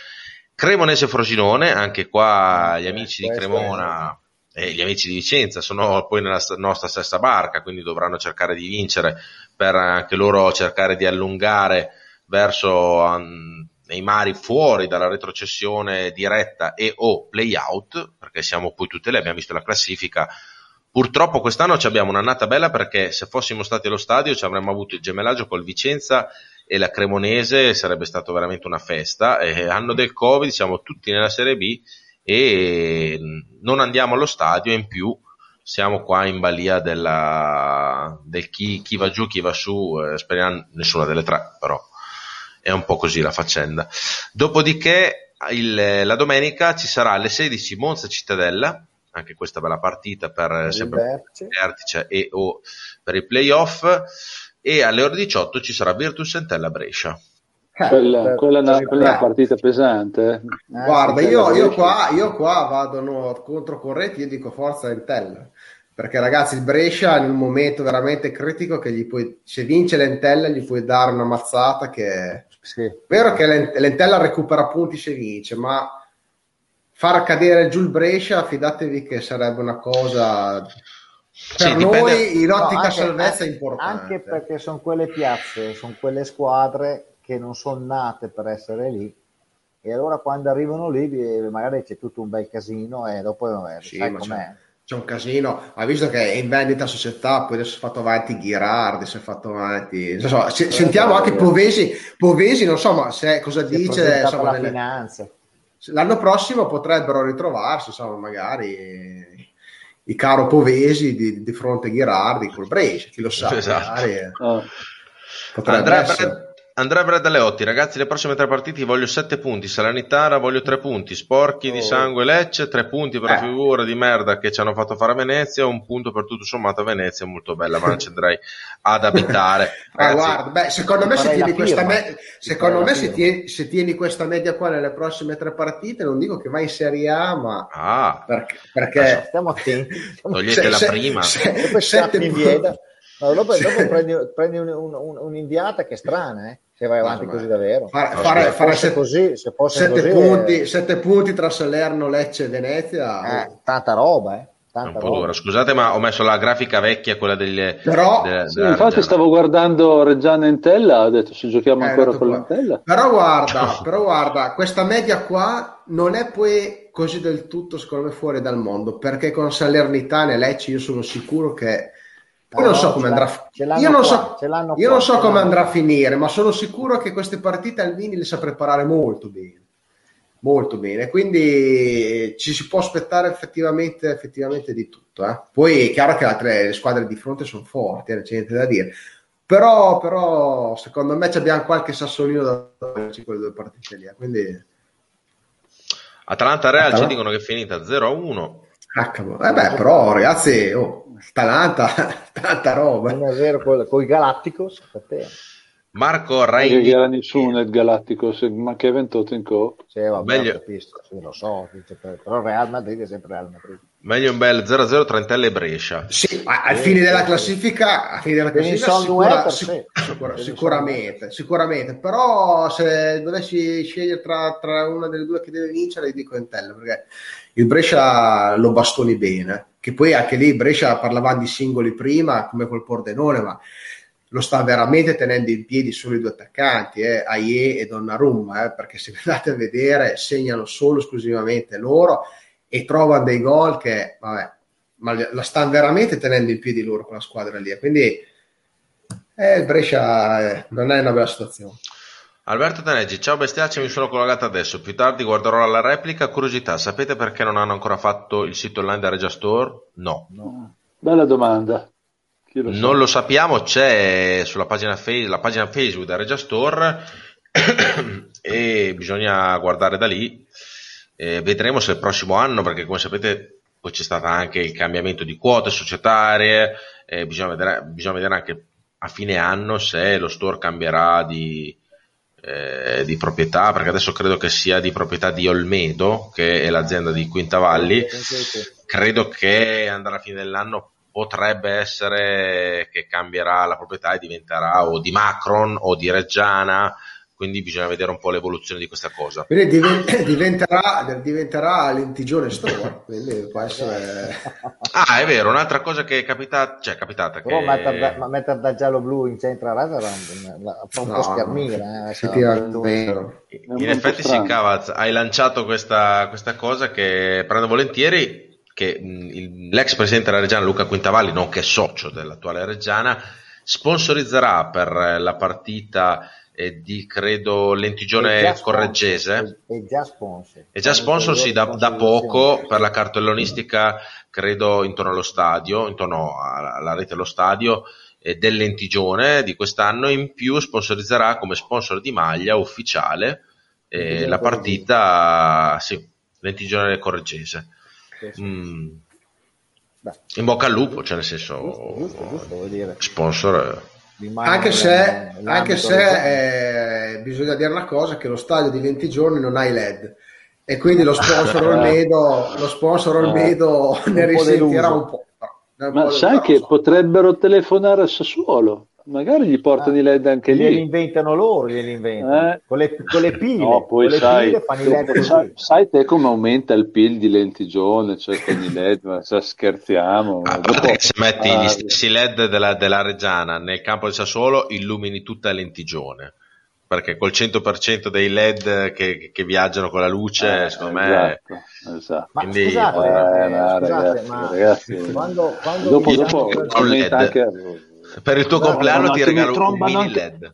Cremonese Frosinone, anche qua gli amici di Cremona e gli amici di Vicenza sono poi nella nostra stessa barca, quindi dovranno cercare di vincere per anche loro cercare di allungare verso um, nei mari fuori dalla retrocessione diretta e o playout, perché siamo poi tutte lì, abbiamo visto la classifica, Purtroppo quest'anno abbiamo un'annata bella perché se fossimo stati allo stadio ci avremmo avuto il gemellaggio col Vicenza e la Cremonese, sarebbe stato veramente una festa. E anno del Covid, siamo tutti nella Serie B e non andiamo allo stadio in più siamo qua in balia della, del chi, chi, va giù, chi va su, eh, speriamo nessuna delle tre, però è un po' così la faccenda. Dopodiché il, la domenica ci sarà alle 16 Monza Cittadella anche questa bella partita per sempre il vertice e o per i playoff e alle ore 18 ci sarà Virtus Entella Brescia eh, quella, quella, è una, quella, è una, partita pesante eh. guarda io, io, qua, io qua vado no, controcorrente io dico forza Entella perché ragazzi il Brescia in un momento veramente critico che gli puoi, se vince l'Entella gli puoi dare una mazzata che sì. vero che l'Entella recupera punti se vince ma far cadere giù il Brescia, fidatevi che sarebbe una cosa per sì, noi in ottica no, salvezza è importante. Anche perché sono quelle piazze, sono quelle squadre che non sono nate per essere lì e allora quando arrivano lì magari c'è tutto un bel casino e dopo eh, sì, sai com'è. C'è, c'è, un casino, ha visto che è in vendita società, poi adesso si è fatto avanti Ghirardi, si è fatto avanti... So, se, sentiamo anche Povesi, Povesi, non so ma se, cosa si dice... Insomma, la nelle... finanza l'anno prossimo potrebbero ritrovarsi, insomma, magari i caro Povesi di, di fronte a Ghirardi col Brescia, chi lo sa. Esatto. Magari, oh. Andrea, Andrea Bradaleotti, ragazzi, le prossime tre partite voglio sette punti. Salernitana voglio tre punti. Sporchi oh. di sangue Lecce, tre punti per eh. la figura di merda che ci hanno fatto fare a Venezia. Un punto per tutto sommato a Venezia, molto bella, ma non ci andrei ad abitare. <laughs> ah, guarda, beh, secondo me, se tieni, questa, me- secondo me se, tieni, se tieni, questa media qua nelle prossime tre partite, non dico che vai in Serie A, ma ah. perché, perché... stiamo attenti. <laughs> Togliete se, la se, prima. Se, sette punti. Ma dopo, dopo prendi, prendi un, un, un'inviata che è strana, eh? Se vai avanti così davvero. Fare, fare, fare se così, se sette, così punti, è... sette punti tra Salerno, Lecce e Venezia. Eh, tanta roba, eh. Tanta roba. Scusate, ma ho messo la grafica vecchia, quella degli. Però, delle, sì, infatti, stavo guardando Reggiana Entella. Ho detto se giochiamo eh, ancora con l'Entella. Però guarda, <laughs> però guarda, questa media qua non è poi così del tutto, secondo me, fuori dal mondo. Perché con Salernitana e Lecce io sono sicuro che io non so come andrà, io non so, io non so come andrà a finire, ma sono sicuro che queste partite Alvini le sa preparare molto bene. Molto bene, quindi ci si può aspettare effettivamente, effettivamente di tutto. Eh? Poi è chiaro che le altre squadre di fronte sono forti, non c'è niente da dire. Però, però secondo me abbiamo qualche sassolino da quelle due partite lì. Eh. Quindi... Atalanta-Real Atalanta. ci dicono che è finita 0-1. Ah, eh beh, però ragazzi, oh, Talanta, <laughs> tanta roba. 1-0 con, con i Galacticos. Marco Raini. Non era nessuno nel Galacticos, ma che 28 in co. Sì, vabbè, Meglio... capisco, sì, lo so, però Real Madrid è sempre Real Madrid. Meglio un bel 0-0 Trentelle e Brescia. Sì, al fine della classifica, a fine della classifica sicura, sicura, sicura, sicuramente, sicuramente, però se dovessi scegliere tra, tra, una delle due che deve vincere, dico Entella, perché il Brescia lo bastoni bene che poi anche lì Brescia parlavamo di singoli prima, come col Pordenone, ma lo sta veramente tenendo in piedi solo i due attaccanti, eh, Aie e Donnarumma, eh, perché se <laughs> andate a vedere segnano solo esclusivamente loro e trovano dei gol che, vabbè, ma la stanno veramente tenendo in piedi loro con la squadra lì, quindi eh, Brescia eh, non è una bella situazione. Alberto Taneggi, ciao bestiacci, mi sono collegato adesso, più tardi guarderò la replica. Curiosità, sapete perché non hanno ancora fatto il sito online da Regia Store? No. no. Bella domanda. Lo non lo sappiamo, c'è sulla pagina, face, la pagina Facebook da Regia Store <coughs> e bisogna guardare da lì. Eh, vedremo se il prossimo anno, perché come sapete poi c'è stato anche il cambiamento di quote societarie, eh, bisogna, vedere, bisogna vedere anche a fine anno se lo store cambierà di eh, di proprietà, perché adesso credo che sia di proprietà di Olmedo, che è l'azienda di Quintavalli. Credo che andare alla fine dell'anno potrebbe essere che cambierà la proprietà e diventerà o di Macron o di Reggiana quindi bisogna vedere un po' l'evoluzione di questa cosa. Quindi <coughs> diventerà, diventerà lentigione store, quindi può essere... <laughs> Ah, è vero, un'altra cosa che è capitata, cioè è capitata Però che... mettere da, ma mettere da giallo-blu in centro a Rotherham fa un no, po' schermire. Eh, in effetti Sincavaz, hai lanciato questa, questa cosa che prendo volentieri, che mh, l'ex presidente della Reggiana Luca Quintavalli, nonché socio dell'attuale Reggiana, sponsorizzerà per la partita e di credo Lentigione Correggese. È già sponsor. È già sponsor, sì, da, da, poco per la cartellonistica, credo intorno allo stadio, intorno alla, rete dello stadio eh, del Lentigione di quest'anno. In più sponsorizzerà come sponsor di maglia ufficiale eh, la partita, sì, Lentigione Correggese. Mm. In bocca al lupo, cioè nel senso, giusto, giusto, giusto, sponsor anche se, anche se eh, bisogna dire una cosa che lo stadio di 20 giorni non ha i led e quindi lo sponsor <laughs> Olmedo, lo sponsor Olmedo ne risentirà un po'. Un Ma po sai che so. potrebbero telefonare a Sassuolo? Magari gli portano ah, i LED anche lì. Glieli inventano loro, glieli inventano. Eh? Con, le, con, le, pile. No, poi sai, pile sai, sai, te come aumenta il PIL di lentigione, cioè con i LED, ma cioè, scherziamo. A parte che se metti ah, gli stessi LED della, della Reggiana nel campo di Sassuolo, illumini tutta lentigione. Perché col 100% dei LED che, che viaggiano con la luce, eh, secondo me... Esatto, esatto. Ma Quindi, scusate, eh, eh, scusate ragazzi, ma ragazzi, quando, quando dopo, dopo aumenta anche per il tuo Guarda, compleanno ti regalo un mini anche... LED.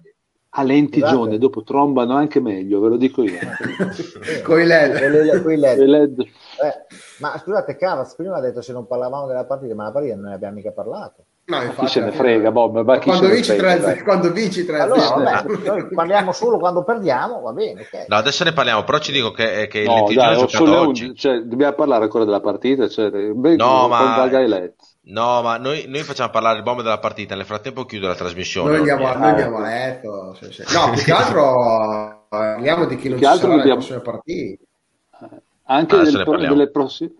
A lentigione, dopo trombano anche meglio, ve lo dico io. <laughs> con i LED. Con i LED. LED. Eh, ma scusate, Caras prima ha detto se non parlavamo della partita, ma la partita non ne abbiamo mica parlato. No, infatti, chi se ne frega, Bob? Ma quando, vinci frega, quando vinci 3 allora, vabbè, noi parliamo solo quando perdiamo, va bene. Okay. No, adesso ne parliamo, però ci dico che, che no, il dai, oggi. Cioè, dobbiamo parlare ancora della partita, cioè, no, ma No, ma noi, noi, facciamo parlare il bombe della partita, nel frattempo chiudo la trasmissione. Noi andiamo, noi andiamo a letto. Sì, sì. No, più che altro parliamo di chi non ci sarà dobbiamo... prossime partite. Anche ah, delle, delle prossime...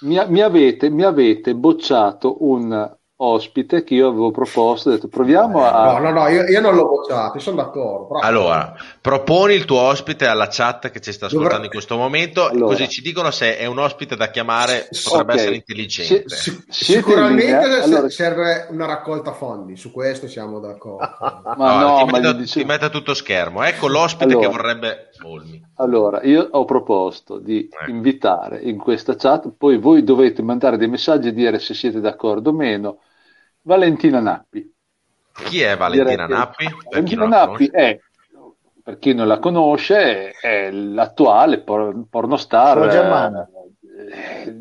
Mi, mi, avete, mi avete bocciato un ospite che io avevo proposto, ho detto proviamo a... No, no, no, io, io non l'ho bocciato, sono d'accordo. Però... Allora, proponi il tuo ospite alla chat che ci sta ascoltando Dovrà... in questo momento, allora. così ci dicono se è un ospite da chiamare, potrebbe okay. essere intelligente. Si, si, sicuramente allora... serve una raccolta fondi, su questo siamo d'accordo. <laughs> ma no, no ti, ma metto, dicevo... ti metta tutto schermo, ecco l'ospite allora, che vorrebbe Olmi. Allora, io ho proposto di eh. invitare in questa chat, poi voi dovete mandare dei messaggi e dire se siete d'accordo o meno Valentina Nappi. Chi è Valentina Nappi? Valentina Nappi è, per chi non la conosce, è l'attuale por- pornostar. Sono germana. Eh,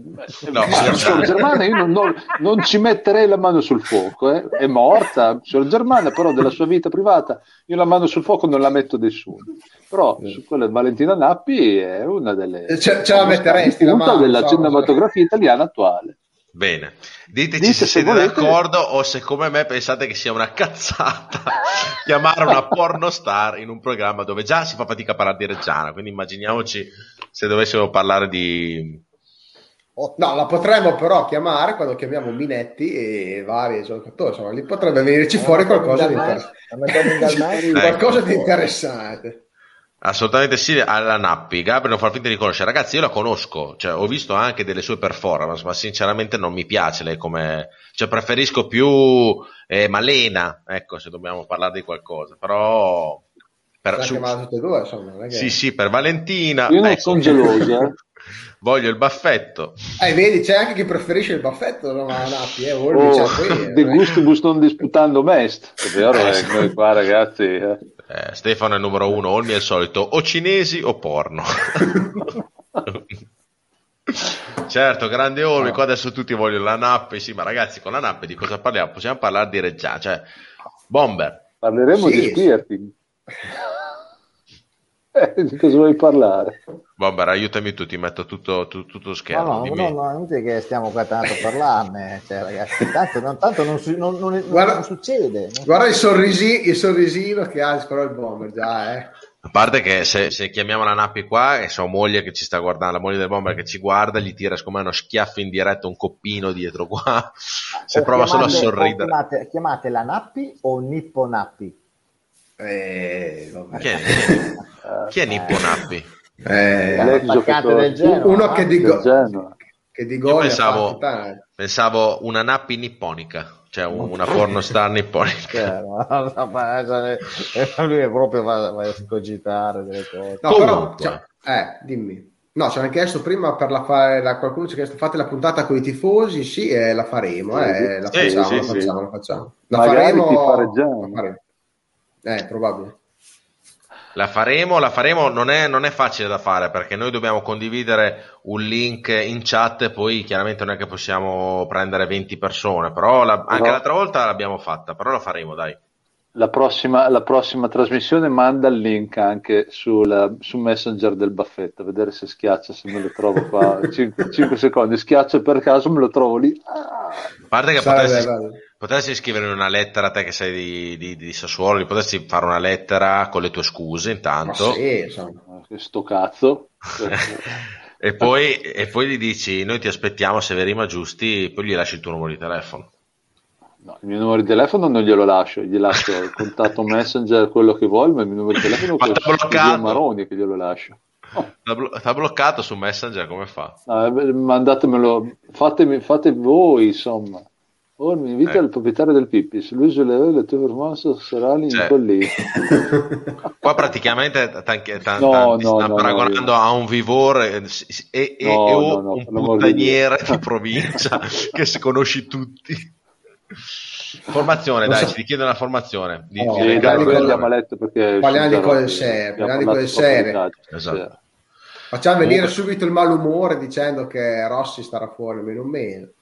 no, sono germana, io non, non, non, ci metterei la mano sul fuoco, eh. è morta, sono germana, però della sua vita privata io la mano sul fuoco non la metto nessuno. Però su quella di Valentina Nappi è una delle... Ce, ce la metteresti la mano, della cinematografia italiana attuale. Bene, diteci Dite se, se siete volete... d'accordo o se come me pensate che sia una cazzata <laughs> chiamare una pornostar in un programma dove già si fa fatica a parlare di Reggiana, quindi immaginiamoci se dovessimo parlare di... Oh, no, la potremmo però chiamare quando chiamiamo Minetti e vari giocatori, insomma, lì potrebbe venirci fuori qualcosa di, inter... <laughs> qualcosa di interessante. Assolutamente sì, alla Nappi. Gabriel non fa finta di conoscere. Ragazzi, io la conosco, cioè, ho visto anche delle sue performance, ma sinceramente non mi piace lei come... Cioè, preferisco più eh, Malena, ecco, se dobbiamo parlare di qualcosa. Però... Per, su... tutte e due, insomma. Che... Sì, sì, per Valentina... Io non ecco. sono geloso, eh. <laughs> Voglio il baffetto. Eh, vedi, c'è anche chi preferisce il baffetto, no, ma Nappi, eh, oh, <laughs> De gustibus non disputando mest. È vero, eh, qua ragazzi... Eh. Eh, Stefano è il numero uno, Olmi è il solito, o cinesi o porno. <laughs> certo, grande Olmi, qua adesso tutti vogliono la nappe, sì, ma ragazzi, con la nappe di cosa parliamo? Possiamo parlare di Reggiano, cioè, Bomber. Parleremo sì, di Spearting. <laughs> Eh, <laughs> di cosa vuoi parlare? Bomber, aiutami tu, ti metto tutto, tutto, tutto schermo. No, no, no, no, non è che stiamo qua tanto a parlarne, cioè, ragazzi, tanto, non, tanto non, non, non, guarda, non succede. Guarda il, sorrisi, il sorrisino che ha però il Bomber già, eh. A parte che se, se, chiamiamo la Nappi qua e sua moglie che ci sta guardando, la moglie del bomber che ci guarda, gli tira come uno schiaffo in diretta un coppino dietro qua. Se o prova chiamate, solo a sorridere. Chiamate, chiamate, la Nappi o Nippo Nappi? Eh, chi è, <laughs> chi è Nippo Nappi? Eh, del Genoa, uno che di, go- che di gol pensavo, pensavo una Nappi nipponica cioè una pornostar nipponica. <laughs> Lui è proprio va, va a scogitare delle cose. No, però, cioè, eh, dimmi. No, ci hanno chiesto prima per la fare, la, qualcuno ci ha chiesto fate la puntata con i tifosi, sì, eh, la faremo, eh, la, facciamo, sì, la, sì, facciamo, la facciamo, la faremo, la faremo. Eh, probabile. La faremo, la faremo, non è, non è, facile da fare perché noi dobbiamo condividere un link in chat e poi chiaramente non è che possiamo prendere 20 persone, però la, anche no. l'altra volta l'abbiamo fatta, però la faremo, dai. La prossima, la prossima trasmissione manda il link anche sul, su Messenger del baffetto, a vedere se schiaccia, se me lo trovo qua. <laughs> 5, 5 secondi, schiaccia per caso, me lo trovo lì. Ah. A parte che potresti, potresti, scrivere una lettera a te che sei di, di, di Sassuolo, gli potresti fare una lettera con le tue scuse intanto. Ma sì, insomma. Sto cazzo. <laughs> e, poi, e poi gli dici, noi ti aspettiamo se Verima giusti, poi gli lasci il tuo numero di telefono. No, il mio numero di telefono non glielo lascio, gli lascio il contatto <laughs> messenger, quello che vuole, ma il mio numero di telefono è quello Maroni che glielo lascio. Oh. Sta, bloccato su Messenger, come fa? Ah, mandatemelo, fatemi, fate voi, insomma. Oh, mi invita eh. il proprietario del Pippis, lui sulle le tue performance saranno cioè, in lì. <laughs> Qua praticamente tanti, tanti, no, no, sta no, paragonando no, a un vivore e, e, e un puttaniere di <laughs> provincia che si conosci tutti. Formazione, dai, so. ci richiedono una formazione. Di, no, di dai, parliamo di cose serie. Parliamo di cose serie. Esatto. Facciamo venire subito il malumore dicendo che Rossi starà fuori almeno un mese.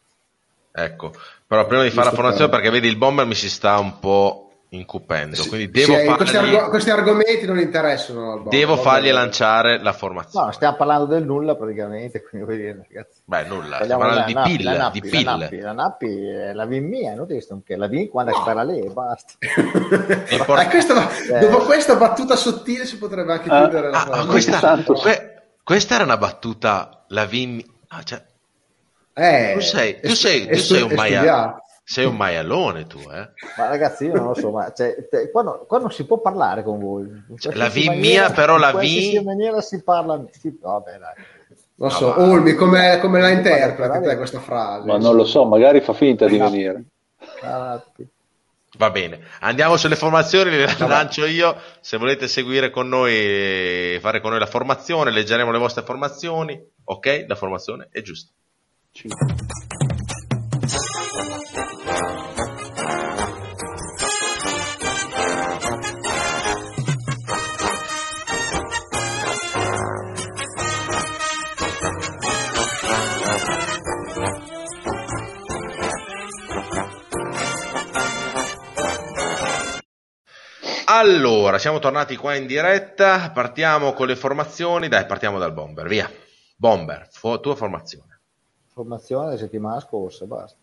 Ecco, però prima di fare la formazione, perché vedi il bomber mi si sta un po' incupendo. Quindi devo sì, fargli... questi, arg- questi, argomenti non interessano. Devo fargli lanciare la formazione. No, stiamo parlando del nulla praticamente. <laughs> Quindi dire, ragazzi. Beh, nulla. Stiamo parlando di Nappi, pill. Nappi, di pill. La Nappi, la Nappi è la VIN mia, non che la VIN quando no. spara lì e basta. por- <laughs> eh, questa, eh. Dopo questa battuta sottile si potrebbe anche chiudere uh, la ah, questa, que- questa era una battuta, la VIN... Ah, cioè... Eh, tu sei, tu sei, tu sei un maiale. Sei un maialone tu, eh? Ma ragazzi, io non lo so, ma cioè, te, qua, no, qua, non si può parlare con voi. Cioè, la V mia, però la V... In maniera si parla... Si... Vabbè, dai. Non so, ah, Olmi, come, come la interpreti te questa frase? Ma non lo so, magari fa finta di venire. Va bene, andiamo sulle formazioni, le lancio io. Se volete seguire con noi, fare con noi la formazione, leggeremo le vostre formazioni. Ok, la formazione è giusta. Allora, siamo tornati qua in diretta, partiamo con le formazioni, dai, partiamo dal bomber, via. Bomber, fo- tua formazione. Formazione della settimana scorsa, basta.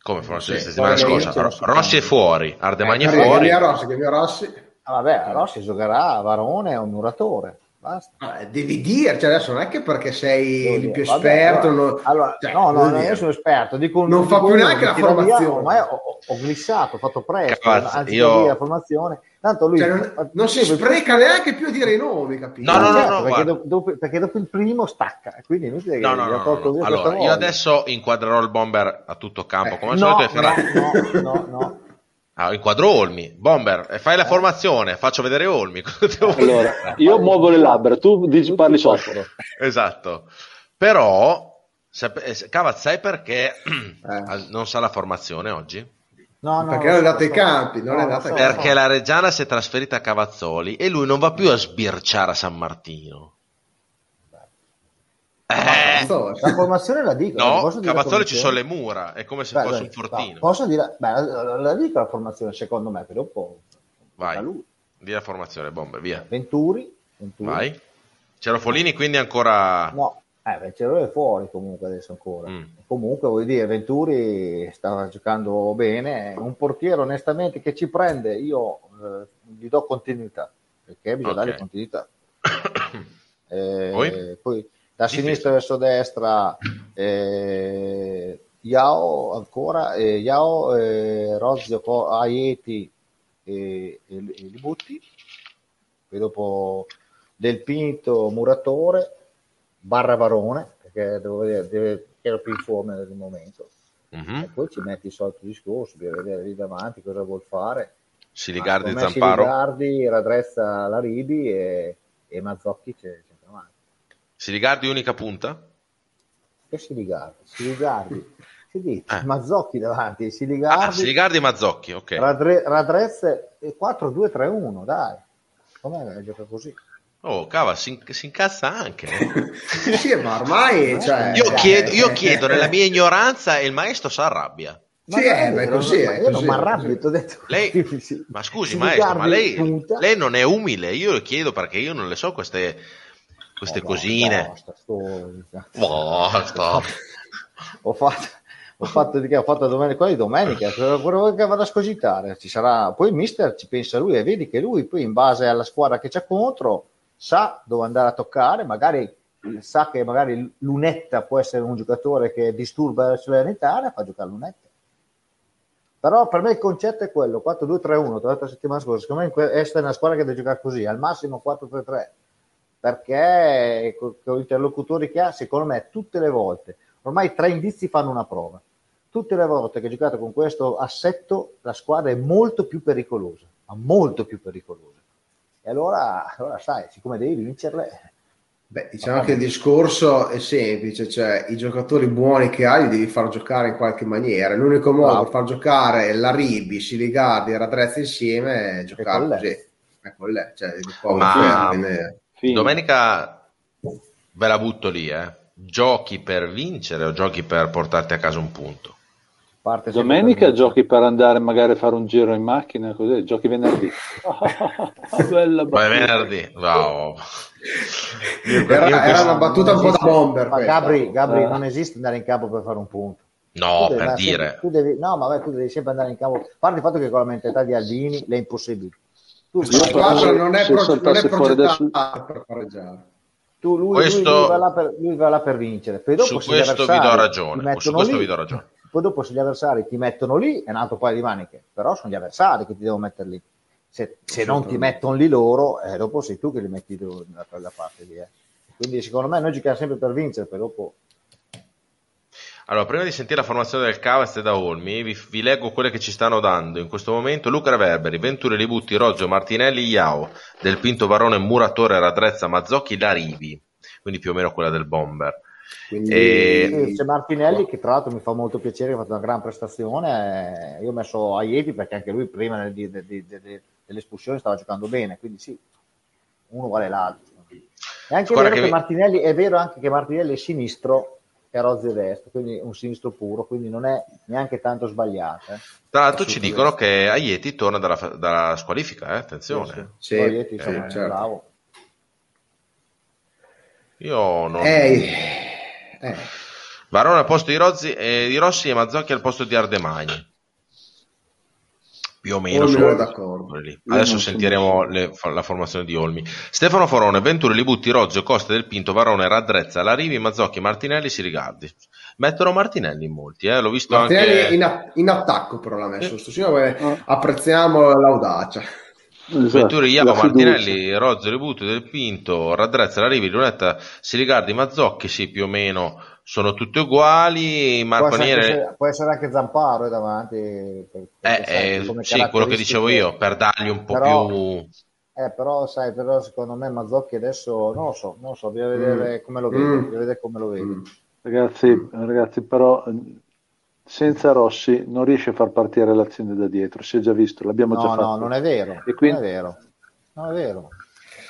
Come formazione della settimana scorsa? Ro- Rossi è fuori, Ardemagni eh, è fuori. Rossi, che Rossi. Ah, vabbè, Rossi giocherà, Varone è un muratore. Basta. Ah, devi dire, cioè adesso non è che perché sei il più Vabbè, esperto. Allora, non... allora, cioè, no, no, non io sono esperto. Dico, non fa più neanche la formazione. Via, ho, ho, glissato, ho fatto presto, Cavazza, anzi io... la formazione. Tanto lui, cioè, non, non si spreca neanche più a dire i nomi, capito? No, no, no, certo, no perché, dopo, dopo, perché, dopo, il primo stacca. Quindi no, no, no, no, Allora, io adesso inquadrerò il bomber a tutto campo, eh, come al no, solito. E farà... no, no, no. Ah, inquadro Olmi, Bomber, fai la formazione, faccio vedere Olmi. <laughs> allora, io muovo le labbra, tu dici, parli sotto. esatto. Però, eh, Cavaz, sai perché <clears throat> eh. non sa la formazione oggi? No, no, perché non è andato ai campi, non no, è andato so, perché so. la Reggiana si è trasferita a Cavazzoli e lui non va più a sbirciare a San Martino. Eh, la formazione la dico. No, Cavazzoli ci sono le mura, è come se beh, fosse beh, un fortino. Posso dire, beh, la dico la formazione secondo me, però dopo vai. Lui. Di la formazione, bombe, via. Venturi, Venturi. Vai. C'era Folini quindi ancora No, eh, beh, Cerro è fuori comunque adesso ancora. Mm. Comunque vuol dire Venturi stava giocando bene, un portiere onestamente che ci prende, io eh, gli do continuità, perché bisogna okay. dargli continuità. <coughs> eh, poi? poi da sinistra verso destra eh, Yao ancora eh, Yao eh, Rozio Aieti e, e, e Libutti. Poi dopo Del Pinto Muratore barra Varone perché devo vedere deve, ero più in forma nel momento. Mm-hmm. e poi ci metti il solito discorso devi vedere lì davanti cosa vuol fare. Siligardi Zamparo. Siligardi raddrezza la Ribi e, e Mazzocchi c'è, c'è Siligardi unica punta? Che Siligardi? Siligardi. <laughs> Che dici? Eh. Mazzocchi davanti, Siligardi. Ah, Siligardi e Mazzocchi, ok. Radre, Radrezze 4-2-3-1, dai. Com'è che gioca così? Oh, cava, si, si incazza anche. <laughs> sì, ma ormai... Cioè, io, chiedo, io <laughs> chiedo nella mia ignoranza e il maestro si arrabbia. Ma sì, è, beh, così, è io non mi arrabbio, ti ho detto. Lei, ma scusi, maestro, ma lei, lei, non è umile. Io le chiedo perché io non le so queste queste oh, cosine. Basta, basta. ho fatto ho fatto di che ho fatto domenica di domenica quello che vado a scogitare ci sarà poi il mister ci pensa lui e vedi che lui poi in base alla squadra che c'è contro sa dove andare a toccare magari sa che magari Lunetta può essere un giocatore che disturba la serenità fa giocare Lunetta però per me il concetto è quello 4-2-3-1 te l'ho detto la settimana scorsa secondo me questa è una squadra che deve giocare così al massimo 4-3-3 perché con gli interlocutori che ha, secondo me, tutte le volte, ormai tre indizi fanno una prova. Tutte le volte che ha giocato con questo assetto, la squadra è molto più pericolosa, ma molto più pericolosa. E allora, allora sai, siccome devi vincerle, Beh, diciamo che il discorso è semplice, cioè i giocatori buoni che hai li devi far giocare in qualche maniera. L'unico modo wow. per far giocare la Ribi, Siligardi e Radrezza insieme è giocare così. È con lei, cioè, Ma... Fine. Domenica ve la butto lì, eh. Giochi per vincere o giochi per portarti a casa un punto? Parte Domenica giochi per andare magari a fare un giro in macchina, così, giochi venerdì. <laughs> Bella Vai venerdì, wow. Era, era una battuta un po' da bomber. Ma Gabri, Gabri, non esiste andare in campo per fare un punto. No, per dire. Sempre, devi, no, ma tu devi sempre andare in campo. A parte il fatto che con la mentalità di Aldini è impossibile. La squadra non è, pro- non è progettata per pareggiare. Tu, lui, questo, lui, lui, va per, lui, va là per, vincere. Poi dopo su questo vi do ragione. Su questo lì, vi do ragione. Poi dopo se gli avversari ti mettono lì è un altro paio di maniche, però sono gli avversari che ti devono mettere lì. Se, se non ti mettono lì loro, eh, dopo sei tu che li metti da quella parte lì. Eh. Quindi secondo me noi giochiamo sempre per vincere, poi dopo allora, prima di sentire la formazione del Cavast e da Olmi, vi, vi, leggo quelle che ci stanno dando in questo momento. Luca Reverberi, Venture Libutti, Roggio, Martinelli, Iao, Del Pinto Varone, Muratore, Radrezza, Mazzocchi, Larivi. Quindi più o meno quella del Bomber. Quindi, e... C'è Martinelli che tra l'altro mi fa molto piacere, ha fatto una gran prestazione. Io ho messo Aieti perché anche lui prima di, di, di, dell'espulsione stava giocando bene, quindi sì, uno vale l'altro. È anche vero che, che Martinelli, è vero anche che Martinelli è sinistro e Rozzi destro, quindi un sinistro puro, quindi non è neanche tanto sbagliato. Eh. Tra l'altro ci dicono che Aieti torna dalla, dalla squalifica, eh? attenzione. Sì, sì. Aieti, insomma, eh, certo. bravo. Io non... Ehi. Eh. Varone al posto di, Rozzi, eh, di Rossi e Mazzocchi al posto di Ardemagni più o meno sono d'accordo. Lì. Adesso sentiremo le, la formazione di Olmi. Stefano Forone, Venturi, Libutti, Rozio, Costa del Pinto, Varone, Raddrezza, Larivi, Mazzocchi, Martinelli, Sirigardi. Mettono Martinelli in molti, eh? l'ho visto Martinelli anche... in, in, attacco però l'ha messo, sto signore, eh. apprezziamo l'audacia. Esatto, Venturi, Iavo, Martinelli, Rozio, Libutti, Del Pinto, Raddrezza, Larivi, Lunetta, Sirigardi, Mazzocchi, sì più o meno sono tutte uguali. Marco può essere, può essere anche Zamparo davanti. Eh, eh, sì, quello che dicevo io, per dargli un po' però, più. Eh, però, sai, però secondo me Mazzocchi adesso non lo so, non lo so, bisogna vedere mm. come lo vede. Mm. Vedere come lo vede. Mm. Ragazzi, ragazzi, però senza Rossi non riesce a far partire l'azione da dietro, si è già visto, l'abbiamo no, già fatto. No, non è vero, quindi... non è vero. Non è vero.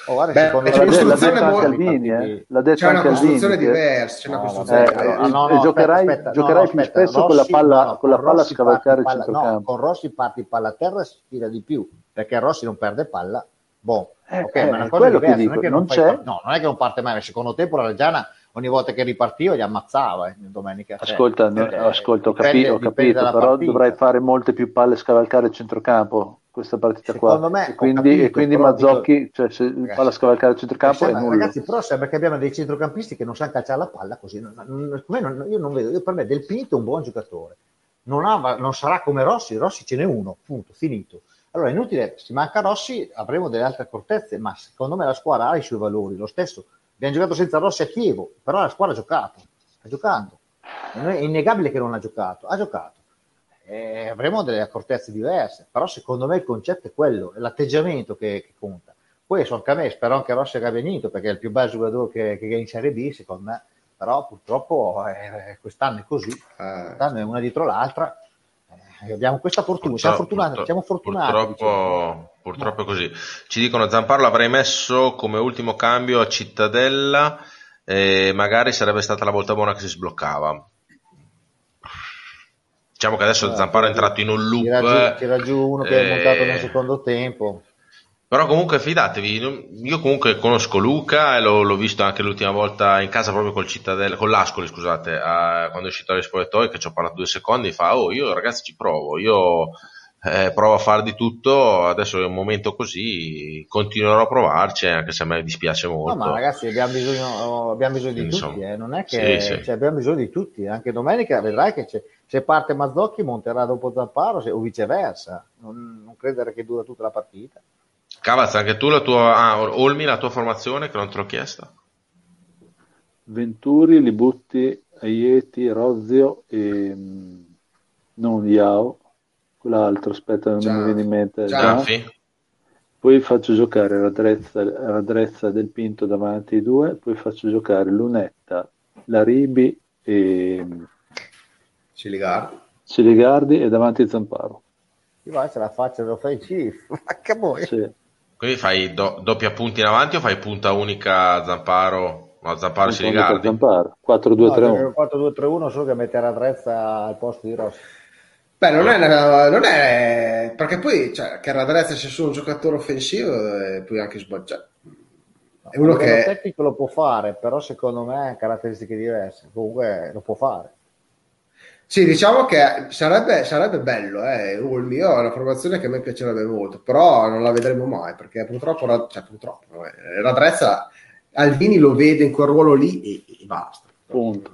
Oh, guarda, Beh, c'è un'istruzione mo- Calvini, eh? L'ha detto c'è una costruzione diversa. C'è una costruzione eh, no, no, giocherai, aspetta, giocherai no, più aspetta, spesso Rossi, con la palla, con la palla a scavalcare il centrocampo. No, con Rossi parti palla a terra e si tira di più perché Rossi non perde palla. Boh, eh, ok, eh, ma è una cosa diversa. Dico, non, è che non, non c'è. no, non è che non parte mai. Nel secondo tempo la Reggiana ogni volta che ripartiva gli ammazzava eh, domenica. Ascolta, no, ascolta ho, capi- ho capito, però dovrai fare molte più palle scavalcare il centrocampo questa partita Secondo qua. Me, e quindi, capito, e quindi Mazzocchi, dico, cioè, se ragazzi, palla scavalcare il centrocampo sembra, è nulla. Ragazzi, però sembra che abbiamo dei centrocampisti che non sanno calciare la palla così. Non, non, io non vedo, io per me Del Pinto è un buon giocatore. Non, ha, non sarà come Rossi, Rossi ce n'è uno, punto, finito. Allora è inutile, se manca Rossi avremo delle altre accortezze, ma secondo me la squadra ha i suoi valori. Lo stesso, abbiamo giocato senza Rossi a Chievo, però la squadra ha giocato, sta giocando. È innegabile che non ha giocato, ha giocato eh, avremo delle accortezze diverse, però secondo me il concetto è quello, è l'atteggiamento che, che conta. Poi so anche a me, spero anche Rossi abbia venito perché è il più bel giocatore che, che è in Serie B, secondo me, però purtroppo eh, quest'anno è così, eh. quest'anno è una dietro l'altra. Eh, abbiamo questa fortuna, siamo fortunati. Siamo fortunati purtroppo, purtroppo è così. Ci dicono Zamparo l'avrei messo come ultimo cambio a Cittadella, e magari sarebbe stata la volta buona che si sbloccava Diciamo che adesso eh, Zamparo è entrato in un loop. Tira giù, tira giù uno che eh, è montato nel secondo tempo. Però comunque fidatevi, io comunque conosco Luca e l'ho, l'ho, visto anche l'ultima volta in casa proprio col Cittadella, con l'Ascoli scusate, a, quando è uscito agli spogliatoi che ci ho parlato due secondi, fa oh io ragazzi ci provo, io eh, provo a fare di tutto, adesso è un momento così, continuerò a provarci anche se a me dispiace molto. No ma ragazzi abbiamo bisogno, abbiamo bisogno di Insomma, tutti, eh. non è che sì, sì. Cioè, abbiamo bisogno di tutti, anche domenica vedrai che c'è se parte Mazzocchi monterà dopo Zamparo se, o viceversa, non, non, credere che dura tutta la partita. Cavaz, anche tu la tua, ah, Olmi, la tua formazione che non te l'ho chiesta. Venturi, Libutti, Aieti, Rozio e mm, non Iao, quell'altro, aspetta, non Ciao. mi viene in mente. Gianfi. Poi faccio giocare Radrezza, Radrezza del Pinto davanti ai due, poi faccio giocare Lunetta, Laribi e Ciligardi. Ciligardi e davanti Zamparo. Ti va, ce la faccia, lo fai Chief. <laughs> Che voi. Sì. Quindi fai do, doppia punta in avanti o fai punta unica Zamparo? No, Zamparo punta Ciligardi. Zamparo. 4-2-3-1. 4-2-3-1 solo che mettere a Trezza al posto di Rossi. Beh, non è, non è perché poi cioè, che Radrezza sia solo un giocatore offensivo e poi anche sbagliato. È uno che tecnico lo può fare, però secondo me ha caratteristiche diverse. Comunque lo può fare. Sì, diciamo che sarebbe, sarebbe bello, eh. il mio è una formazione che a me piacerebbe molto, però non la vedremo mai perché purtroppo, cioè, purtroppo eh, Radrezza Alvini lo vede in quel ruolo lì e, e basta. Punto.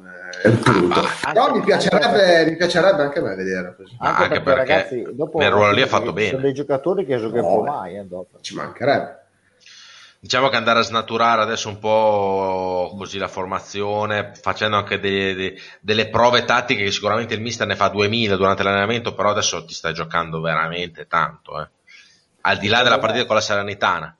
Ah, no, mi piacerebbe, mi piacerebbe anche a me vedere così. Anche, anche perché, perché, ragazzi, dopo nel ruolo lì ha fatto bene. Sono dei giocatori che giocano no, mai. Eh, Ci mancherebbe. Diciamo che andare a snaturare adesso un po' così la formazione, facendo anche delle, delle, delle prove tattiche che sicuramente il mister ne fa 2000 durante l'allenamento, però adesso ti stai giocando veramente tanto. Eh. Al di là della partita con la Serenitana.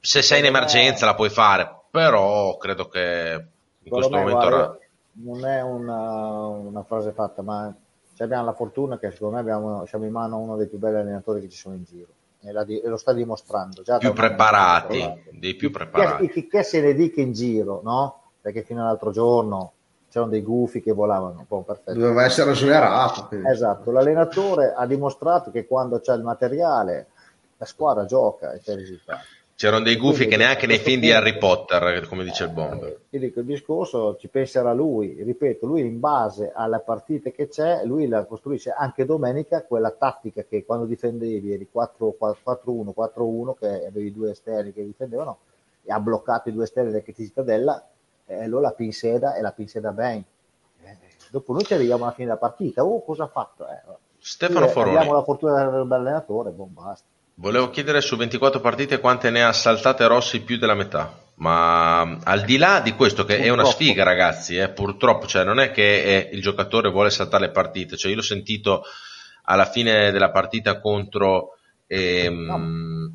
Se sei in emergenza la puoi fare, però credo che in questo momento... Guarda, non è una, una, frase fatta, ma abbiamo la fortuna che secondo me abbiamo, siamo in mano a uno dei più belli allenatori che ci sono in giro e, lo sta dimostrando. Già più preparati, dei più preparati. Che, che, se ne dica in giro, no? Perché fino all'altro giorno c'erano dei gufi che volavano. Boh, perfetto. Doveva essere esonerato. Esatto, l'allenatore ha dimostrato che quando c'è il materiale la squadra gioca e c'è il risultato. C'erano dei gufi che neanche nei film di Harry Potter, come dice il Bond. Ti dico, il discorso ci penserà lui, ripeto, lui in base alle partite che c'è, lui la costruisce anche domenica quella tattica che quando difendevi eri 4-1, 4-1, che avevi due esterni che difendevano, e ha bloccato i due esterni del Cittadella, e eh, la pinseda e la pinseda bene. Eh, dopo noi ci arriviamo alla fine della partita, oh cosa ha fatto? Eh, Stefano Foroni. Abbiamo la fortuna dell'allenatore, boh, basta. Volevo chiedere su 24 partite quante ne ha saltate Rossi più della metà. Ma al di là di questo, che purtroppo. è una sfiga, ragazzi, eh, purtroppo, cioè, non è che eh, il giocatore vuole saltare le partite. Cioè, io l'ho sentito alla fine della partita contro ehm, no.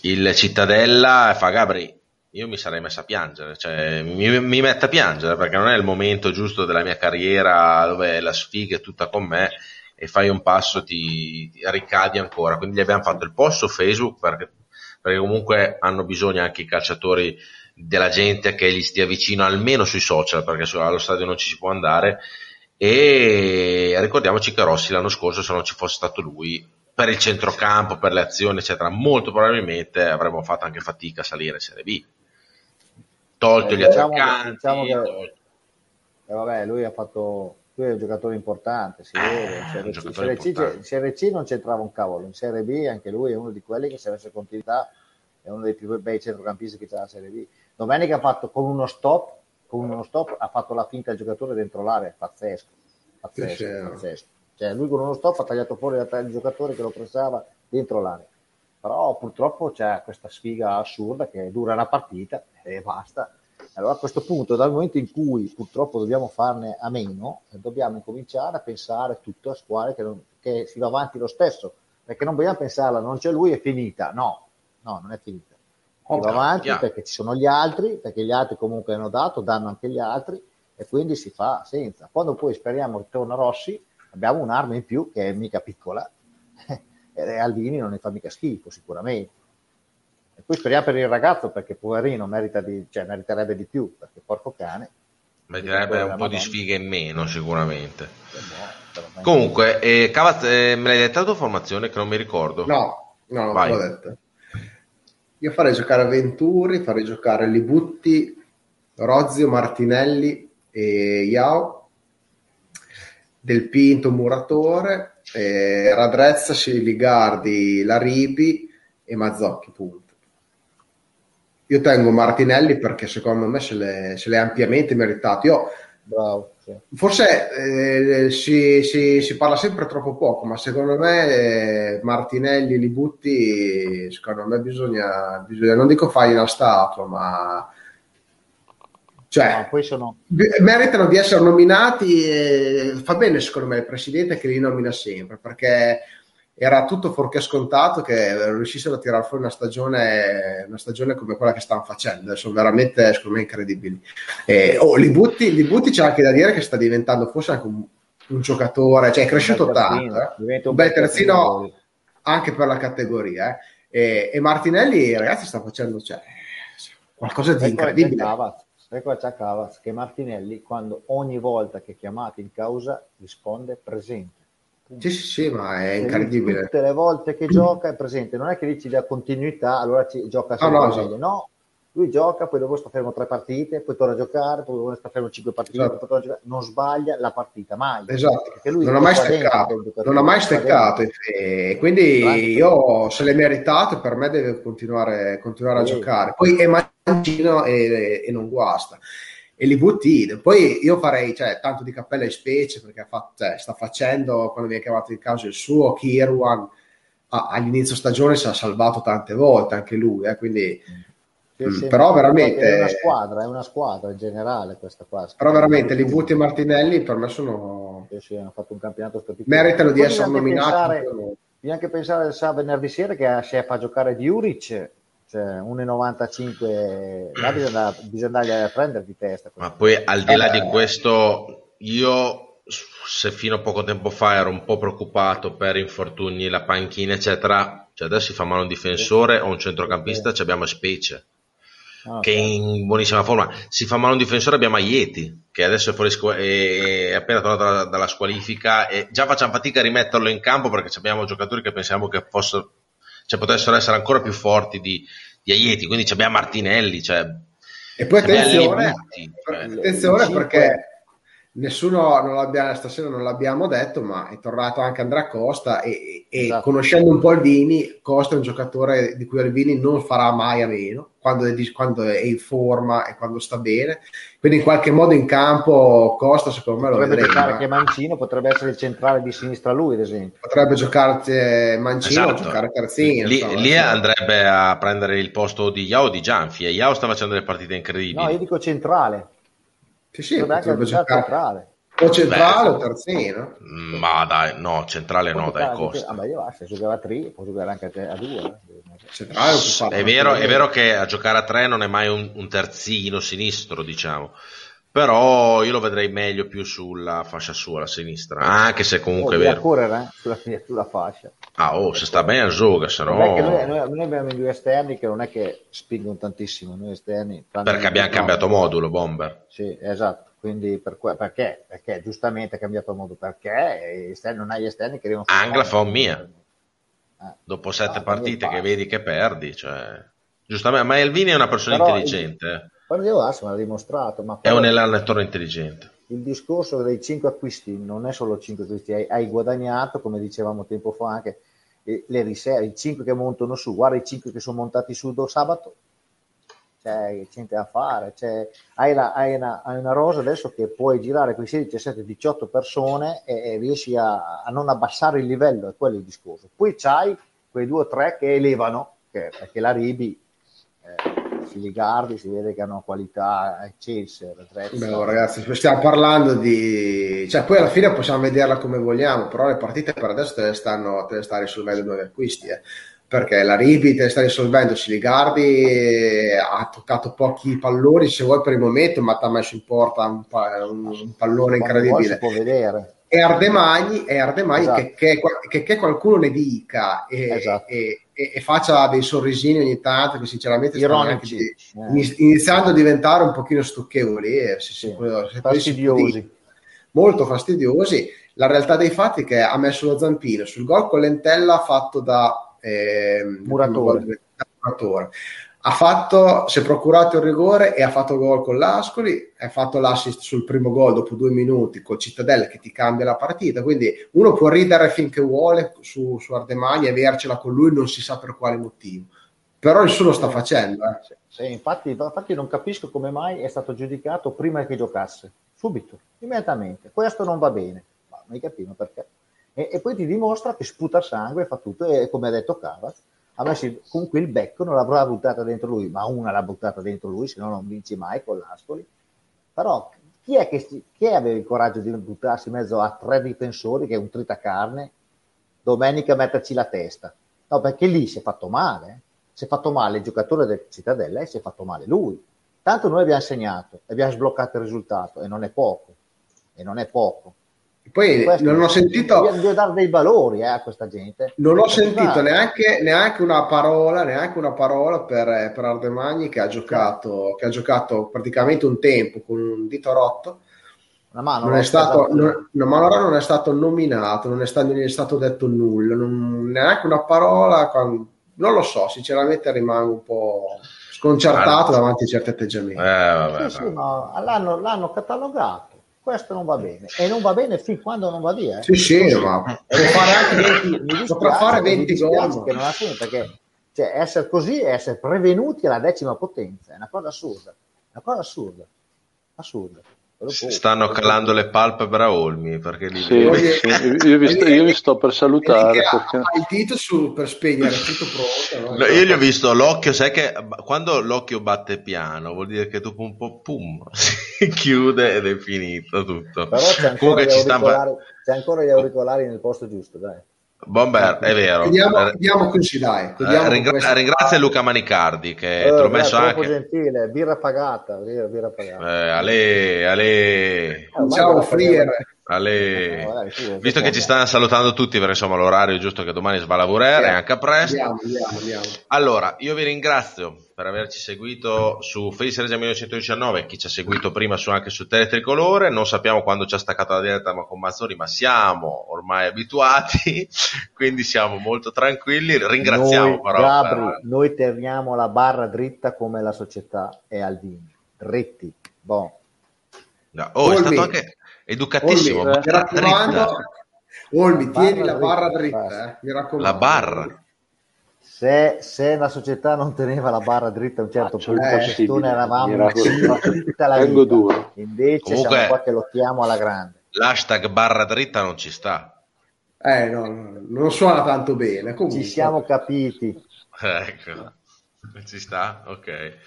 il Cittadella e fa Gabri. Io mi sarei messo a piangere, cioè mi, mi metto a piangere perché non è il momento giusto della mia carriera dove la sfiga è tutta con me e fai un passo ti, ti ricadi ancora. Quindi gli abbiamo fatto il post su Facebook perché, perché comunque hanno bisogno anche i calciatori della gente che gli stia vicino almeno sui social perché allo stadio non ci si può andare. E ricordiamoci che Rossi l'anno scorso se non ci fosse stato lui per il centrocampo, per le azioni eccetera molto probabilmente avremmo fatto anche fatica a salire in Serie B. Tolto eh, gli diciamo attaccanti diciamo che, tolto... eh, vabbè lui ha fatto lui è un giocatore importante, si vede. In Serie, C, Serie, C, Serie C non c'entrava un cavolo, in Serie B anche lui è uno di quelli che se avesse continuità è uno dei più bei centrocampisti che c'è la Serie B. Domenica ha fatto con uno stop, con uno stop ha fatto la finta al giocatore dentro l'area, pazzesco, pazzesco, pazzesco. Cioè, lui con uno stop ha tagliato fuori il giocatore che lo pressava dentro l'area. Però purtroppo c'è questa sfiga assurda che dura una partita e basta allora a questo punto, dal momento in cui purtroppo dobbiamo farne a meno, dobbiamo incominciare a pensare tutto a squadre che, non, che si va avanti lo stesso, perché non vogliamo pensarla, non c'è lui, è finita. No, no, non è finita. Si va avanti yeah. perché ci sono gli altri, perché gli altri comunque hanno dato, danno anche gli altri e quindi si fa senza. Quando poi speriamo che torna Rossi, abbiamo un'arma in più che è mica piccola <laughs> e Aldini non ne fa mica schifo sicuramente. E poi speriamo per il ragazzo perché poverino merita di, cioè, meriterebbe di più, perché porco cane. Meriterebbe un po' di sfighe in meno sicuramente. Comunque, eh, Cavaz, eh, me l'hai detta la tua formazione che non mi ricordo? No, no, non l'ho detta. Io farei giocare Venturi, farei giocare Libutti, Rozio, Martinelli e Iao, Del Pinto, Muratore, eh, Radrezza, Ligardi, Laribi e Mazzocchi, punto. Io tengo Martinelli perché secondo me se l'è, se l'è ampiamente meritato. Io, Bravo, sì. Forse eh, si, si, si, parla sempre troppo poco, ma secondo me eh, Martinelli, Libutti, secondo me bisogna, bisogna non dico fargli una statua, ma cioè, no, sono... meritano di essere nominati. E fa bene secondo me il presidente che li nomina sempre perché era tutto fuorché scontato che riuscissero a tirare fuori una stagione, una stagione come quella che stanno facendo. Sono veramente, secondo me, incredibili. E, oh, li, butti, li butti c'è anche da dire che sta diventando forse anche un, un giocatore, cioè è cresciuto tanto. Eh. Un bel terzino anche per la categoria. Eh. E, e, Martinelli, ragazzi, sta facendo cioè, qualcosa di incredibile. Ecco c'è Cavaz che Martinelli, quando ogni volta che è chiamato in causa, risponde presente sì, sì, sì, ma è incredibile. Tutte le volte che gioca è presente, non è che dici la continuità, allora ci, gioca sempre no, no, esatto. no, lui gioca, poi dopo sta fermo tre partite, poi torna a giocare, poi dopo sta fermo cinque partite, esatto. non sbaglia la partita, mai. Esatto, non ha mai steccato, non ha mai steccato, e quindi io se l'è meritato, per me deve continuare, continuare a giocare. Poi è mancino e, e non guasta. E li butti. Poi io farei cioè, tanto di cappella e specie perché fa, cioè, sta facendo, quando viene chiamato in causa il suo, Kirwan all'inizio stagione si è salvato tante volte anche lui, eh, quindi sì, però veramente è una squadra, è una squadra in generale questa qua. Però veramente Libuti e Martinelli per me sono sì, sì, hanno fatto un campionato strepitoso. Meritano di essere nominati. Pensare, bisogna anche pensare sa, venerdì sera che si fa giocare di Uric cioè 1,95 là bisogna, bisogna andargli a prendere di testa. Ma poi al di là eh, di questo, io se fino a poco tempo fa ero un po' preoccupato per infortuni, la panchina, eccetera, cioè adesso si fa male un difensore o un centrocampista, ci abbiamo specie Ah, che è in buonissima forma. Si fa male un difensore, abbiamo Aieti, che adesso è, fuori scu- è appena tornato dalla, dalla, squalifica e già facciamo fatica a rimetterlo in campo perché abbiamo giocatori che pensiamo che fossero, cioè, potessero essere ancora più forti di, di Aieti, quindi abbiamo Martinelli. Cioè, e poi attenzione, cioè, attenzione perché nessuno non stasera non l'abbiamo detto, ma è tornato anche Andrea Costa e, e esatto. conoscendo un po' Alvini, Costa è un giocatore di cui Alvini non farà mai a meno quando è, quando è, in forma e quando sta bene. Quindi in qualche modo in campo Costa secondo me lo potrebbe vedremo. giocare che Mancino, potrebbe essere il centrale di sinistra lui ad esempio. Potrebbe giocare Mancino esatto. o giocare terzino. Lì, insomma, lì andrebbe a prendere il posto di Yao di Gianfi e Yao sta facendo delle partite incredibili. No, io dico centrale sì, sì, potrebbe giocare centrale. O centrale Beh, o terzino. Mm, ma dai, no, centrale no, dai, costa. Vabbè, io se giocava a 3, può giocare anche a 2. Eh. Centrale è vero, è vero che a giocare a 3 non è mai un, un terzino sinistro, diciamo però io lo vedrei meglio più sulla fascia sua, la sinistra, anche se comunque oh, è vero. correre eh? sulla, <laughs> sulla, fascia. Ah, oh, se sta bene gioca, se no... Noi, noi, abbiamo i due esterni che non è che spingono tantissimo, noi esterni... Perché abbiamo cambiato modulo, Bomber. Sì, esatto, quindi per que- perché? Perché giustamente ha cambiato modulo, perché esterni, non hai gli esterni che devono... Angla fa un mia. Eh. Dopo sette ah, partite che vedi che perdi, cioè... Giustamente, ma Elvini è una persona Però intelligente. Il Guardiola Arsenal l'ha dimostrato. Ma è un allenatore intelligente. Il discorso dei 5 acquisti non è solo 5 acquisti, hai, hai guadagnato, come dicevamo tempo fa, anche le riserve, i 5 che montano su, guarda i 5 che sono montati su do sabato, c'è niente da fare, c'è, hai, la, hai, una, hai, una, rosa adesso che puoi girare con 16, 17, 18 persone e, e riesci a, a, non abbassare il livello, è quello il discorso. Poi c'hai quei due o tre che elevano, che, perché la Ribi... Eh, Filigardi si vede che hanno qualità eccelse. Oh, ragazzi, stiamo parlando di... Cioè, poi alla fine possiamo vederla come vogliamo, però le partite per adesso te le stanno, te le sta risolvendo i nuovi acquisti, eh. perché la Ribi te sta risolvendo, Siligardi ha toccato pochi palloni, se vuoi per il momento, ma ti ha messo in porta un, pa- un pallone incredibile. Si può vedere e Ardemagni, e Ardemagni esatto. che, che, che, che, qualcuno ne dica e, esatto. e, e, faccia dei sorrisini ogni tanto che sinceramente Ironici, di, eh. iniziando a diventare un pochino stucchevoli eh, se, sì. se, fastidiosi molto fastidiosi la realtà dei fatti è che ha messo lo zampino sul gol con lentella fatto da eh, muratore ha fatto, si è procurato il rigore e ha fatto gol con l'Ascoli, ha fatto l'assist sul primo gol dopo due minuti col Cittadella che ti cambia la partita, quindi uno può ridere finché vuole su, su Ardemagna e avercela con lui non si sa per quale motivo, però nessuno sta facendo. Eh. Sì, infatti, infatti non capisco come mai è stato giudicato prima che giocasse, subito, immediatamente, questo non va bene, ma non capiamo perché. E, e, poi ti dimostra che sputa sangue, fa tutto e come ha detto Cavaz, ha messo comunque il becco, non l'avrà buttata dentro lui, ma una l'ha buttata dentro lui, se no non vinci mai con l'Ascoli. Però chi è che chi è aveva il coraggio di buttarsi in mezzo a tre difensori, che è un tritacarne, domenica metterci la testa? No, perché lì si è fatto male. Eh. Si è fatto male il giocatore del Cittadella e si è fatto male lui. Tanto noi abbiamo segnato, abbiamo sbloccato il risultato e non è poco. E non è poco. Poi Questo non ho sentito. Devo dare dei valori eh, a questa gente. Non ho sentito neanche, neanche, una parola, neanche una parola per, per Ardemagni che ha, giocato, che ha giocato praticamente un tempo con un dito rotto. Mano, non è stato, non, no, ma allora non è stato nominato, non è stato, non è stato detto nulla, non, neanche una parola. Quando, non lo so, sinceramente rimango un po' sconcertato davanti a certi atteggiamenti. Eh, vabbè, sì, sì, no, l'hanno, l'hanno catalogato questo non va bene e non va bene fin quando non va via. Eh. Sì, sì, ma può fare anche 20, potrà fare 20 gol. Che non ha fine perché cioè, essere così è essere prevenuti alla decima potenza, è una cosa assurda, una cosa assurda. assurdo. Stanno calando le palpebre a Olmi perché li sì, sì, io, vi sto, io, vi sto, per salutare. Perché... Ha il dito su, per spegnere, tutto pronto. No? io gli ho visto l'occhio, sai che quando l'occhio batte piano vuol dire che dopo un po' pum <laughs> si chiude ed è finito tutto. Però c'è ancora, gli auricolari, c'è ancora gli auricolari nel posto giusto, dai. Bomber, è vero. Vediamo, vediamo così, dai. Eh, ringra- ringrazia Luca Manicardi che eh, te l'ho messo anche. gentile, birra pagata. Birra, birra pagata. Eh, ale, ale. Eh, Ciao, Friere. Ale... No, dai, Visto che ci stanno salutando tutti, perché insomma l'orario è giusto che domani si va a lavorare, anche a presto. Andiamo, andiamo, andiamo. Allora, io vi ringrazio per averci seguito su Face Regia 1919, chi ci ha seguito prima su, anche su Teletricolore. Non sappiamo quando ci ha staccato la diretta ma con Mazzoni, ma siamo ormai abituati, <laughs> quindi siamo molto tranquilli. Ringraziamo noi, però. Gabri, per... Noi teniamo la barra dritta come la società e Alvini. Dritti. Bon. No, oh, è stato anche educatissimo. Olmi, mi raccomando, Olmi, tieni la barra dritta, eh, mi raccomando. La barra. Se, se, la società non teneva la barra dritta a un certo punto, eh, noi eravamo tutta la vita. Duro. Invece Comunque, siamo qua che lottiamo alla grande. L'hashtag barra dritta non ci sta. Eh, no, non suona tanto bene. Comunque. Ci siamo capiti. Ecco, ci sta? Ok.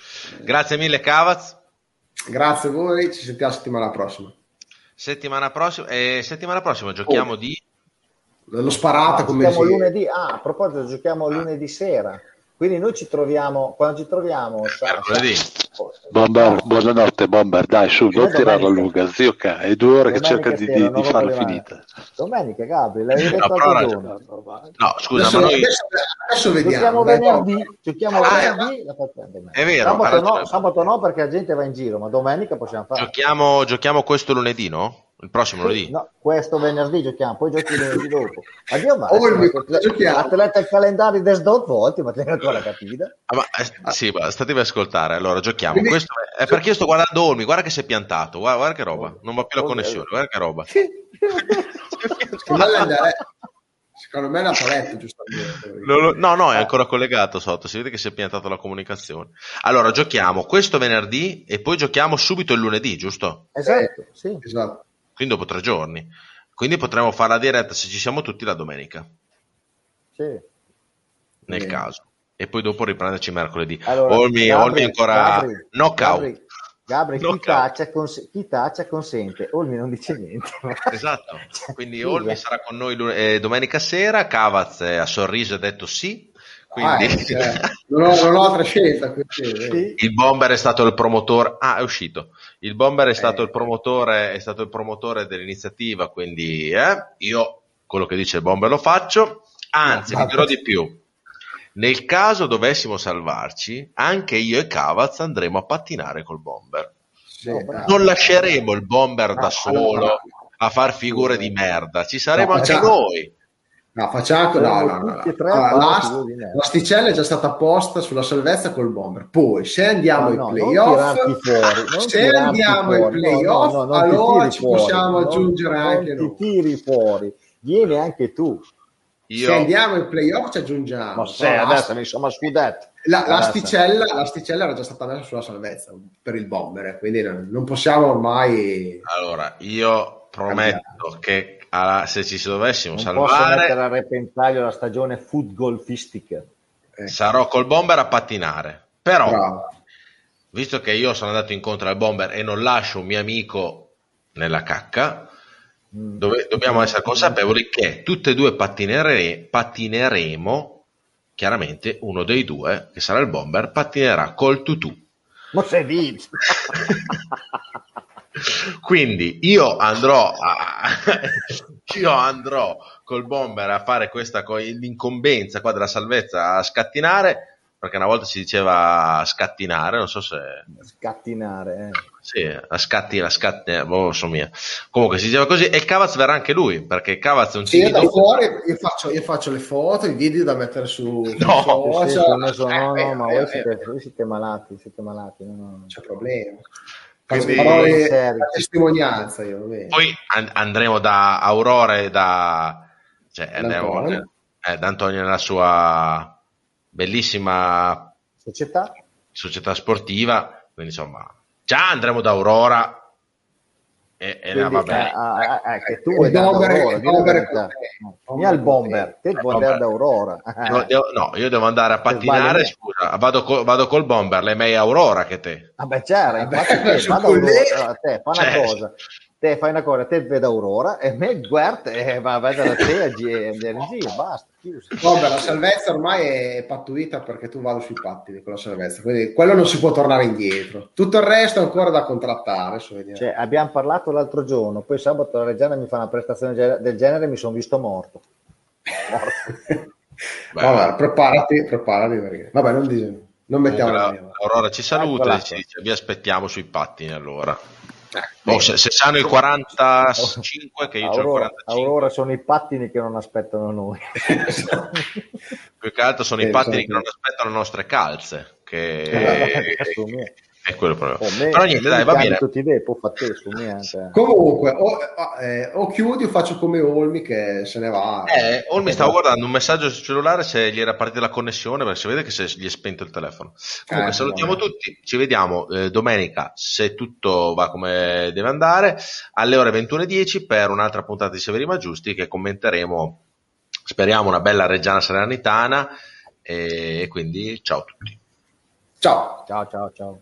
Grazie mille, Cavaz. Grazie a voi, ci sentiamo settimana prossima. Settimana prossima, eh, settimana prossima giochiamo oh. di... Lo sparato come giochiamo lunedì. Ah, a proposito, giochiamo ah. lunedì sera. Quindi noi ci troviamo, quando ci troviamo... Mercoledì. Bomber, buonanotte Bomber, dai su, non tirarla lunga, zio K, è due ore che cerca di, di, di farla finita. Domenica Gabri, l'hai detto no, no, no, scusa, adesso, ma noi... Adesso, vediamo. Giochiamo venerdì, giochiamo ah, venerdì, la facciamo È vero. Sabato no, sabato no perché la gente va in giro, ma domenica possiamo fare. Giochiamo, giochiamo questo lunedì, no? Il prossimo lunedì? No, questo venerdì giochiamo, poi giochi <laughs> lunedì dopo. Addio, ma oh, giochiamo. Atleta il calendario des dot volte, ma tenete ancora capita. Ah, ma, eh, sì, ma statevi a ascoltare. Allora, giochiamo. Quindi... Questo è perché io sto guardando Olmi, guarda che si è piantato, guarda, guarda che roba. Non va più la connessione, guarda che roba. <laughs> Secondo me è andato a letto, giustamente. No, no, è ancora collegato sotto. Si vede che si è piantato la comunicazione. Allora, giochiamo questo venerdì e poi giochiamo subito il lunedì, giusto? Esatto, sì. Esatto quindi dopo tre giorni. Quindi potremo fare la diretta se ci siamo tutti la domenica. Sì. Nel sì. caso. E poi dopo riprenderci mercoledì. Allora, Olmi, Gabri, Olmi ancora Gabri, knockout. Gabri, Gabri chi, taccia, cons- chi taccia consente, Olmi non dice niente. <laughs> Esatto, <laughs> quindi Olmi sarà con noi eh, domenica sera, Cavaz ha sorriso e ha detto sì, quindi... Ah, cioè, <laughs> non, ho, non, ho, altra scelta. Quindi, il bomber è stato il promotore. Ah, è uscito. Il bomber è stato, eh, il, promotore, è stato il promotore dell'iniziativa. Quindi eh, io quello che dice il bomber lo faccio. Anzi, vi dirò di più. Nel caso dovessimo salvarci, anche io e Cavaz andremo a pattinare col bomber. Sì, non lasceremo il bomber da solo a far figure di merda, ci saremo no, anche noi. No, facciamo no, no, no, no. l'asticella è già stata posta sulla salvezza col bomber. Poi, se andiamo ai playoff, fuori, se andiamo ai playoff, allora ci fuori, possiamo aggiungere anche noi. ti tiri fuori, vieni anche tu. Io... Se andiamo ai playoff, ci aggiungiamo. Ma se no, adesso insomma, scudetto. La, l'asticella, l'asticella, era già stata messa sulla salvezza per il bomber, quindi non possiamo ormai. Allora, io prometto cambiare. che alla, se ci dovessimo non salvare... Posso mettere a repentaglio la stagione footgolfistica. Eh. Sarò col bomber a pattinare. Però, Bravo. visto che io sono andato incontro al bomber e non lascio un mio amico nella cacca, mm. dove, dobbiamo essere consapevoli che tutte e due pattinere, pattineremo. Chiaramente uno dei due, che sarà il bomber, pattinerà col tutù. Ma sei visto? <laughs> Quindi io andrò, a, io andrò col bomber a fare questa l'incombenza qua della salvezza a scattinare perché una volta si diceva scattinare, non so se scattinare, eh. sì, a scatti, a scatti, eh, boh, so mia. Comunque si diceva così e Cavaz verrà anche lui perché Cavaz è un sì, da fuori io faccio, io faccio, le foto, i video da mettere su no, social. Sì, no, no, ma voi siete, voi siete malati, siete malati, no, no. non c'è problema. Quindi, parole da testimonianza. Io, poi and- andremo da Aurora e da, cioè, andiamo, eh, da Antonio nella sua bellissima società, società sportiva. Quindi insomma, già andremo da Aurora E, e Quindi, vabbè. Eh, ah, eh, che tu vuoi dare Aurora, bomber, mia il bomber, te vuoi andare d'Aurora. No, no, io devo andare a pattinare, scusa, vado, co- vado col bomber, lei è Aurora che te. Vabbè, certo, infatti <laughs> te, vado Aurora, te, fa una certo. cosa, te fai una cosa, te vedo Aurora e me Guert e va a vedere te a GNG, <laughs> basta. Vabbè, la salvezza ormai è pattuita perché tu vado sui pattini con la salvezza, quindi quello non si può tornare indietro. Tutto il resto è ancora da contrattare. Cioè, abbiamo parlato l'altro giorno, poi sabato la Reggiana mi fa una prestazione del genere e mi sono visto morto. <laughs> morto. Vabbè, preparati, preparati perché... Vabbè, non, dis- non mettiamo la, Aurora ci saluta e ci dice vi aspettiamo sui pattini allora. Oh, se, se sanno il 45 che io Aurora, ho il 45 Aurora sono i pattini che non aspettano noi. <laughs> Più che altro sono eh, i pattini che non aspettano le nostre calze che, eh, è quello proprio. Oh, me, Però niente, dai, va bene. Su niente. Comunque, o, eh, o, chiudi o faccio come Olmi che se ne va. Eh, Olmi stavo guardando un messaggio sul cellulare se gli era partita la connessione, perché si vede che se gli è spento il telefono. Comunque, eh, salutiamo no. tutti, ci vediamo eh, domenica, se tutto va come deve andare, alle ore 21.10 per un'altra puntata di Severi Ma Giusti che commenteremo, speriamo, una bella Reggiana Serenitana e quindi ciao a tutti. Ciao. Ciao, ciao, ciao.